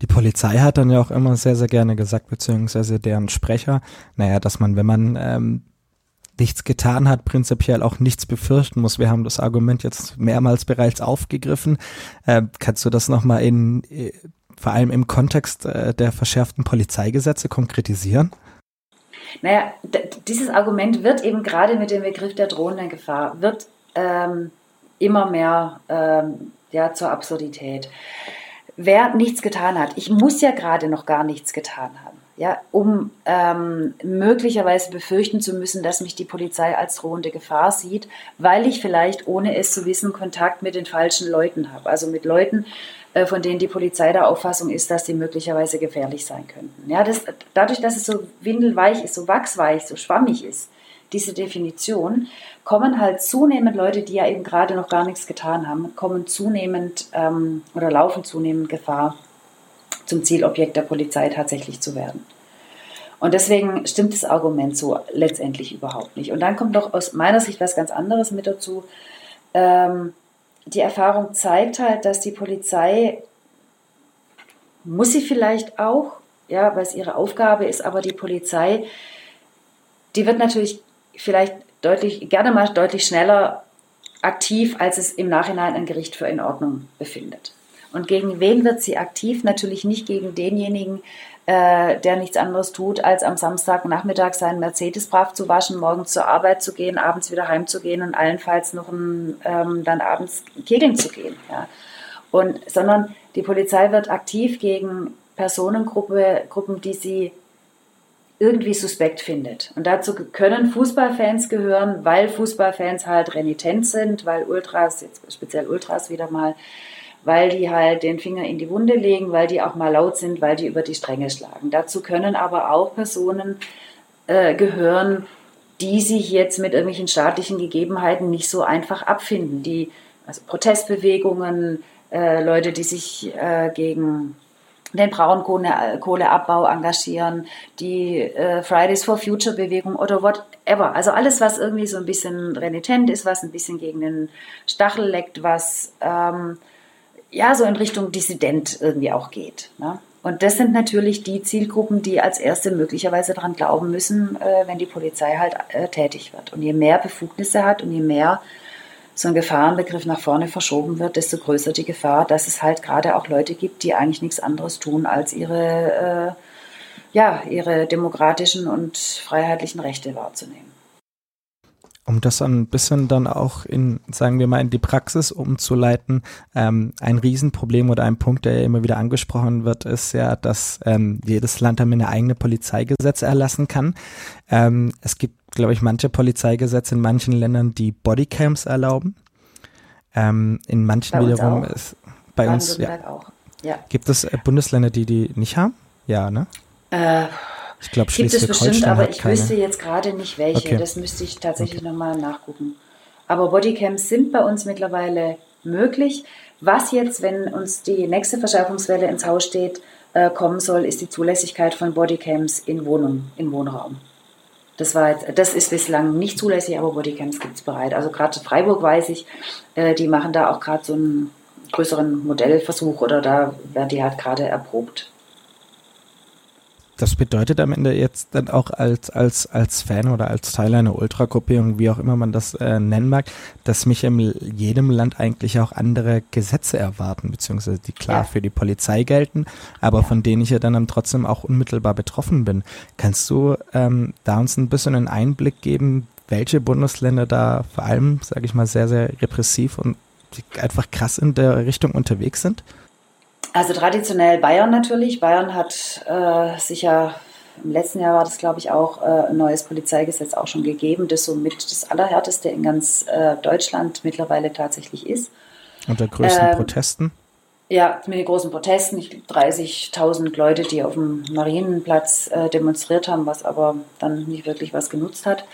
Die Polizei hat dann ja auch immer sehr, sehr gerne gesagt, beziehungsweise deren Sprecher, naja, dass man, wenn man ähm, nichts getan hat, prinzipiell auch nichts befürchten muss. Wir haben das Argument jetzt mehrmals bereits aufgegriffen. Äh, kannst du das nochmal in, äh, vor allem im Kontext äh, der verschärften Polizeigesetze konkretisieren? Naja, dieses Argument wird eben gerade mit dem Begriff der drohenden Gefahr, wird ähm, immer mehr ähm, ja, zur Absurdität. Wer nichts getan hat, ich muss ja gerade noch gar nichts getan haben ja, um ähm, möglicherweise befürchten zu müssen, dass mich die Polizei als drohende Gefahr sieht, weil ich vielleicht, ohne es zu wissen, Kontakt mit den falschen Leuten habe. Also mit Leuten, von denen die Polizei der Auffassung ist, dass sie möglicherweise gefährlich sein könnten. Ja, das, dadurch, dass es so windelweich ist, so wachsweich, so schwammig ist, diese Definition, kommen halt zunehmend Leute, die ja eben gerade noch gar nichts getan haben, kommen zunehmend ähm, oder laufen zunehmend Gefahr, zum Zielobjekt der Polizei tatsächlich zu werden. Und deswegen stimmt das Argument so letztendlich überhaupt nicht. Und dann kommt doch aus meiner Sicht was ganz anderes mit dazu. Ähm, die Erfahrung zeigt halt, dass die Polizei, muss sie vielleicht auch, ja, weil es ihre Aufgabe ist, aber die Polizei, die wird natürlich vielleicht deutlich, gerne mal deutlich schneller aktiv, als es im Nachhinein ein Gericht für in Ordnung befindet. Und gegen wen wird sie aktiv? Natürlich nicht gegen denjenigen, äh, der nichts anderes tut, als am Samstagnachmittag seinen Mercedes brav zu waschen, morgens zur Arbeit zu gehen, abends wieder heimzugehen und allenfalls noch ein, ähm, dann abends kegeln zu gehen. Ja. Und, sondern die Polizei wird aktiv gegen Personengruppen, die sie irgendwie suspekt findet. Und dazu können Fußballfans gehören, weil Fußballfans halt renitent sind, weil Ultras, jetzt speziell Ultras wieder mal, weil die halt den Finger in die Wunde legen, weil die auch mal laut sind, weil die über die Stränge schlagen. Dazu können aber auch Personen äh, gehören, die sich jetzt mit irgendwelchen staatlichen Gegebenheiten nicht so einfach abfinden. Die, also Protestbewegungen, äh, Leute, die sich äh, gegen den Braunkohleabbau engagieren, die äh, Fridays for Future Bewegung oder whatever. Also alles, was irgendwie so ein bisschen renitent ist, was ein bisschen gegen den Stachel leckt, was ähm, ja, so in Richtung Dissident irgendwie auch geht. Ne? Und das sind natürlich die Zielgruppen, die als erste möglicherweise daran glauben müssen, äh, wenn die Polizei halt äh, tätig wird. Und je mehr Befugnisse hat und je mehr so ein Gefahrenbegriff nach vorne verschoben wird, desto größer die Gefahr, dass es halt gerade auch Leute gibt, die eigentlich nichts anderes tun, als ihre, äh, ja, ihre demokratischen und freiheitlichen Rechte wahrzunehmen um das ein bisschen dann auch in, sagen wir mal, in die Praxis umzuleiten, ähm, ein Riesenproblem oder ein Punkt, der ja immer wieder angesprochen wird, ist ja, dass ähm, jedes Land damit eine eigene Polizeigesetze erlassen kann. Ähm, es gibt, glaube ich, manche Polizeigesetze in manchen Ländern, die Bodycams erlauben. Ähm, in manchen wiederum ist bei uns ja, auch. ja. Gibt es äh, Bundesländer, die die nicht haben? Ja, ne? Äh, ich glaube, Gibt es bestimmt, aber ich keine. wüsste jetzt gerade nicht welche. Okay. Das müsste ich tatsächlich okay. nochmal nachgucken. Aber Bodycams sind bei uns mittlerweile möglich. Was jetzt, wenn uns die nächste Verschärfungswelle ins Haus steht, äh, kommen soll, ist die Zulässigkeit von Bodycams in Wohnung, in Wohnraum. Das, war jetzt, das ist bislang nicht zulässig, aber Bodycams gibt es bereit. Also gerade Freiburg weiß ich, äh, die machen da auch gerade so einen größeren Modellversuch oder da werden die halt gerade erprobt. Das bedeutet am Ende jetzt dann auch als, als, als Fan oder als Teil einer Ultragruppierung, wie auch immer man das äh, nennen mag, dass mich in jedem Land eigentlich auch andere Gesetze erwarten, beziehungsweise die klar ja. für die Polizei gelten, aber ja. von denen ich ja dann trotzdem auch unmittelbar betroffen bin. Kannst du ähm, da uns ein bisschen einen Einblick geben, welche Bundesländer da vor allem, sage ich mal, sehr, sehr repressiv und einfach krass in der Richtung unterwegs sind? Also traditionell Bayern natürlich. Bayern hat äh, sich ja im letzten Jahr war das, glaube ich, auch äh, ein neues Polizeigesetz auch schon gegeben, das somit das allerhärteste in ganz äh, Deutschland mittlerweile tatsächlich ist. Unter größten ähm, Protesten? Ja, mit den großen Protesten. 30.000 Leute, die auf dem Marienplatz äh, demonstriert haben, was aber dann nicht wirklich was genutzt hat.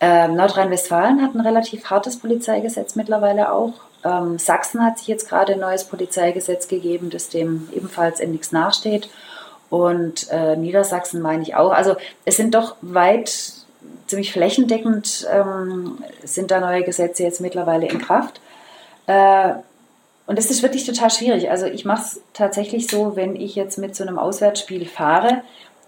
Ähm, Nordrhein-Westfalen hat ein relativ hartes Polizeigesetz mittlerweile auch. Ähm, Sachsen hat sich jetzt gerade ein neues Polizeigesetz gegeben, das dem ebenfalls in nichts nachsteht. Und äh, Niedersachsen meine ich auch. Also es sind doch weit, ziemlich flächendeckend ähm, sind da neue Gesetze jetzt mittlerweile in Kraft. Äh, und das ist wirklich total schwierig. Also ich mache es tatsächlich so, wenn ich jetzt mit so einem Auswärtsspiel fahre,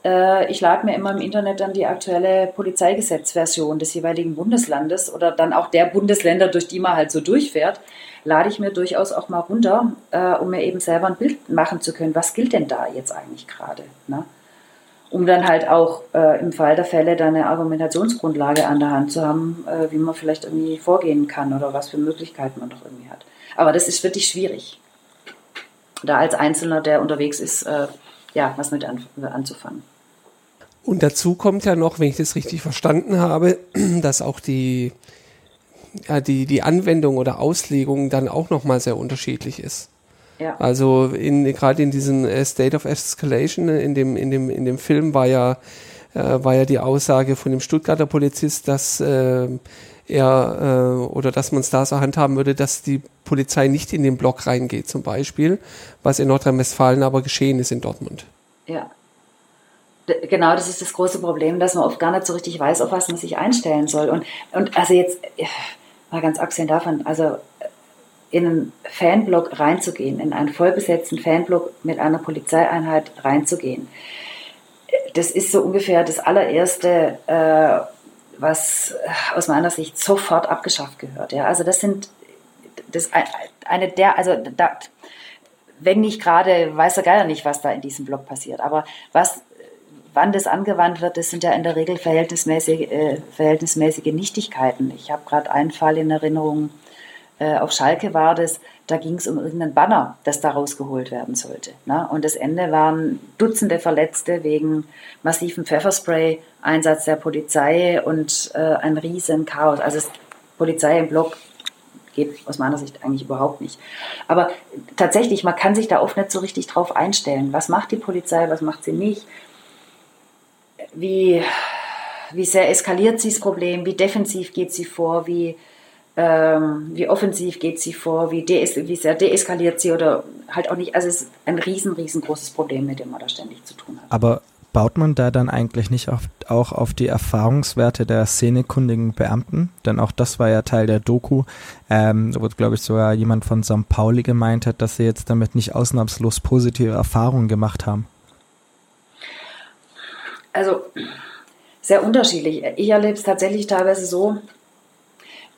ich lade mir immer im Internet dann die aktuelle Polizeigesetzversion des jeweiligen Bundeslandes oder dann auch der Bundesländer, durch die man halt so durchfährt, lade ich mir durchaus auch mal runter, äh, um mir eben selber ein Bild machen zu können. Was gilt denn da jetzt eigentlich gerade? Ne? Um dann halt auch äh, im Fall der Fälle dann eine Argumentationsgrundlage an der Hand zu haben, äh, wie man vielleicht irgendwie vorgehen kann oder was für Möglichkeiten man doch irgendwie hat. Aber das ist wirklich schwierig. Da als Einzelner, der unterwegs ist, äh, ja, was mit an, anzufangen. Und dazu kommt ja noch, wenn ich das richtig verstanden habe, dass auch die, ja, die, die Anwendung oder Auslegung dann auch nochmal sehr unterschiedlich ist. Ja. Also in, gerade in diesem äh, State of Escalation, in dem, in dem, in dem Film war ja, äh, war ja die Aussage von dem Stuttgarter Polizist, dass äh, er äh, oder dass man es da so handhaben würde, dass die Polizei nicht in den Block reingeht, zum Beispiel, was in Nordrhein-Westfalen aber geschehen ist in Dortmund. Ja. Genau, das ist das große Problem, dass man oft gar nicht so richtig weiß, auf was man sich einstellen soll. Und, und also jetzt, mal ganz abgesehen davon, also in einen Fanblock reinzugehen, in einen vollbesetzten Fanblock mit einer Polizeieinheit reinzugehen, das ist so ungefähr das allererste, äh, was äh, aus meiner Sicht sofort abgeschafft gehört. Ja, also das sind das eine der, also da, wenn nicht gerade, weiß er gar nicht, was da in diesem Blog passiert. Aber was, wann das angewandt wird, das sind ja in der Regel verhältnismäßige, äh, verhältnismäßige Nichtigkeiten. Ich habe gerade einen Fall in Erinnerung, äh, auf Schalke war das, da ging es um irgendeinen Banner, das da rausgeholt werden sollte. Ne? Und das Ende waren Dutzende Verletzte wegen massivem Pfefferspray-Einsatz der Polizei und äh, ein riesen Chaos. Also Polizei im Block geht aus meiner Sicht eigentlich überhaupt nicht. Aber tatsächlich, man kann sich da oft nicht so richtig drauf einstellen. Was macht die Polizei, was macht sie nicht? Wie, wie sehr eskaliert sie das Problem? Wie defensiv geht sie vor? Wie ähm, wie offensiv geht sie vor, wie, wie sehr deeskaliert sie oder halt auch nicht. Also es ist ein riesen, riesengroßes Problem, mit dem man da ständig zu tun hat. Aber baut man da dann eigentlich nicht auf, auch auf die Erfahrungswerte der szenekundigen Beamten? Denn auch das war ja Teil der Doku, ähm, wo, glaube ich, sogar jemand von St. Pauli gemeint hat, dass sie jetzt damit nicht ausnahmslos positive Erfahrungen gemacht haben. Also sehr unterschiedlich. Ich erlebe es tatsächlich teilweise so,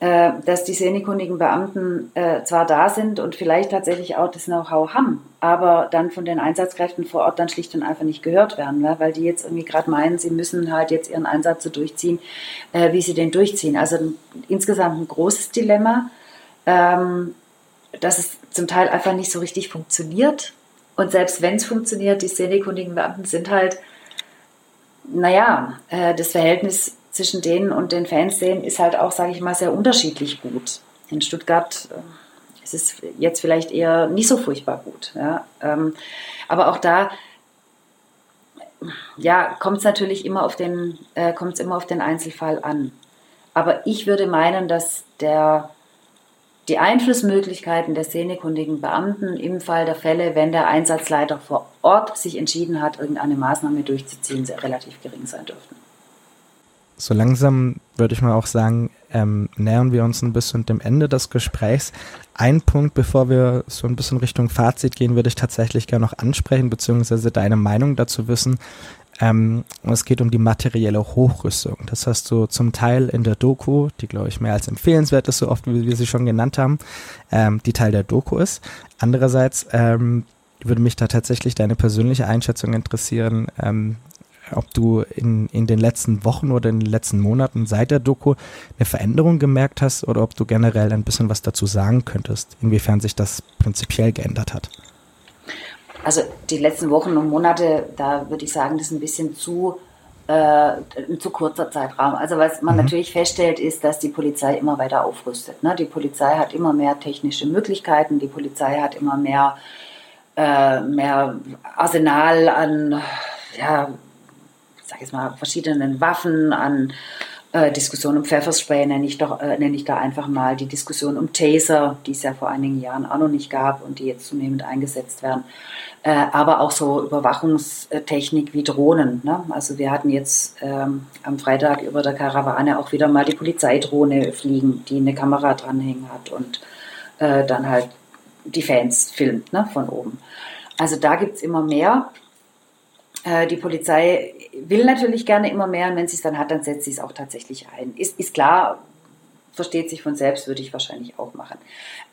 äh, dass die sehnekundigen Beamten äh, zwar da sind und vielleicht tatsächlich auch das Know-how haben, aber dann von den Einsatzkräften vor Ort dann schlicht und einfach nicht gehört werden, ne? weil die jetzt irgendwie gerade meinen, sie müssen halt jetzt ihren Einsatz so durchziehen, äh, wie sie den durchziehen. Also insgesamt ein großes Dilemma, ähm, dass es zum Teil einfach nicht so richtig funktioniert. Und selbst wenn es funktioniert, die sehnekundigen Beamten sind halt, naja, äh, das Verhältnis zwischen denen und den Fans sehen, ist halt auch, sage ich mal, sehr unterschiedlich gut. In Stuttgart äh, ist es jetzt vielleicht eher nicht so furchtbar gut. Ja. Ähm, aber auch da ja, kommt es natürlich immer auf den, äh, kommt immer auf den Einzelfall an. Aber ich würde meinen, dass der, die Einflussmöglichkeiten der szenekundigen Beamten im Fall der Fälle, wenn der Einsatzleiter vor Ort sich entschieden hat, irgendeine Maßnahme durchzuziehen, relativ gering sein dürften so langsam würde ich mal auch sagen, ähm, nähern wir uns ein bisschen dem Ende des Gesprächs. Ein Punkt, bevor wir so ein bisschen Richtung Fazit gehen, würde ich tatsächlich gerne noch ansprechen, beziehungsweise deine Meinung dazu wissen. Ähm, es geht um die materielle Hochrüstung. Das hast du zum Teil in der Doku, die glaube ich mehr als empfehlenswert ist, so oft wie wir sie schon genannt haben, ähm, die Teil der Doku ist. Andererseits ähm, würde mich da tatsächlich deine persönliche Einschätzung interessieren, ähm, ob du in, in den letzten Wochen oder in den letzten Monaten seit der Doku eine Veränderung gemerkt hast oder ob du generell ein bisschen was dazu sagen könntest, inwiefern sich das prinzipiell geändert hat. Also die letzten Wochen und Monate, da würde ich sagen, das ist ein bisschen zu, äh, ein zu kurzer Zeitraum. Also was man mhm. natürlich feststellt, ist, dass die Polizei immer weiter aufrüstet. Ne? Die Polizei hat immer mehr technische Möglichkeiten, die Polizei hat immer mehr, äh, mehr Arsenal an ja, sag jetzt mal, verschiedenen Waffen, an äh, Diskussion um Pfefferspray nenne ich, doch, äh, nenne ich da einfach mal die Diskussion um Taser, die es ja vor einigen Jahren auch noch nicht gab und die jetzt zunehmend eingesetzt werden. Äh, aber auch so Überwachungstechnik wie Drohnen. Ne? Also wir hatten jetzt ähm, am Freitag über der Karawane auch wieder mal die Polizeidrohne fliegen, die eine Kamera dranhängen hat und äh, dann halt die Fans filmt, ne, von oben. Also da gibt es immer mehr. Äh, die Polizei will natürlich gerne immer mehr und wenn sie es dann hat, dann setzt sie es auch tatsächlich ein. Ist, ist klar, versteht sich von selbst, würde ich wahrscheinlich auch machen.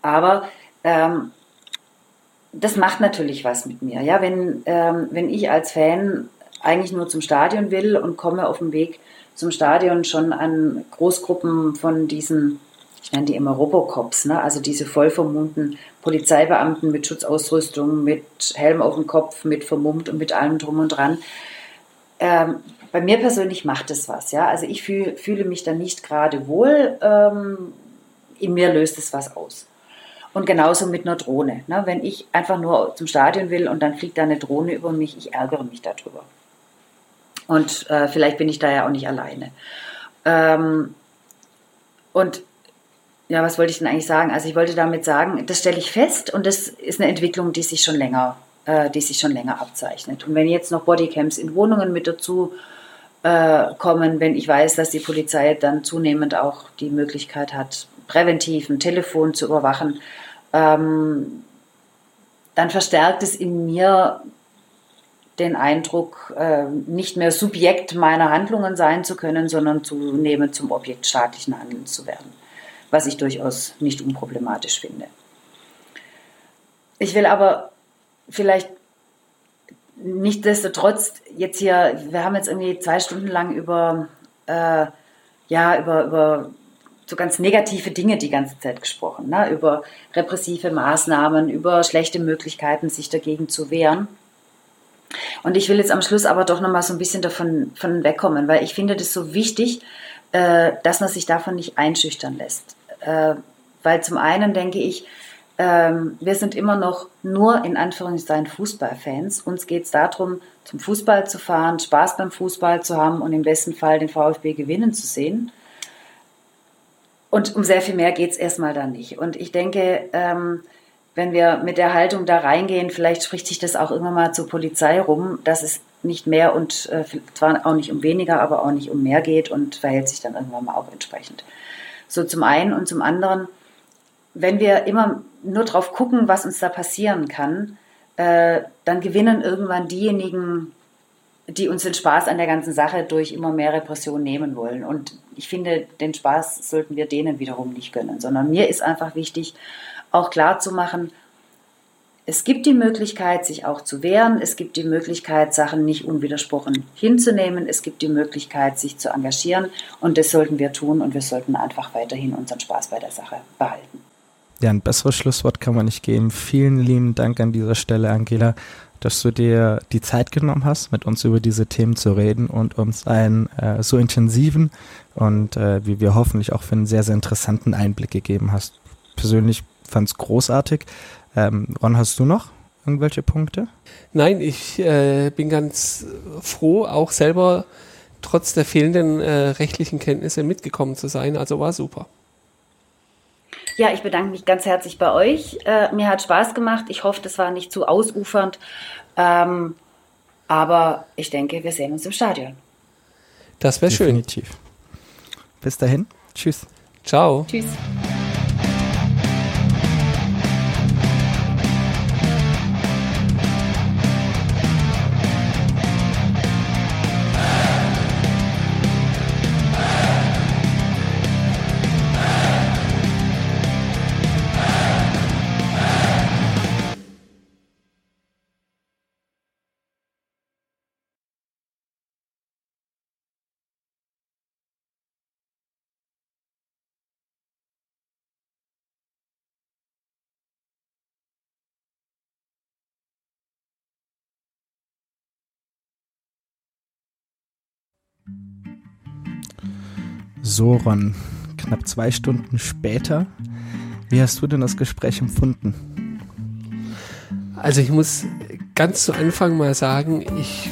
Aber ähm, das macht natürlich was mit mir. Ja, wenn, ähm, wenn ich als Fan eigentlich nur zum Stadion will und komme auf dem Weg zum Stadion schon an Großgruppen von diesen, ich nenne die immer Robocops, ne? also diese voll vermummten Polizeibeamten mit Schutzausrüstung, mit Helm auf dem Kopf, mit vermummt und mit allem drum und dran. Ähm, bei mir persönlich macht es was, ja. Also ich fühl, fühle mich da nicht gerade wohl. Ähm, in mir löst es was aus. Und genauso mit einer Drohne. Ne? Wenn ich einfach nur zum Stadion will und dann fliegt da eine Drohne über mich, ich ärgere mich darüber. Und äh, vielleicht bin ich da ja auch nicht alleine. Ähm, und ja, was wollte ich denn eigentlich sagen? Also ich wollte damit sagen, das stelle ich fest und das ist eine Entwicklung, die sich schon länger, äh, die sich schon länger abzeichnet. Und wenn jetzt noch Bodycams in Wohnungen mit dazu äh, kommen, wenn ich weiß, dass die Polizei dann zunehmend auch die Möglichkeit hat, präventiv ein Telefon zu überwachen, ähm, dann verstärkt es in mir den Eindruck, äh, nicht mehr Subjekt meiner Handlungen sein zu können, sondern zunehmend zum Objekt staatlichen Handelns zu werden, was ich durchaus nicht unproblematisch finde. Ich will aber vielleicht nichtsdestotrotz jetzt hier, wir haben jetzt irgendwie zwei Stunden lang über, äh, ja, über, über so ganz negative Dinge die ganze Zeit gesprochen, ne? über repressive Maßnahmen, über schlechte Möglichkeiten, sich dagegen zu wehren. Und ich will jetzt am Schluss aber doch nochmal so ein bisschen davon von wegkommen, weil ich finde das so wichtig, äh, dass man sich davon nicht einschüchtern lässt. Äh, weil zum einen denke ich, ähm, wir sind immer noch nur in Anführungszeichen Fußballfans. Uns geht es darum, zum Fußball zu fahren, Spaß beim Fußball zu haben und im besten Fall den VfB gewinnen zu sehen. Und um sehr viel mehr geht es erstmal da nicht. Und ich denke, ähm, wenn wir mit der Haltung da reingehen, vielleicht spricht sich das auch irgendwann mal zur Polizei rum, dass es nicht mehr und äh, zwar auch nicht um weniger, aber auch nicht um mehr geht und verhält sich dann irgendwann mal auch entsprechend. So zum einen und zum anderen, wenn wir immer nur drauf gucken, was uns da passieren kann, äh, dann gewinnen irgendwann diejenigen, die uns den Spaß an der ganzen Sache durch immer mehr Repression nehmen wollen. Und ich finde, den Spaß sollten wir denen wiederum nicht gönnen, sondern mir ist einfach wichtig, auch klar zu machen, es gibt die Möglichkeit, sich auch zu wehren. Es gibt die Möglichkeit, Sachen nicht unwidersprochen hinzunehmen. Es gibt die Möglichkeit, sich zu engagieren. Und das sollten wir tun. Und wir sollten einfach weiterhin unseren Spaß bei der Sache behalten. Ja, ein besseres Schlusswort kann man nicht geben. Vielen lieben Dank an dieser Stelle, Angela, dass du dir die Zeit genommen hast, mit uns über diese Themen zu reden und uns einen äh, so intensiven und äh, wie wir hoffentlich auch für einen sehr, sehr interessanten Einblick gegeben hast. Persönlich fand es großartig. Ähm, Ron, hast du noch irgendwelche Punkte? Nein, ich äh, bin ganz froh, auch selber trotz der fehlenden äh, rechtlichen Kenntnisse mitgekommen zu sein. Also war super. Ja, ich bedanke mich ganz herzlich bei euch. Äh, mir hat Spaß gemacht. Ich hoffe, das war nicht zu ausufernd. Ähm, aber ich denke, wir sehen uns im Stadion. Das wäre schön. Definitiv. Bis dahin. Tschüss. Ciao. Tschüss. Soron, knapp zwei Stunden später. Wie hast du denn das Gespräch empfunden? Also ich muss ganz zu Anfang mal sagen, ich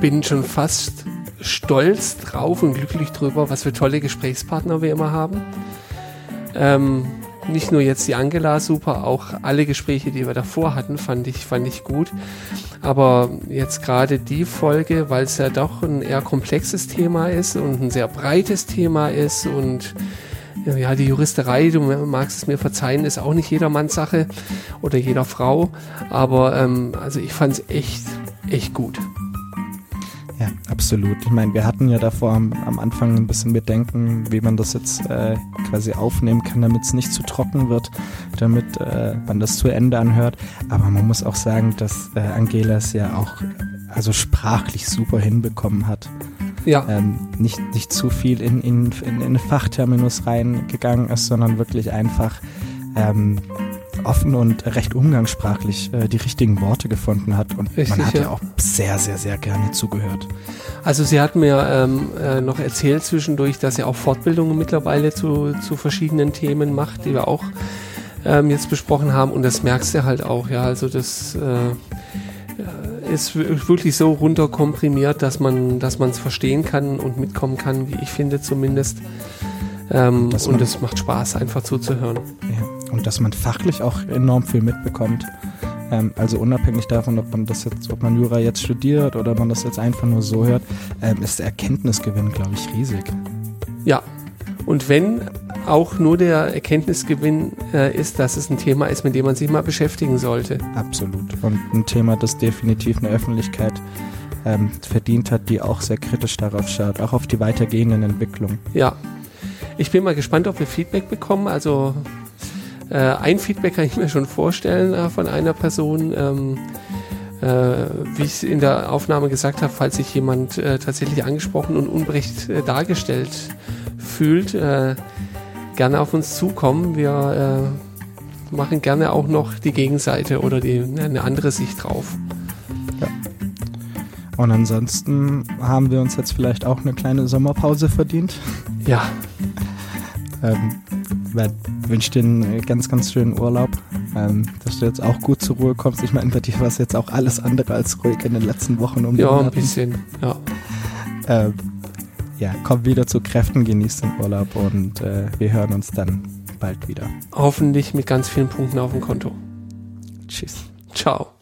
bin schon fast stolz drauf und glücklich drüber, was für tolle Gesprächspartner wir immer haben. Ähm, nicht nur jetzt die Angela super, auch alle Gespräche, die wir davor hatten, fand ich, fand ich gut. Aber jetzt gerade die Folge, weil es ja doch ein eher komplexes Thema ist und ein sehr breites Thema ist und ja, die Juristerei, du magst es mir verzeihen, ist auch nicht jedermanns Sache oder jeder Frau. Aber ähm, also ich fand es echt, echt gut. Ja, absolut. Ich meine, wir hatten ja davor am, am, Anfang ein bisschen Bedenken, wie man das jetzt äh, quasi aufnehmen kann, damit es nicht zu trocken wird, damit äh, man das zu Ende anhört. Aber man muss auch sagen, dass äh, Angela es ja auch also sprachlich super hinbekommen hat. Ja. Ähm, nicht, nicht zu viel in, in, in, in Fachterminus reingegangen ist, sondern wirklich einfach ähm, offen und recht umgangssprachlich äh, die richtigen Worte gefunden hat. Und Richtig, man hat ja. ja. auch sehr, sehr, sehr gerne zugehört. Also sie hat mir ähm, äh, noch erzählt zwischendurch, dass sie auch Fortbildungen mittlerweile zu, zu verschiedenen Themen macht, die wir auch ähm, jetzt besprochen haben. Und das merkst du halt auch, ja. Also das äh, ist wirklich so runterkomprimiert, dass man dass man es verstehen kann und mitkommen kann, wie ich finde zumindest. Ähm, und es macht Spaß, einfach zuzuhören. Ja. Und dass man fachlich auch enorm viel mitbekommt. Ähm, also unabhängig davon, ob man das jetzt, ob man Jura jetzt studiert oder man das jetzt einfach nur so hört, ähm, ist der Erkenntnisgewinn, glaube ich, riesig. Ja. Und wenn auch nur der Erkenntnisgewinn äh, ist, dass es ein Thema ist, mit dem man sich mal beschäftigen sollte. Absolut. Und ein Thema, das definitiv eine Öffentlichkeit ähm, verdient hat, die auch sehr kritisch darauf schaut, auch auf die weitergehenden Entwicklungen. Ja. Ich bin mal gespannt, ob wir Feedback bekommen. Also äh, ein Feedback kann ich mir schon vorstellen äh, von einer Person. Ähm, äh, wie ich in der Aufnahme gesagt habe, falls sich jemand äh, tatsächlich angesprochen und unberecht äh, dargestellt fühlt, äh, gerne auf uns zukommen. Wir äh, machen gerne auch noch die Gegenseite oder die, eine andere Sicht drauf. Ja. Und ansonsten haben wir uns jetzt vielleicht auch eine kleine Sommerpause verdient. Ja. ähm, wünsche dir einen ganz, ganz schönen Urlaub, ähm, dass du jetzt auch gut zur Ruhe kommst. Ich meine, bei dir war es jetzt auch alles andere als ruhig in den letzten Wochen. Um ja, ein bisschen, ja. Ähm, ja, komm wieder zu Kräften, genieß den Urlaub und äh, wir hören uns dann bald wieder. Hoffentlich mit ganz vielen Punkten auf dem Konto. Tschüss. Ciao.